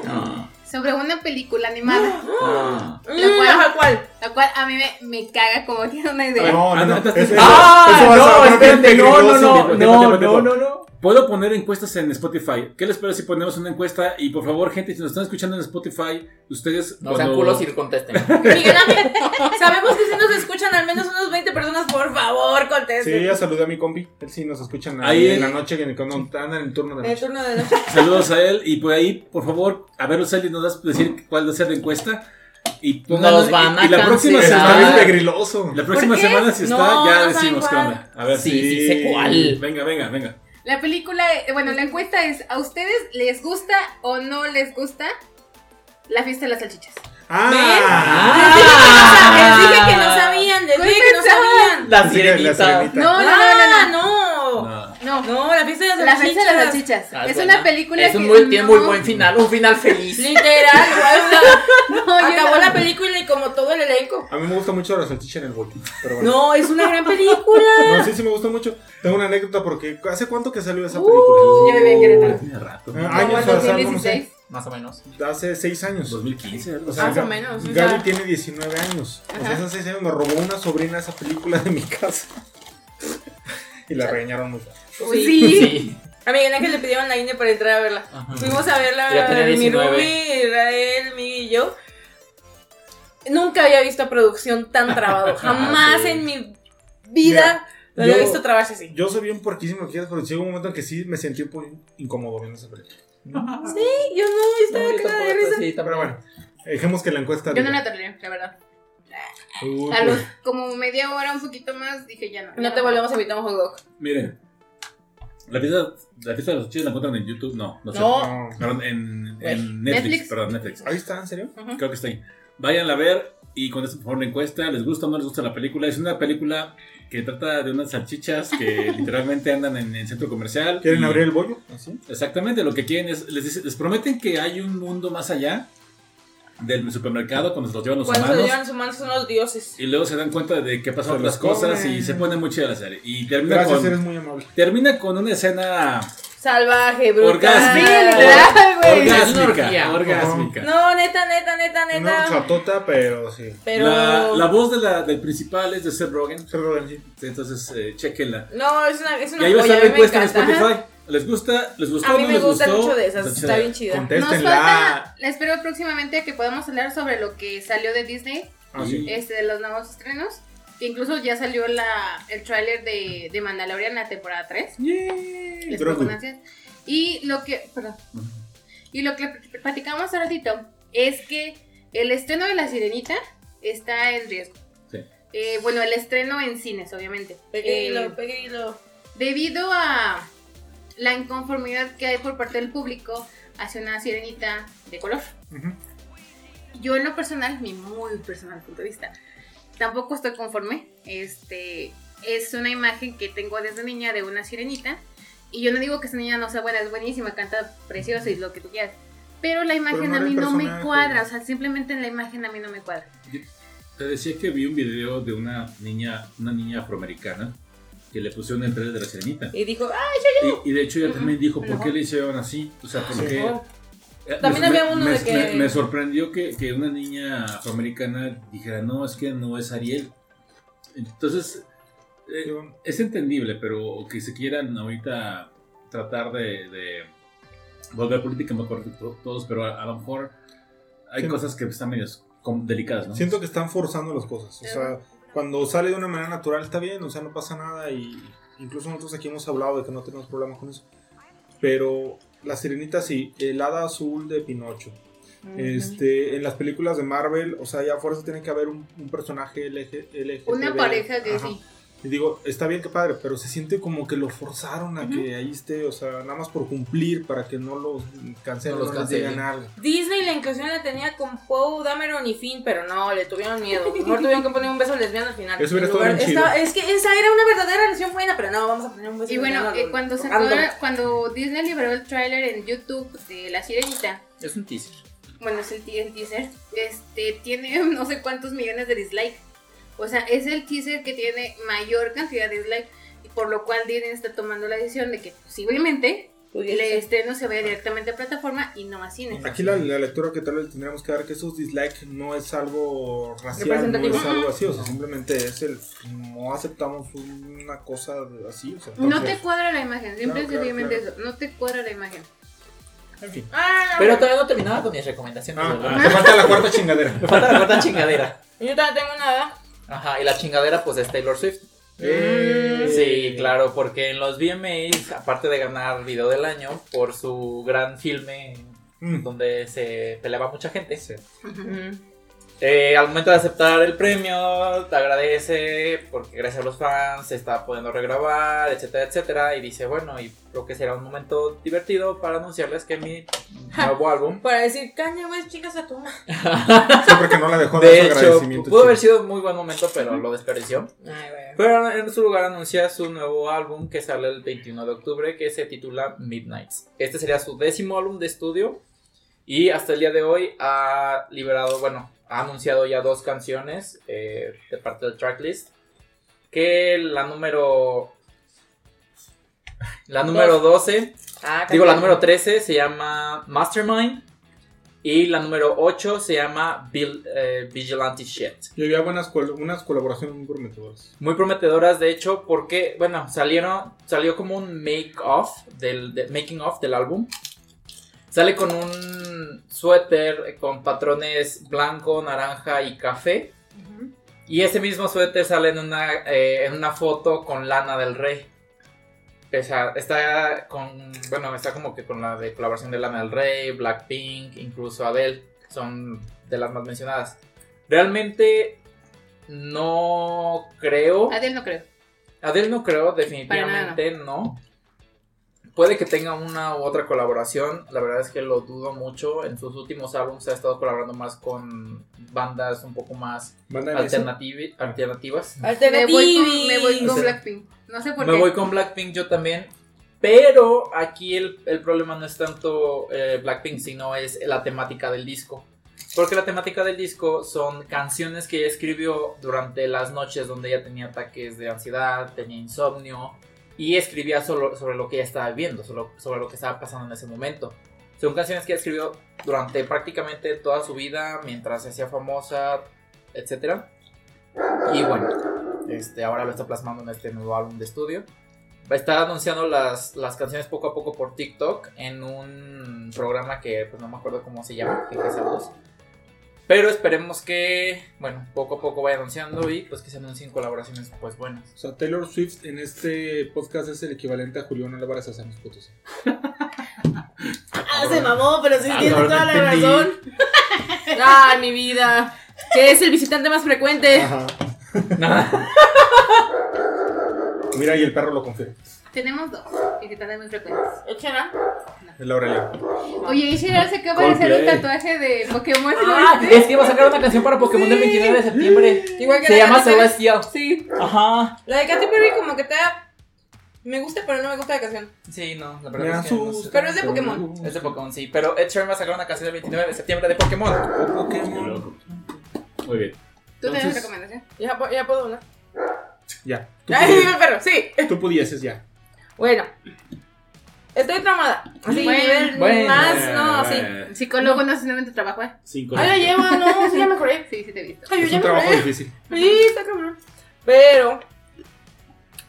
Ah, sobre una película animada, ah. Lo cual- Ajá, ¿Cuál? La cual a mí me, me caga como tiene una idea. No, no, no. ¡Ah! no, espérate, no, no, no, no, no, no. Puedo poner encuestas en Spotify. ¿Qué les parece si ponemos una encuesta? Y por favor, gente, si nos están escuchando en Spotify, ustedes. No sean culos y contesten. (laughs) Miguel Ángel, sabemos que si nos escuchan al menos unas 20 personas, por favor, Sí, contesten. ya saludé a mi compi. Él sí nos escuchan Ahí- ahí en la noche cuando andan en el turno de En el turno de noche. Saludos a él. Y por ahí, por favor, a ver, Sally, nos das decir cuál va a ser la encuesta. Y Nos van a y la próxima cancelar. Está bien semana. pegriloso. La próxima semana, si está, No, ya no decimos qué onda. A ver Sí, si. sí sé cuál. Venga, venga, venga. La película, eh, bueno, la encuesta es: ¿a ustedes les gusta o no les gusta la fiesta de las salchichas? Ah, Les (laughs) dije que no sabían, les dije que no sabían. La sirenita. No, no, no, Ah, no, no. No. la fiesta de las La fiesta de las salchichas. salchichas. Ah, es buena. una película Es un que muy, tiene no- muy buen final, un final feliz. Literal, (laughs) güey. No, yo Acabó no. la película y como todo el elenco. A mí me gusta mucho la salchicha en el bote. Pero bueno. No, es una gran película. (laughs) No, sí, sí me gusta mucho. Tengo una anécdota porque ¿hace cuánto que salió esa Uh, película? yo viví en Querétaro. Tiene rato. Ah, años, no 2016. sé. Más o menos. Hace seis años. 2015, algo O así. sea, Más o menos, o Gaby sea. tiene 19 años. O sea, hace 6 años me robó una sobrina esa película de mi casa. (laughs) y la regañaron muy Pues Sí. sí. Sí. A Miguel Ángel le pidieron la INE para entrar a verla. Ajá. Fuimos a verla, mi 19. Ruby, Israel, Miguel y yo. Nunca había visto producción tan trabado. (laughs) Jamás sí. en mi vida lo había yo- visto trabarse así. Yo soy bien porquísimo, que quieras, pero llegó un momento en que sí me sentí un poco incómodo viendo esa película. Sí, yo no, estaba No, cagada de risa. sí, también. Pero bueno, dejemos que la encuesta. Yo no la toleré, la verdad. Uy, A los pues, como media hora, un poquito más, dije ya no. ya No te volvemos a invitar a un hot dog. Miren. La fiesta, la fiesta de los chicos la encuentran en YouTube. No, no sé. No. Perdón, en, en Netflix, Netflix. Perdón, Netflix. Ahí está, ¿en serio? Creo que está ahí. Váyanla a ver y contesten por favor la encuesta. ¿Les gusta o no les gusta la película? Es una película que trata de unas salchichas que (laughs) literalmente andan en el centro comercial. ¿Quieren y- abrir el bollo? ¿Así? Exactamente, lo que quieren es, les, dice- les prometen que hay un mundo más allá del supermercado cuando se los llevan los Cuando se humanos. llevan los humanos son los dioses. Y luego se dan cuenta de que pasan Se otras cosas comen. y se pone muy chida la serie. Y termina, Gracias, con, eres muy amable. termina con una escena Salvaje, brutal. Orgásmica. Orgásmica. No, neta, neta, neta, Una neta. chatota, pero sí. Pero. La, la voz de la, del principal es de Seth Rogen. Se roban, sí. Entonces, eh, chequenla. No, es una, es Y una ahí va a joya, estar a la mí me encuesta en encanta. Spotify. ¿Les gusta? ¿Les gustó? A mí ¿No me gustó? mucho de esas, Está bien chida. Nos falta, espero próximamente que podamos hablar sobre lo que salió de Disney, Ah, sí. este, de los nuevos estrenos. Que incluso ya salió la, el tráiler de, de Mandalorian la temporada 3. Yay, Les Grogu. con ansias. Y lo que, perdón. Y lo que platicamos hace ratito es que el estreno de La Sirenita está en riesgo. Sí. Eh, bueno, el estreno en cines, obviamente. Peguilo, Eh, peguilo. debido a la inconformidad que hay por parte del público hacia una sirenita de color. Ujú. Yo en lo personal, mi muy personal punto de vista, tampoco estoy conforme. Este es una imagen que tengo desde niña de una sirenita. Y yo no digo que esa niña no sea buena, es buenísima, canta precioso y lo que tú quieras. Pero la imagen no a mí no me cuadra, o sea, simplemente en la imagen a mí no me cuadra. Te decía que vi un video de una niña, una niña afroamericana que le pusieron el trailer de la sirenita. Y dijo, ¡ay! Y, y de hecho ella también dijo, ¿por qué le hicieron así? O sea, ¿por qué? Oh. Eh, También me- había uno me, de que- me- me sorprendió que, que una niña afroamericana dijera, no, es que no es Ariel. Entonces, eh, es entendible, pero que se quieran ahorita tratar de, de volver política me correcto todos, pero a, a lo mejor hay Sí. cosas que están medio delicadas, ¿no? Siento que están forzando las cosas. O sea, cuando sale de una manera natural está bien, o sea, no pasa nada. Y incluso nosotros aquí hemos hablado de que no tenemos problemas con eso. Pero la sirenita sí, el hada azul de Pinocho. Este, en las películas de Marvel, o sea, ya a fuerza tiene que haber un, un personaje LG, LGTB. Una pareja que Ajá. sí. Y digo, está bien que padre, pero se siente como que lo forzaron a que ahí esté, o sea, nada más por cumplir para que no los cancelen, No los cancelen. algo. Disney la inclusión la tenía con Poe, Dameron y Finn, pero no, le tuvieron miedo. Mejor tuvieron que poner un beso lesbiano al final. Eso hubiera En estado chido. estaba- Es que esa era una verdadera relación buena, pero no, vamos a poner un beso Y bueno, eh, cuando sacó, cuando Disney liberó el tráiler en YouTube de La Sirenita, Es un teaser. bueno, es el teaser, este, tiene (laughs) no sé cuántos millones de dislikes. O sea, es el teaser que tiene mayor cantidad de dislikes y por lo cual Disney está tomando la decisión de que posiblemente el estreno se vaya directamente a plataforma y no a cine. Aquí la, la lectura que tal vez tendríamos que dar que esos dislikes no es algo racial, no es algo así, o sea, simplemente es el no aceptamos una cosa así, o sea, No te cuadra la imagen, simple y Claro, claro, sencillamente claro. eso, no te cuadra la imagen. en fin. Ah, Pero todavía no terminaba con mis recomendaciones. Ah, ah, te falta la cuarta chingadera. (laughs) Me falta la cuarta chingadera. yo también tengo nada. Ajá, y la chingadera pues es Taylor Swift. Eh, Sí, claro, porque en los VMAs, aparte de ganar video del año por su gran filme Mm. donde se peleaba mucha gente, Mm. Eh, al momento de aceptar el premio, te agradece porque gracias a los fans se está pudiendo regrabar, etcétera, etcétera, y dice, bueno, y creo que será un momento divertido para anunciarles que mi nuevo álbum, Para decir, caña, güey, chicas a tu madre. (laughs) Sí, porque no la dejó de de su hecho, agradecimiento. pudo haber chido. sido un muy buen momento, pero lo desperdició. Ay. Pero en su lugar anuncia su nuevo álbum que sale el 21 de octubre que se titula Midnights. Este sería su décimo álbum de estudio y hasta el día de hoy ha liberado, bueno, ha anunciado ya dos canciones eh, de parte del tracklist. Que la número... La número 12, Ah, digo la número 13 se llama Mastermind y la número 8 se llama Vil- eh, Vigilante Shit. Y había buenas col- unas colaboraciones muy prometedoras. Muy prometedoras, de hecho, porque, bueno, salieron, salió como un make-off del de- making of del álbum. Sale con un suéter con patrones blanco, naranja y café. Y ese mismo suéter sale en una, eh, en una foto con Lana del Rey. O sea, está con, bueno, está como que con la de colaboración de Lana del Rey, Blackpink, incluso Adele, son de las más mencionadas. Realmente no creo. Adel no creo. Adele no creo, definitivamente no. Puede que tenga una u otra colaboración, la verdad es que lo dudo mucho. En sus últimos álbumes ha estado colaborando más con bandas un poco más alternativi- alternativas. Me voy con, Alternativi. me voy con. Blackpink. No sé por Me qué. voy con Blackpink yo también. Pero aquí el, el problema no es tanto eh, Blackpink, sino es la temática del disco. Porque la temática del disco son canciones que ella escribió durante las noches donde ella tenía ataques de ansiedad, tenía insomnio y escribía solo sobre lo que ella estaba viviendo, solo- sobre lo que estaba pasando en ese momento. Son canciones que escribió durante prácticamente toda su vida, mientras se hacía famosa, etc. Y bueno, este, ahora lo está plasmando en este nuevo álbum de estudio. Va a estar anunciando las, las canciones poco a poco por TikTok en un programa que pues no me acuerdo cómo se llama, GG Saludos. Pero esperemos que, bueno, poco a poco vaya anunciando y pues que se anuncien colaboraciones pues buenas. O sea, Taylor Swift en este podcast es el equivalente a Julián Álvarez a San Luis Potosí. Ah, se mamó, pero sí Ah, tiene toda la entendí. razón. Ay, (laughs) mi vida. Que es el visitante más frecuente. Ajá. (laughs) Mira, y el perro lo confirma. Tenemos dos. Y que también muy frecuentes. Échala. El Aurelio. Oye, Ishira se acaba de hacer un tatuaje de Pokémon. Ah, es que iba a sacar una canción para Pokémon del 29 de septiembre. Igual que Se la llama de Katy Perry. Celestial. Sí. Ajá. La de Katy Perry como que te da... Me gusta, pero no me gusta la canción. Sí, no, la verdad es que no sé. Pero es de Pokémon. Es de Pokémon, sí. Pero Ed Sheeran va a sacar una canción el 29 de septiembre de Pokémon. Pokémon. Muy bien. ¿Tú tienes recomendación? Ya, ya puedo hablar. Ya. (laughs) El perro, sí. tú pudieses ya. Bueno. Estoy traumada. Así, Bueno, nivel bueno. más, no, así. Eh, Psicólogo no, no, tu trabajo, ¿eh? Cinco. Ay, la lleva, no, sí, ya mejoré. Sí, sí te he visto. Ay, yo Es ya un trabajo mejoré. difícil. Sí, está cabrón. Pero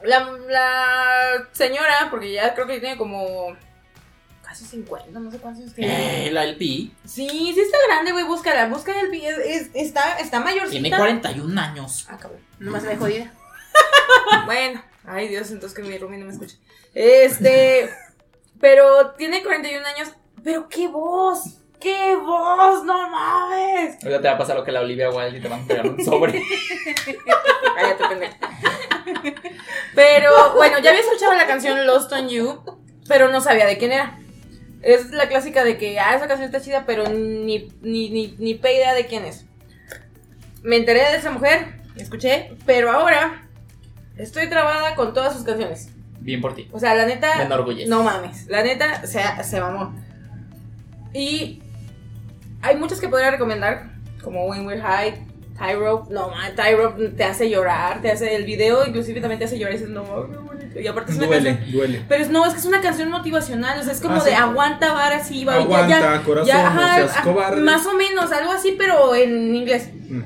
la, la señora, porque ya creo que tiene como casi 50, no sé cuántos años tiene. Eh, la LP Sí, sí está grande, güey, búscala, busca el es, es- está, está mayorcita. tiene 41 años. Ah, cabrón. Nomás ve jodida. (laughs) Bueno, ay Dios, entonces que mi Rumi no me escuche. Este, pero tiene 41 años, pero qué voz, qué voz, no mames. Ahorita te va a pasar lo que la Olivia Wilde y te van a pegar un sobre. (laughs) Cállate, pendejo. Pero bueno, ya había escuchado la canción Lost on You, pero no sabía de quién era. Es la clásica de que, ah, esa canción está chida, pero ni, ni, ni, ni pe idea de quién es. Me enteré de esa mujer, escuché, pero ahora estoy trabada con todas sus canciones. Bien por ti. O sea, la neta. Me enorgullece. No mames. La neta se, se mamó. Y hay muchas que podría recomendar. Como When We're High, Tie Rope. No mames, Tie Rope te hace llorar. Te hace el video, inclusive también te hace llorar. Y dices, no bonito. Y aparte es una Duele, canción. duele. Pero es- no, es que es una canción motivacional. O sea, es como Ah, de sí. aguanta, vara, así, va. Aguanta, corazón, no seas ah, cobarde. Más o menos, algo así, pero en inglés. Mm.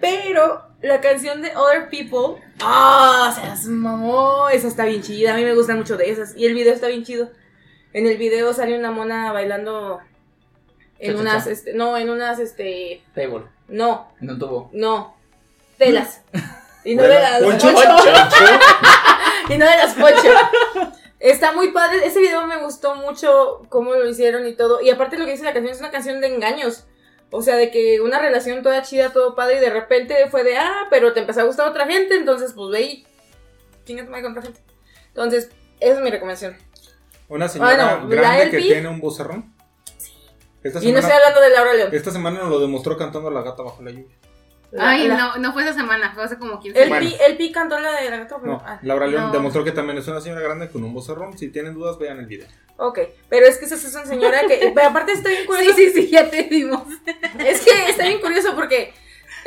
Pero la canción de Other People, ah, se las mamó, esa está bien chida, a mí me gustan mucho de esas. Y el video está bien chido. En el video sale una mona bailando en Cha, unas, cha. este, no, en unas, este, Table. no, En un tubo. no, telas. (laughs) Y no de las poncho. poncho. (laughs) y no de las poncho. Está muy padre, ese video me gustó mucho cómo lo hicieron y todo. Y aparte lo que dice la canción es una canción de engaños. O sea, de que una relación toda chida, todo padre, y de repente fue de, ah, pero te empezó a gustar otra gente, entonces pues ve y chinga con otra gente. Entonces, esa es mi recomendación. Una señora Bueno, la grande que tiene un vocerrón. Esta Y no estoy hablando de Laura León. esta semana nos lo demostró cantando La gata bajo la lluvia. Ay, la- no, no fue esa semana, fue hace como 15 El, días. pi, el pi cantó la de la gata. No, ah, Laura León no. demostró que también es una señora grande con un vocerrón. Si tienen dudas, vean el video. ok, pero es que esa es una señora que. (laughs) Aparte está bien curioso. Sí, sí, sí, ya te dimos. Es que está bien curioso porque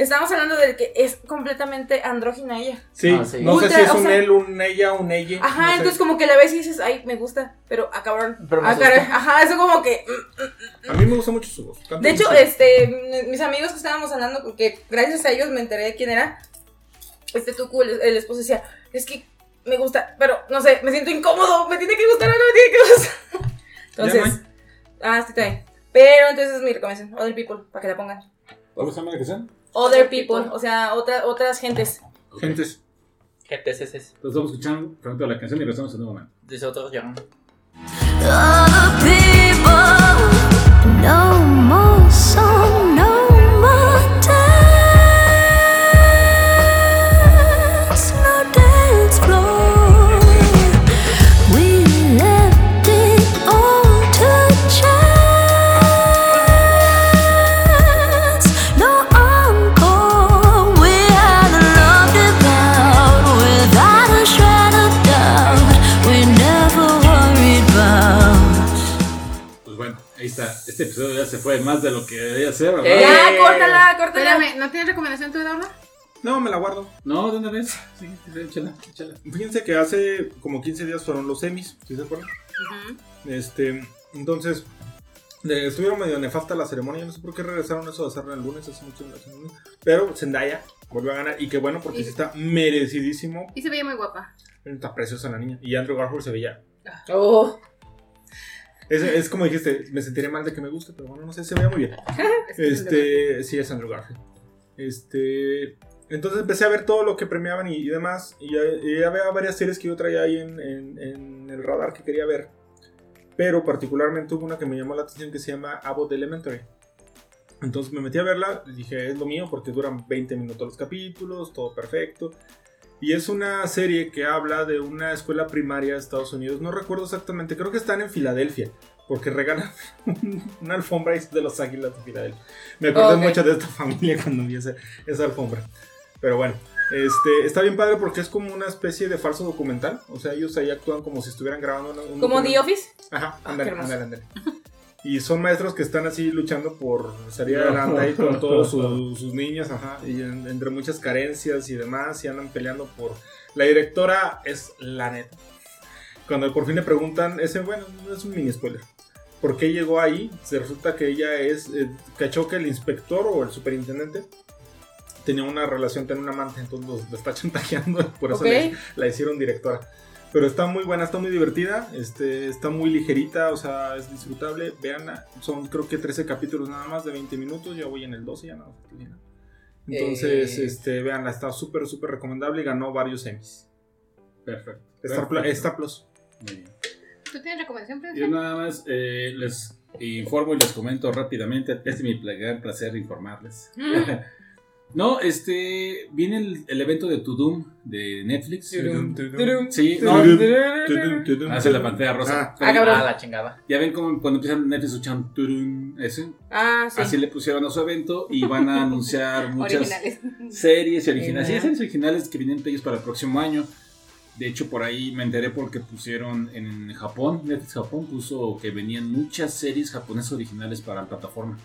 estamos hablando de que es completamente andrógina ella. Sí, Ah, sí. no sé si es o un sea- él, un ella, un ella. Ajá, no sé. entonces como que la ves y dices, ay, me gusta, pero ah, cabrón. Pero me caray. asusta. Ajá, eso como que. mm. A mí me gusta mucho su voz. De hecho, este, mis amigos que estábamos hablando, que gracias a ellos me enteré de quién era. Este Tucu, el, el esposo decía, es que me gusta, pero no sé, me siento incómodo, me tiene que gustar o no me tiene que gustar. (laughs) Entonces, ah, sí, también. Pero entonces es mi recomendación, Other People, para que la pongan. ¿Cómo se llama la canción? Other People, o sea, otra, otras gentes. Ok. Gentes. GTCC. Entonces vamos escuchando pronto la canción y regresamos en un momento. Dice otro ya. Este episodio ya se fue más de lo que debía ser, ¿verdad? Eh. Ya, córtala, córtala. Espérame, ¿no tienes recomendación tú, Daura? No, me la guardo. No, de una vez. Sí, échala, échala. Fíjense que hace como 15 días fueron los semis, ¿sí se acuerdan? Este, entonces, eh, estuvieron medio nefasta la ceremonia, no sé por qué regresaron eso de hacerla el lunes, hace mucho ceremonia. Pero Zendaya volvió a ganar y qué bueno porque sí está merecidísimo. Y se veía muy guapa. Está preciosa la niña. Y Andrew Garfield se veía. Oh. Es, es como dijiste, me sentiré mal de que me guste, pero bueno, no sé, se veía muy bien. (laughs) Este, sí, es Andrew Garfield. Este, entonces empecé a ver todo lo que premiaban y, y demás. Y ya, y ya había varias series que yo traía ahí en, en- en el radar que quería ver. Pero particularmente hubo una que me llamó la atención que se llama Abbott Elementary. Entonces me metí a verla dije, es lo mío porque duran 20 minutos los capítulos, todo perfecto. Y es una serie que habla de una escuela primaria de Estados Unidos. No recuerdo exactamente, creo que están en Filadelfia. Porque regalan (laughs) una alfombra de los águilas de Filadelfia. Me acordé Ok. mucho de esta familia cuando vi esa, esa alfombra. Pero bueno, este, está bien padre porque es como una especie de falso documental. O sea, ellos ahí actúan como si estuvieran grabando un Como. The Office. Ajá, Ah, ándale, ándale, ándale. (laughs) Y son maestros que están así luchando por salir adelante ahí con todos (laughs) sus, sus niños, ajá, y en- entre muchas carencias y demás, y andan peleando por... La directora es la neta. Cuando por fin le preguntan, ese, bueno, no es un mini spoiler. ¿Por qué llegó ahí? Se resulta que ella es, eh, cachó que el inspector o el superintendente tenía una relación, tenía un amante, entonces lo, lo está chantajeando, (laughs) por eso Ok. le- la hicieron directora. Pero está muy buena, está muy divertida, este, está muy ligerita, o sea, es disfrutable. Veanla, son creo que 13 capítulos nada más de 20 minutos, ya voy en el 12, ya nada más. termina. Entonces, Eh. este, veanla, está súper, súper recomendable y ganó varios Emmys. Perfecto. Star, Perfecto. Star Plus. Muy bien. ¿Tú tienes recomendación, Yo nada más eh, les informo y les comento rápidamente. Es mi pla- gran placer informarles. (laughs) no, este. Viene el, el evento de To Doom de Netflix. Sí, no. Tudum, tudum, Hace la tudum. pantalla rosa. Ah, Ah, cabrón. Ah, la chingada. Ya ven como cuando empiezan Netflix escuchan turun, ese. Ah, sí. Así le pusieron a su evento y van a anunciar (laughs) muchas Originales. series y originales. Sí, series originales que vienen ellos para el próximo año. De hecho, por ahí me enteré porque pusieron en Japón, Netflix Japón puso que venían muchas series japonesas originales para la plataforma.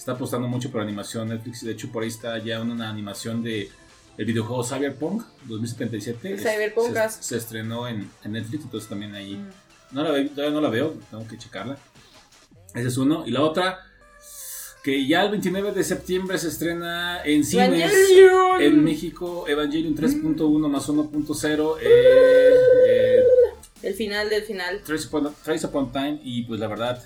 Está apostando mucho por animación Netflix y de hecho por ahí está ya una animación de el videojuego Cyberpunk 2077. Es- Cyberpunkas. se, se estrenó en, en Netflix, entonces también ahí Mm. no la ve- todavía no la veo, tengo que checarla. Ese es uno. Y la otra, que ya el 29 de septiembre se estrena en cines Evangelion. en México Evangelion 3.1 más 1.0. Eh, eh, El final del final. Trace Upon, Trace Upon Time. Y pues la verdad,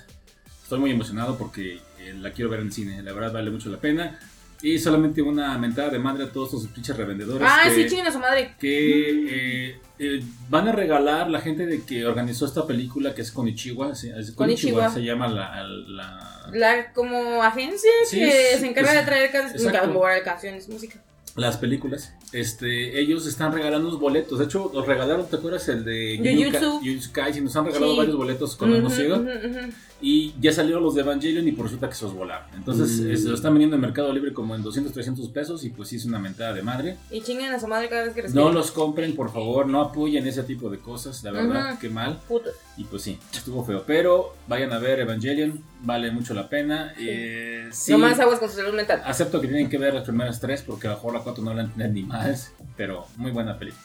estoy muy emocionado porque la quiero ver en cine. La verdad, vale mucho la pena. Y solamente una mentada de madre a todos estos pinches revendedores. Ah, que- sí, chinguen a su madre. que eh, eh, van a regalar la gente de que organizó esta película que es Konichiwa, es Konichiwa Konichiwa. se llama la, la- La como agencia Sí, que es- se encarga de traer can- exacto. can- canciones, música. las películas. Este, ellos están regalando unos boletos. De hecho, nos regalaron, ¿te acuerdas el de Jujutsu. Kaisen? Nos han regalado Sí. varios boletos ido. ujú, ujú. Y ya salieron los de Evangelion y por resulta que esos volaron. Entonces, Mm. es- lo están vendiendo en Mercado Libre como en 200, 300 pesos y pues sí es una mentada de madre. Y chinguen a su madre cada vez que No respiren. los compren, por favor, no apoyen ese tipo de cosas, la verdad, qué mal. Y pues sí, estuvo feo. Pero vayan a ver Evangelion, vale mucho la pena. Eh, sí, No más aguas con su salud mental. acepto que tienen que ver las primeras tres porque a lo mejor la cuatro no la entienden ni más. Pero muy buena película.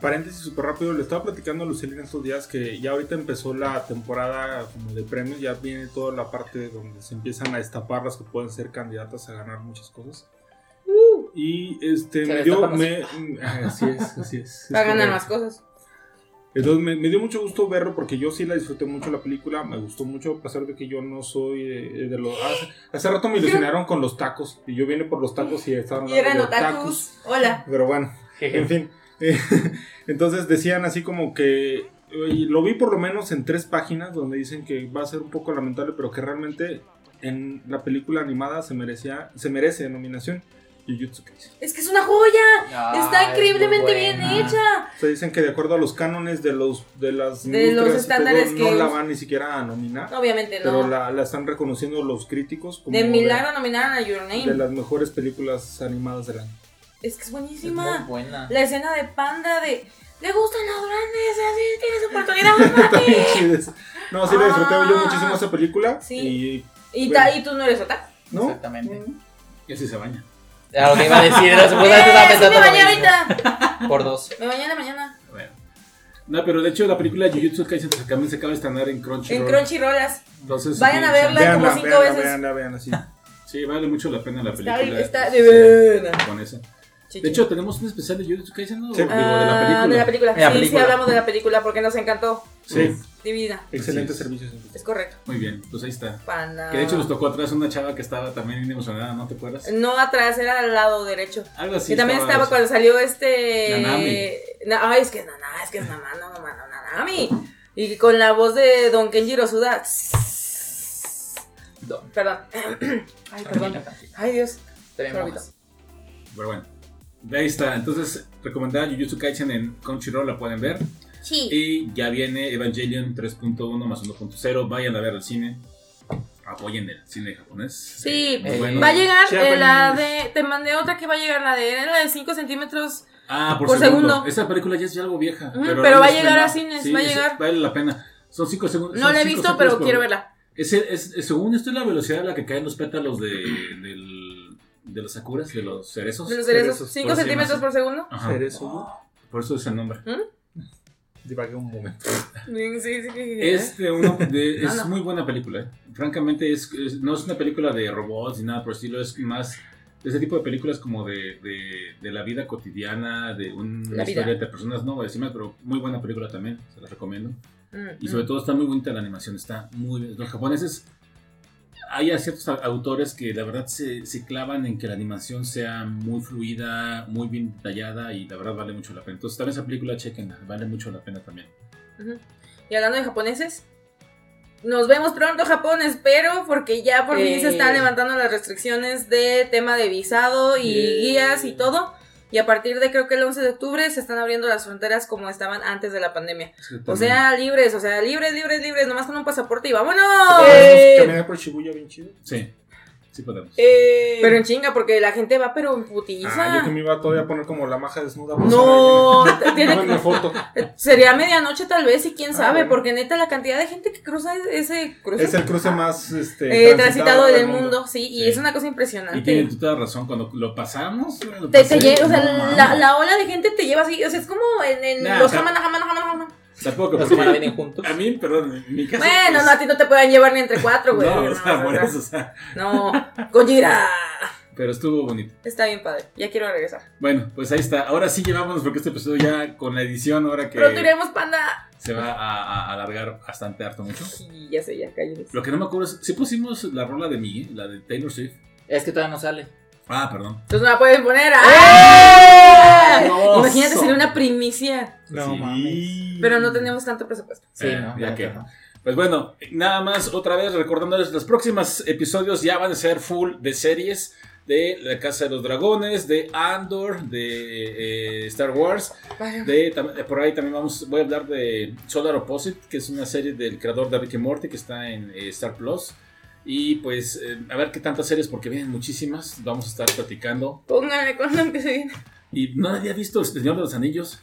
Paréntesis súper rápido, le estaba platicando a Lucely en estos días que ya ahorita empezó la temporada como de premios, ya viene toda la parte donde se empiezan a destapar las que pueden ser candidatas a ganar muchas cosas. Y este me dio, me, ah, así es, así es. Va a ganar más cosas. Entonces me, me dio mucho gusto verlo porque yo sí la disfruté mucho la película, me gustó mucho a pesar de que yo no soy de, de los... Hace, hace rato me ilusionaron con los tacos y yo vine por los tacos y estaban Y eran hablando de otakus. Hola. Pero bueno, en fin. (laughs) entonces decían así como que... y lo vi por lo menos en tres páginas donde dicen que va a ser un poco lamentable, pero que realmente en la película animada se merecía se merece nominación. Jujutsu Kaisen. Es que es una joya. Ah, Está es increíblemente bien hecha. O sea, dicen que de acuerdo a los cánones de los de las De los y estándares que no la van ni siquiera a nominar. Obviamente Pero no. la, la están reconociendo los críticos como de milagro nominaron a Your de, Name. las mejores películas animadas del año. Es que es Es muy buenísima. buena. La escena de panda de. Le gustan los grandes, así tienes (laughs) oportunidad, no, sí la disfruté yo Ah. muchísimo esa película. Sí. Y, Y, ta- y tú no eres otaku. ¿no? Exactamente. Y así se baña. Ya lo que iba a decir, era supuestamente ¡Eh! estaba sí me pensando lo bañé ahorita. Por dos. Me bañé en la mañana. Bueno. No, pero de hecho la película Jujutsu Kaisen pues, también se acaba de estrenar en Crunchyroll. En Crunchyrolas. Entonces, Vayan sí, a verla. Veanla, como cinco veanla, veces. veanla, veanla, sí. (laughs) Sí, vale mucho la pena la Está, película. está Sí, de buena. japonesa. De hecho, tenemos un especial de Jujutsu Kaisen, ¿no? Sí. Digo, de la Ah, película. de la película. De la sí, película. sí, hablamos de la película porque nos encantó. Sí, Divina. excelente Así es. servicio. Es correcto. Muy bien, pues ahí está. Panda. Que de hecho nos tocó atrás una chava que estaba también bien emocionada, ¿no te acuerdas? No atrás, era al lado derecho. Algo así. y también estaba cuando salió este. Nanami. Na- Ay, es que es Nanami, es que es Nanami, no, no, no, Nanami. Y con la voz de Don Kenji Rosuda. Don. Perdón. (clears throat) Ay, perdón. Ay, Dios. Pero bueno. Ahí está. Entonces, recomendada Jujutsu Kaisen en Crunchyroll, la pueden ver. Sí. Y ya viene Evangelion 3.1 más 1.0. Vayan a ver al cine. Apoyen el cine japonés. Sí, Eh, bueno. va a llegar eh, la de. Te mandé otra que va a llegar, la de. Era la de 5 centímetros. Ah, por, por segundo. segundo. Esa película ya es ya algo vieja. Pero, va a llegar a estrenado. cines, va a llegar. Vale la pena. Son 5 segundos. No la he visto, pero por- quiero verla. Es, es- es- según esto es la velocidad a la que caen los pétalos de, del, de los sakuras, de los cerezos. De los cerezos. cerezos, 5 por sí, centímetros por segundo. Ajá. Cerezo. Por eso es el nombre. Divagué un momento. Sí, sí, sí. Es, de uno de- (laughs) es Ah, no. muy buena película. ¿eh? Francamente, es, es- no es una película de robots ni nada por el estilo. Es más de ese tipo de películas como de, de, de la vida cotidiana, de un- una historia entre personas. No voy a decir más, pero muy buena película también. Se la recomiendo. Mm, Y sobre mm. todo está muy bonita la animación. Está muy bien. Los japoneses. Hay ciertos autores que la verdad se, se clavan en que la animación sea muy fluida, muy bien detallada y la verdad vale mucho la pena. Entonces, también esa película, chequenla, vale mucho la pena también. Y hablando de japoneses, nos vemos pronto, Japón, espero, porque ya por fin Eh. se están levantando las restricciones de tema de visado y Eh. guías y todo. Y a partir de creo que el 11 de octubre se están abriendo las fronteras como estaban antes de la pandemia. O sea, libres, o sea, libres, libres, libres, nomás con un pasaporte y vámonos. ¿Podemos caminar por Shibuya bien chido? Sí, sí podemos. Pero en chinga, porque la gente va pero en putiza. Ah, yo que me iba todavía a poner como la maja desnuda. pues, No, (laughs) tiene que- foto. Sería medianoche tal vez y quién Ah, sabe, bueno. porque neta la cantidad de gente que cruza ese cruce Es el cruce más este, eh, transitado del mundo, sí, y es una cosa Y impresionante. tienen toda razón, cuando lo pasamos, lo Te, pasé, te lle- o sea, no la, la ola de gente te lleva así, o sea, es como en, en Nah, los o sea, jamana, jamana, jamana, jamana. Tampoco, porque que vienen juntos. a mí, perdón, en mi caso. Bueno, pues, no, a ti no te pueden llevar ni entre cuatro, güey. (laughs) No, No, o sea, por eso, o sea, no, Gojira. pero estuvo bonito. Está bien padre, ya quiero regresar. Bueno, pues ahí está. Ahora sí llevamos, porque este episodio ya con la edición, ahora que Pronto iremos, panda. se va a, a alargar bastante harto mucho. Sí, ya sé, ya cállate. Lo que no me acuerdo es, si pusimos la rola de Miguel, la de Taylor Swift. Es que todavía no sale. Ah, perdón. Entonces no la pueden poner. ¡Ah! Imagínate, so- sería una primicia. No Sí. mames. Pero no tenemos tanto presupuesto. Sí, Eh, no. ya que. no. Pues bueno, nada más otra vez recordándoles, los próximos episodios ya van a ser full de series de La Casa de los Dragones, de Andor, de eh, Star Wars, de, por ahí también vamos, voy a hablar de Solar Opposite, que es una serie del creador de Rick Morty que está en eh, Star Plus. Y pues eh, a ver qué tantas series, porque vienen muchísimas, vamos a estar platicando. Pónganle cuando empiece bien. Y no había visto El Señor de los Anillos.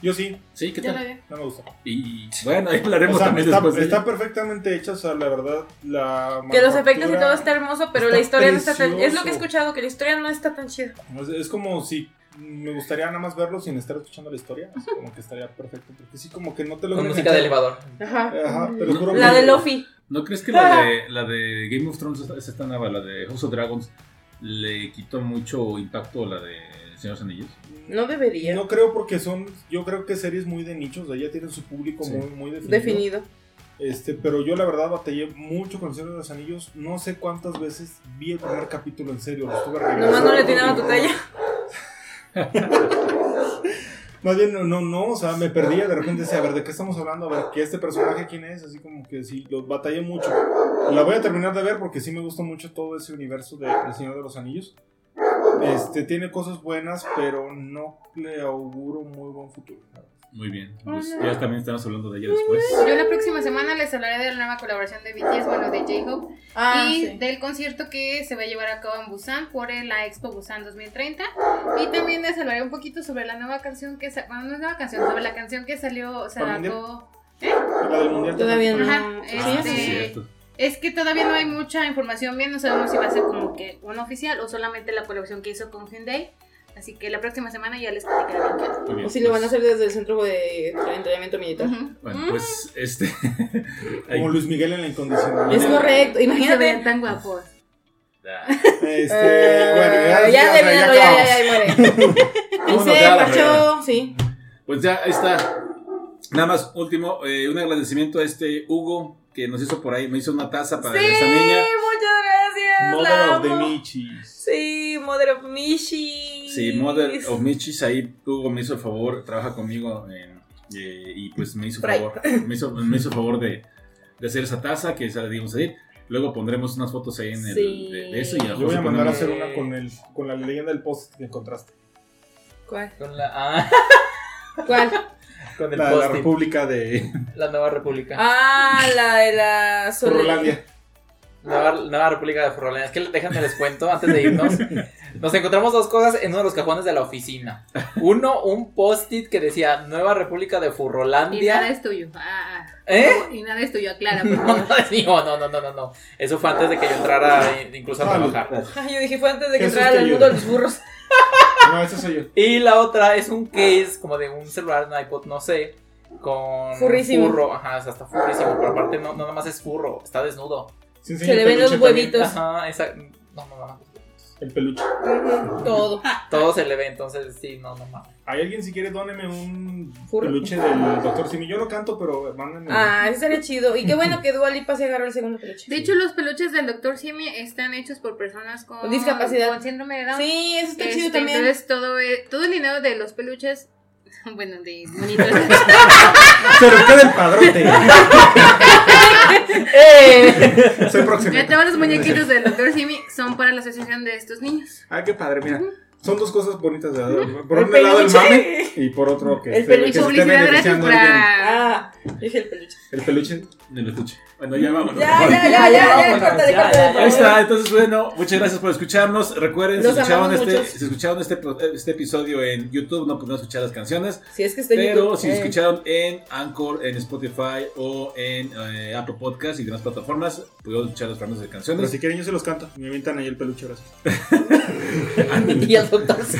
Yo sí, Sí, ¿qué tal? vi. no me gusta. Y bueno, ahí hablaremos O sea, también está, después. está perfectamente hecha, o sea, la verdad, la Que los efectos y todo está hermoso, pero está la historia no está tan. Es lo que he escuchado, que la historia no está tan chida. Es, es como si me gustaría nada más verlo sin estar escuchando la historia, así como que estaría perfecto, porque sí como que no te lo Con música de elevador. Ajá. Ajá, te lo juro La que- de Lofi. ¿No crees que la de, (laughs) la de Game of Thrones, esta, esta está nueva, la de House of Dragons, le quitó mucho impacto a la de Señor de los Anillos? No debería. No creo porque son, yo creo que series muy de nichos, o sea, ya tienen su público Sí. muy, muy definido. Definido. Este, pero yo la verdad batallé mucho con el Señor de los Anillos. No sé cuántas veces vi el primer capítulo en serio. Lo estuve Nomás no le atinaba tu talla. (laughs) (laughs) Más bien, no, no, no, o sea, me perdía. De repente decía, a ver, ¿de qué estamos hablando? A ver, ¿qué este personaje quién es? Así como que sí, lo batallé mucho. La voy a terminar de ver porque sí me gusta mucho todo ese universo de El Señor de los Anillos. Este, tiene cosas buenas, pero no le auguro muy buen futuro. Muy bien, pues ya también estamos hablando de ella después. Yo la próxima semana les hablaré de la nueva colaboración de BTS, bueno, de J-Hope, Ah, y sí. del concierto que se va a llevar a cabo en Busan por la Expo Busan 2030. Y también les hablaré un poquito sobre la nueva canción que bueno, no es nueva canción, sobre la canción que salió, se ¿Para el sacó. La del mundial Todavía no. Ajá, Ah, este- sí, es cierto. Es que todavía no hay mucha información bien, no sabemos si va a ser como que una oficial o solamente la colaboración que hizo con Hyundai. Así que la próxima semana ya les platicaré bien qué onda. Muy bien, O si lo van a pues, hacer desde el centro de entrenamiento militar. Ujú. Bueno, pues este. (laughs) ahí- Como Luis Miguel en la incondicional. Es correcto, se ven imagínate. tan guapos. Ah, Este, bueno, Eh, ya, ya, sea, terminando, ya ya, acabamos. ya, ya, muere. (laughs) Vámonos Dice ya a la Pacho, fregada. sí. Pues ya, ahí está. Nada más, último, eh, un agradecimiento a este Hugo que nos hizo por ahí, me hizo una taza para Sí, esta niña. muchas gracias. Mother la of the amo. Michis. Sí, Mother of Mishi. Sí, Mother of Michis, ahí Hugo me hizo el favor, trabaja conmigo en- eh, y pues me hizo favor, me hizo, me hizo favor de, de hacer esa taza que se la dimos a ir. Luego pondremos unas fotos ahí en el, Sí. de, de eso y a Yo voy a mandar a hacer una con, el, con la leyenda del post que encontraste. ¿Cuál? Con la, ah, ¿Cuál? con el La, de la República de La nueva república. Ah, la de la. Nueva, Nueva República de Furrolandia. Es que déjenme les cuento antes de irnos. (laughs) Nos encontramos dos cosas en uno de los cajones de la oficina. Uno, un post-it que decía Nueva República de Y nada Furrolandia. es tuyo. Ah, ah. ¿Eh? Y nada es tuyo, aclara, (laughs) No, no no, no, no, no. Eso fue antes de que yo entrara eh, incluso a trabajar. Ay, yo dije, fue antes de que Jesús entrara al mundo de los burros. (laughs) No, ese soy yo. Y la otra es un case como de un celular, un iPod, no sé, con Furrísimo. furro. Ajá, o sea, está furrísimo, pero aparte no, no nada más es furro, está desnudo. Sí, Se le ven los huevitos. Ajá, esa, no, no, no. El peluche. Todo. (laughs) Todo se le ve, entonces sí, no, no mames. ¿Hay alguien si quiere dóneme un Furro. peluche del Doctor Simi? Yo no canto, pero mándenme. Ah, ese estaría chido. Y qué bueno que Dua Lipa se agarró el segundo peluche. De hecho, los peluches del Dr. Simi están hechos por personas con, discapacidad. con síndrome de Down. Sí, eso está Este, chido también. Entonces, todo, el- todo el dinero de los peluches, (laughs) bueno, de monitos, Pero (laughs) queda el padrote. (laughs) Soy próximo. de todos los muñequitos del Dr. Simi son para la asociación de estos niños. Ah, qué padre, mira. Son dos cosas bonitas. de Por El un lado el mame y por otro que, El peluche. que Y se esté publicidad gratis beneficiando para... Ah, dije el peluche. El peluche. En el estuche. Bueno, ya vámonos. Ya, ya, ya, ya, Ahí está, entonces bueno, muchas gracias por escucharnos. Recuerden, si Los escucharon, este, si escucharon este, este episodio en YouTube, no pudieron escuchar las canciones. Si es que está Pero YouTube, si eh. escucharon en Anchor, en Spotify o en eh, Apple Podcast y demás plataformas, pudieron escuchar los fragmentos de Pero canciones. si quieren yo se los canto. Me avientan ahí el peluche, gracias. (laughs) (laughs) Y el doctor sí.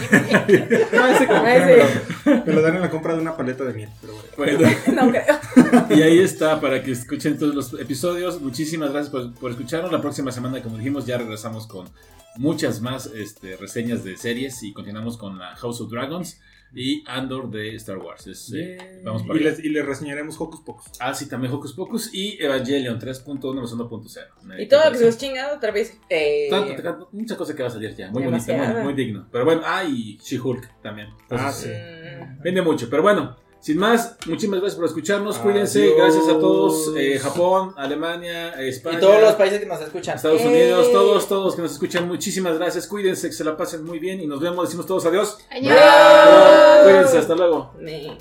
No, ese como quiera, ese. me, lo, dan en la compra de una paleta de miel. Pero bueno. Bueno, (laughs) No creo. y ahí está para que escuchen todos los episodios. Muchísimas gracias por, por escucharnos. La próxima semana, como dijimos, ya regresamos con muchas más este, reseñas de series y continuamos con la House of Dragons y Andor de Star Wars. Es, eh, vamos por Y les, y les reseñaremos Hocus Pocus. Ah, sí, también Hocus Pocus y Evangelion 3.1 más 1.0. Y todo lo que se los chingado otra vez. Eh, Tanto, mucha cosa que va a salir ya. Muy bonito, Demasiada. muy, muy digno. Pero bueno, ah, y She-Hulk también. Ah, Entonces, sí. Mm. Vende mucho. Pero bueno, sin más, muchísimas gracias por escucharnos. Cuídense. Gracias a todos. eh, Japón, Alemania, España. y todos los países que nos escuchan. Estados Eh. Unidos, todos, todos que nos escuchan, muchísimas gracias. Cuídense, que se la pasen muy bien y nos vemos. Decimos todos adiós. Adiós. Cuídense, hasta luego. Nee.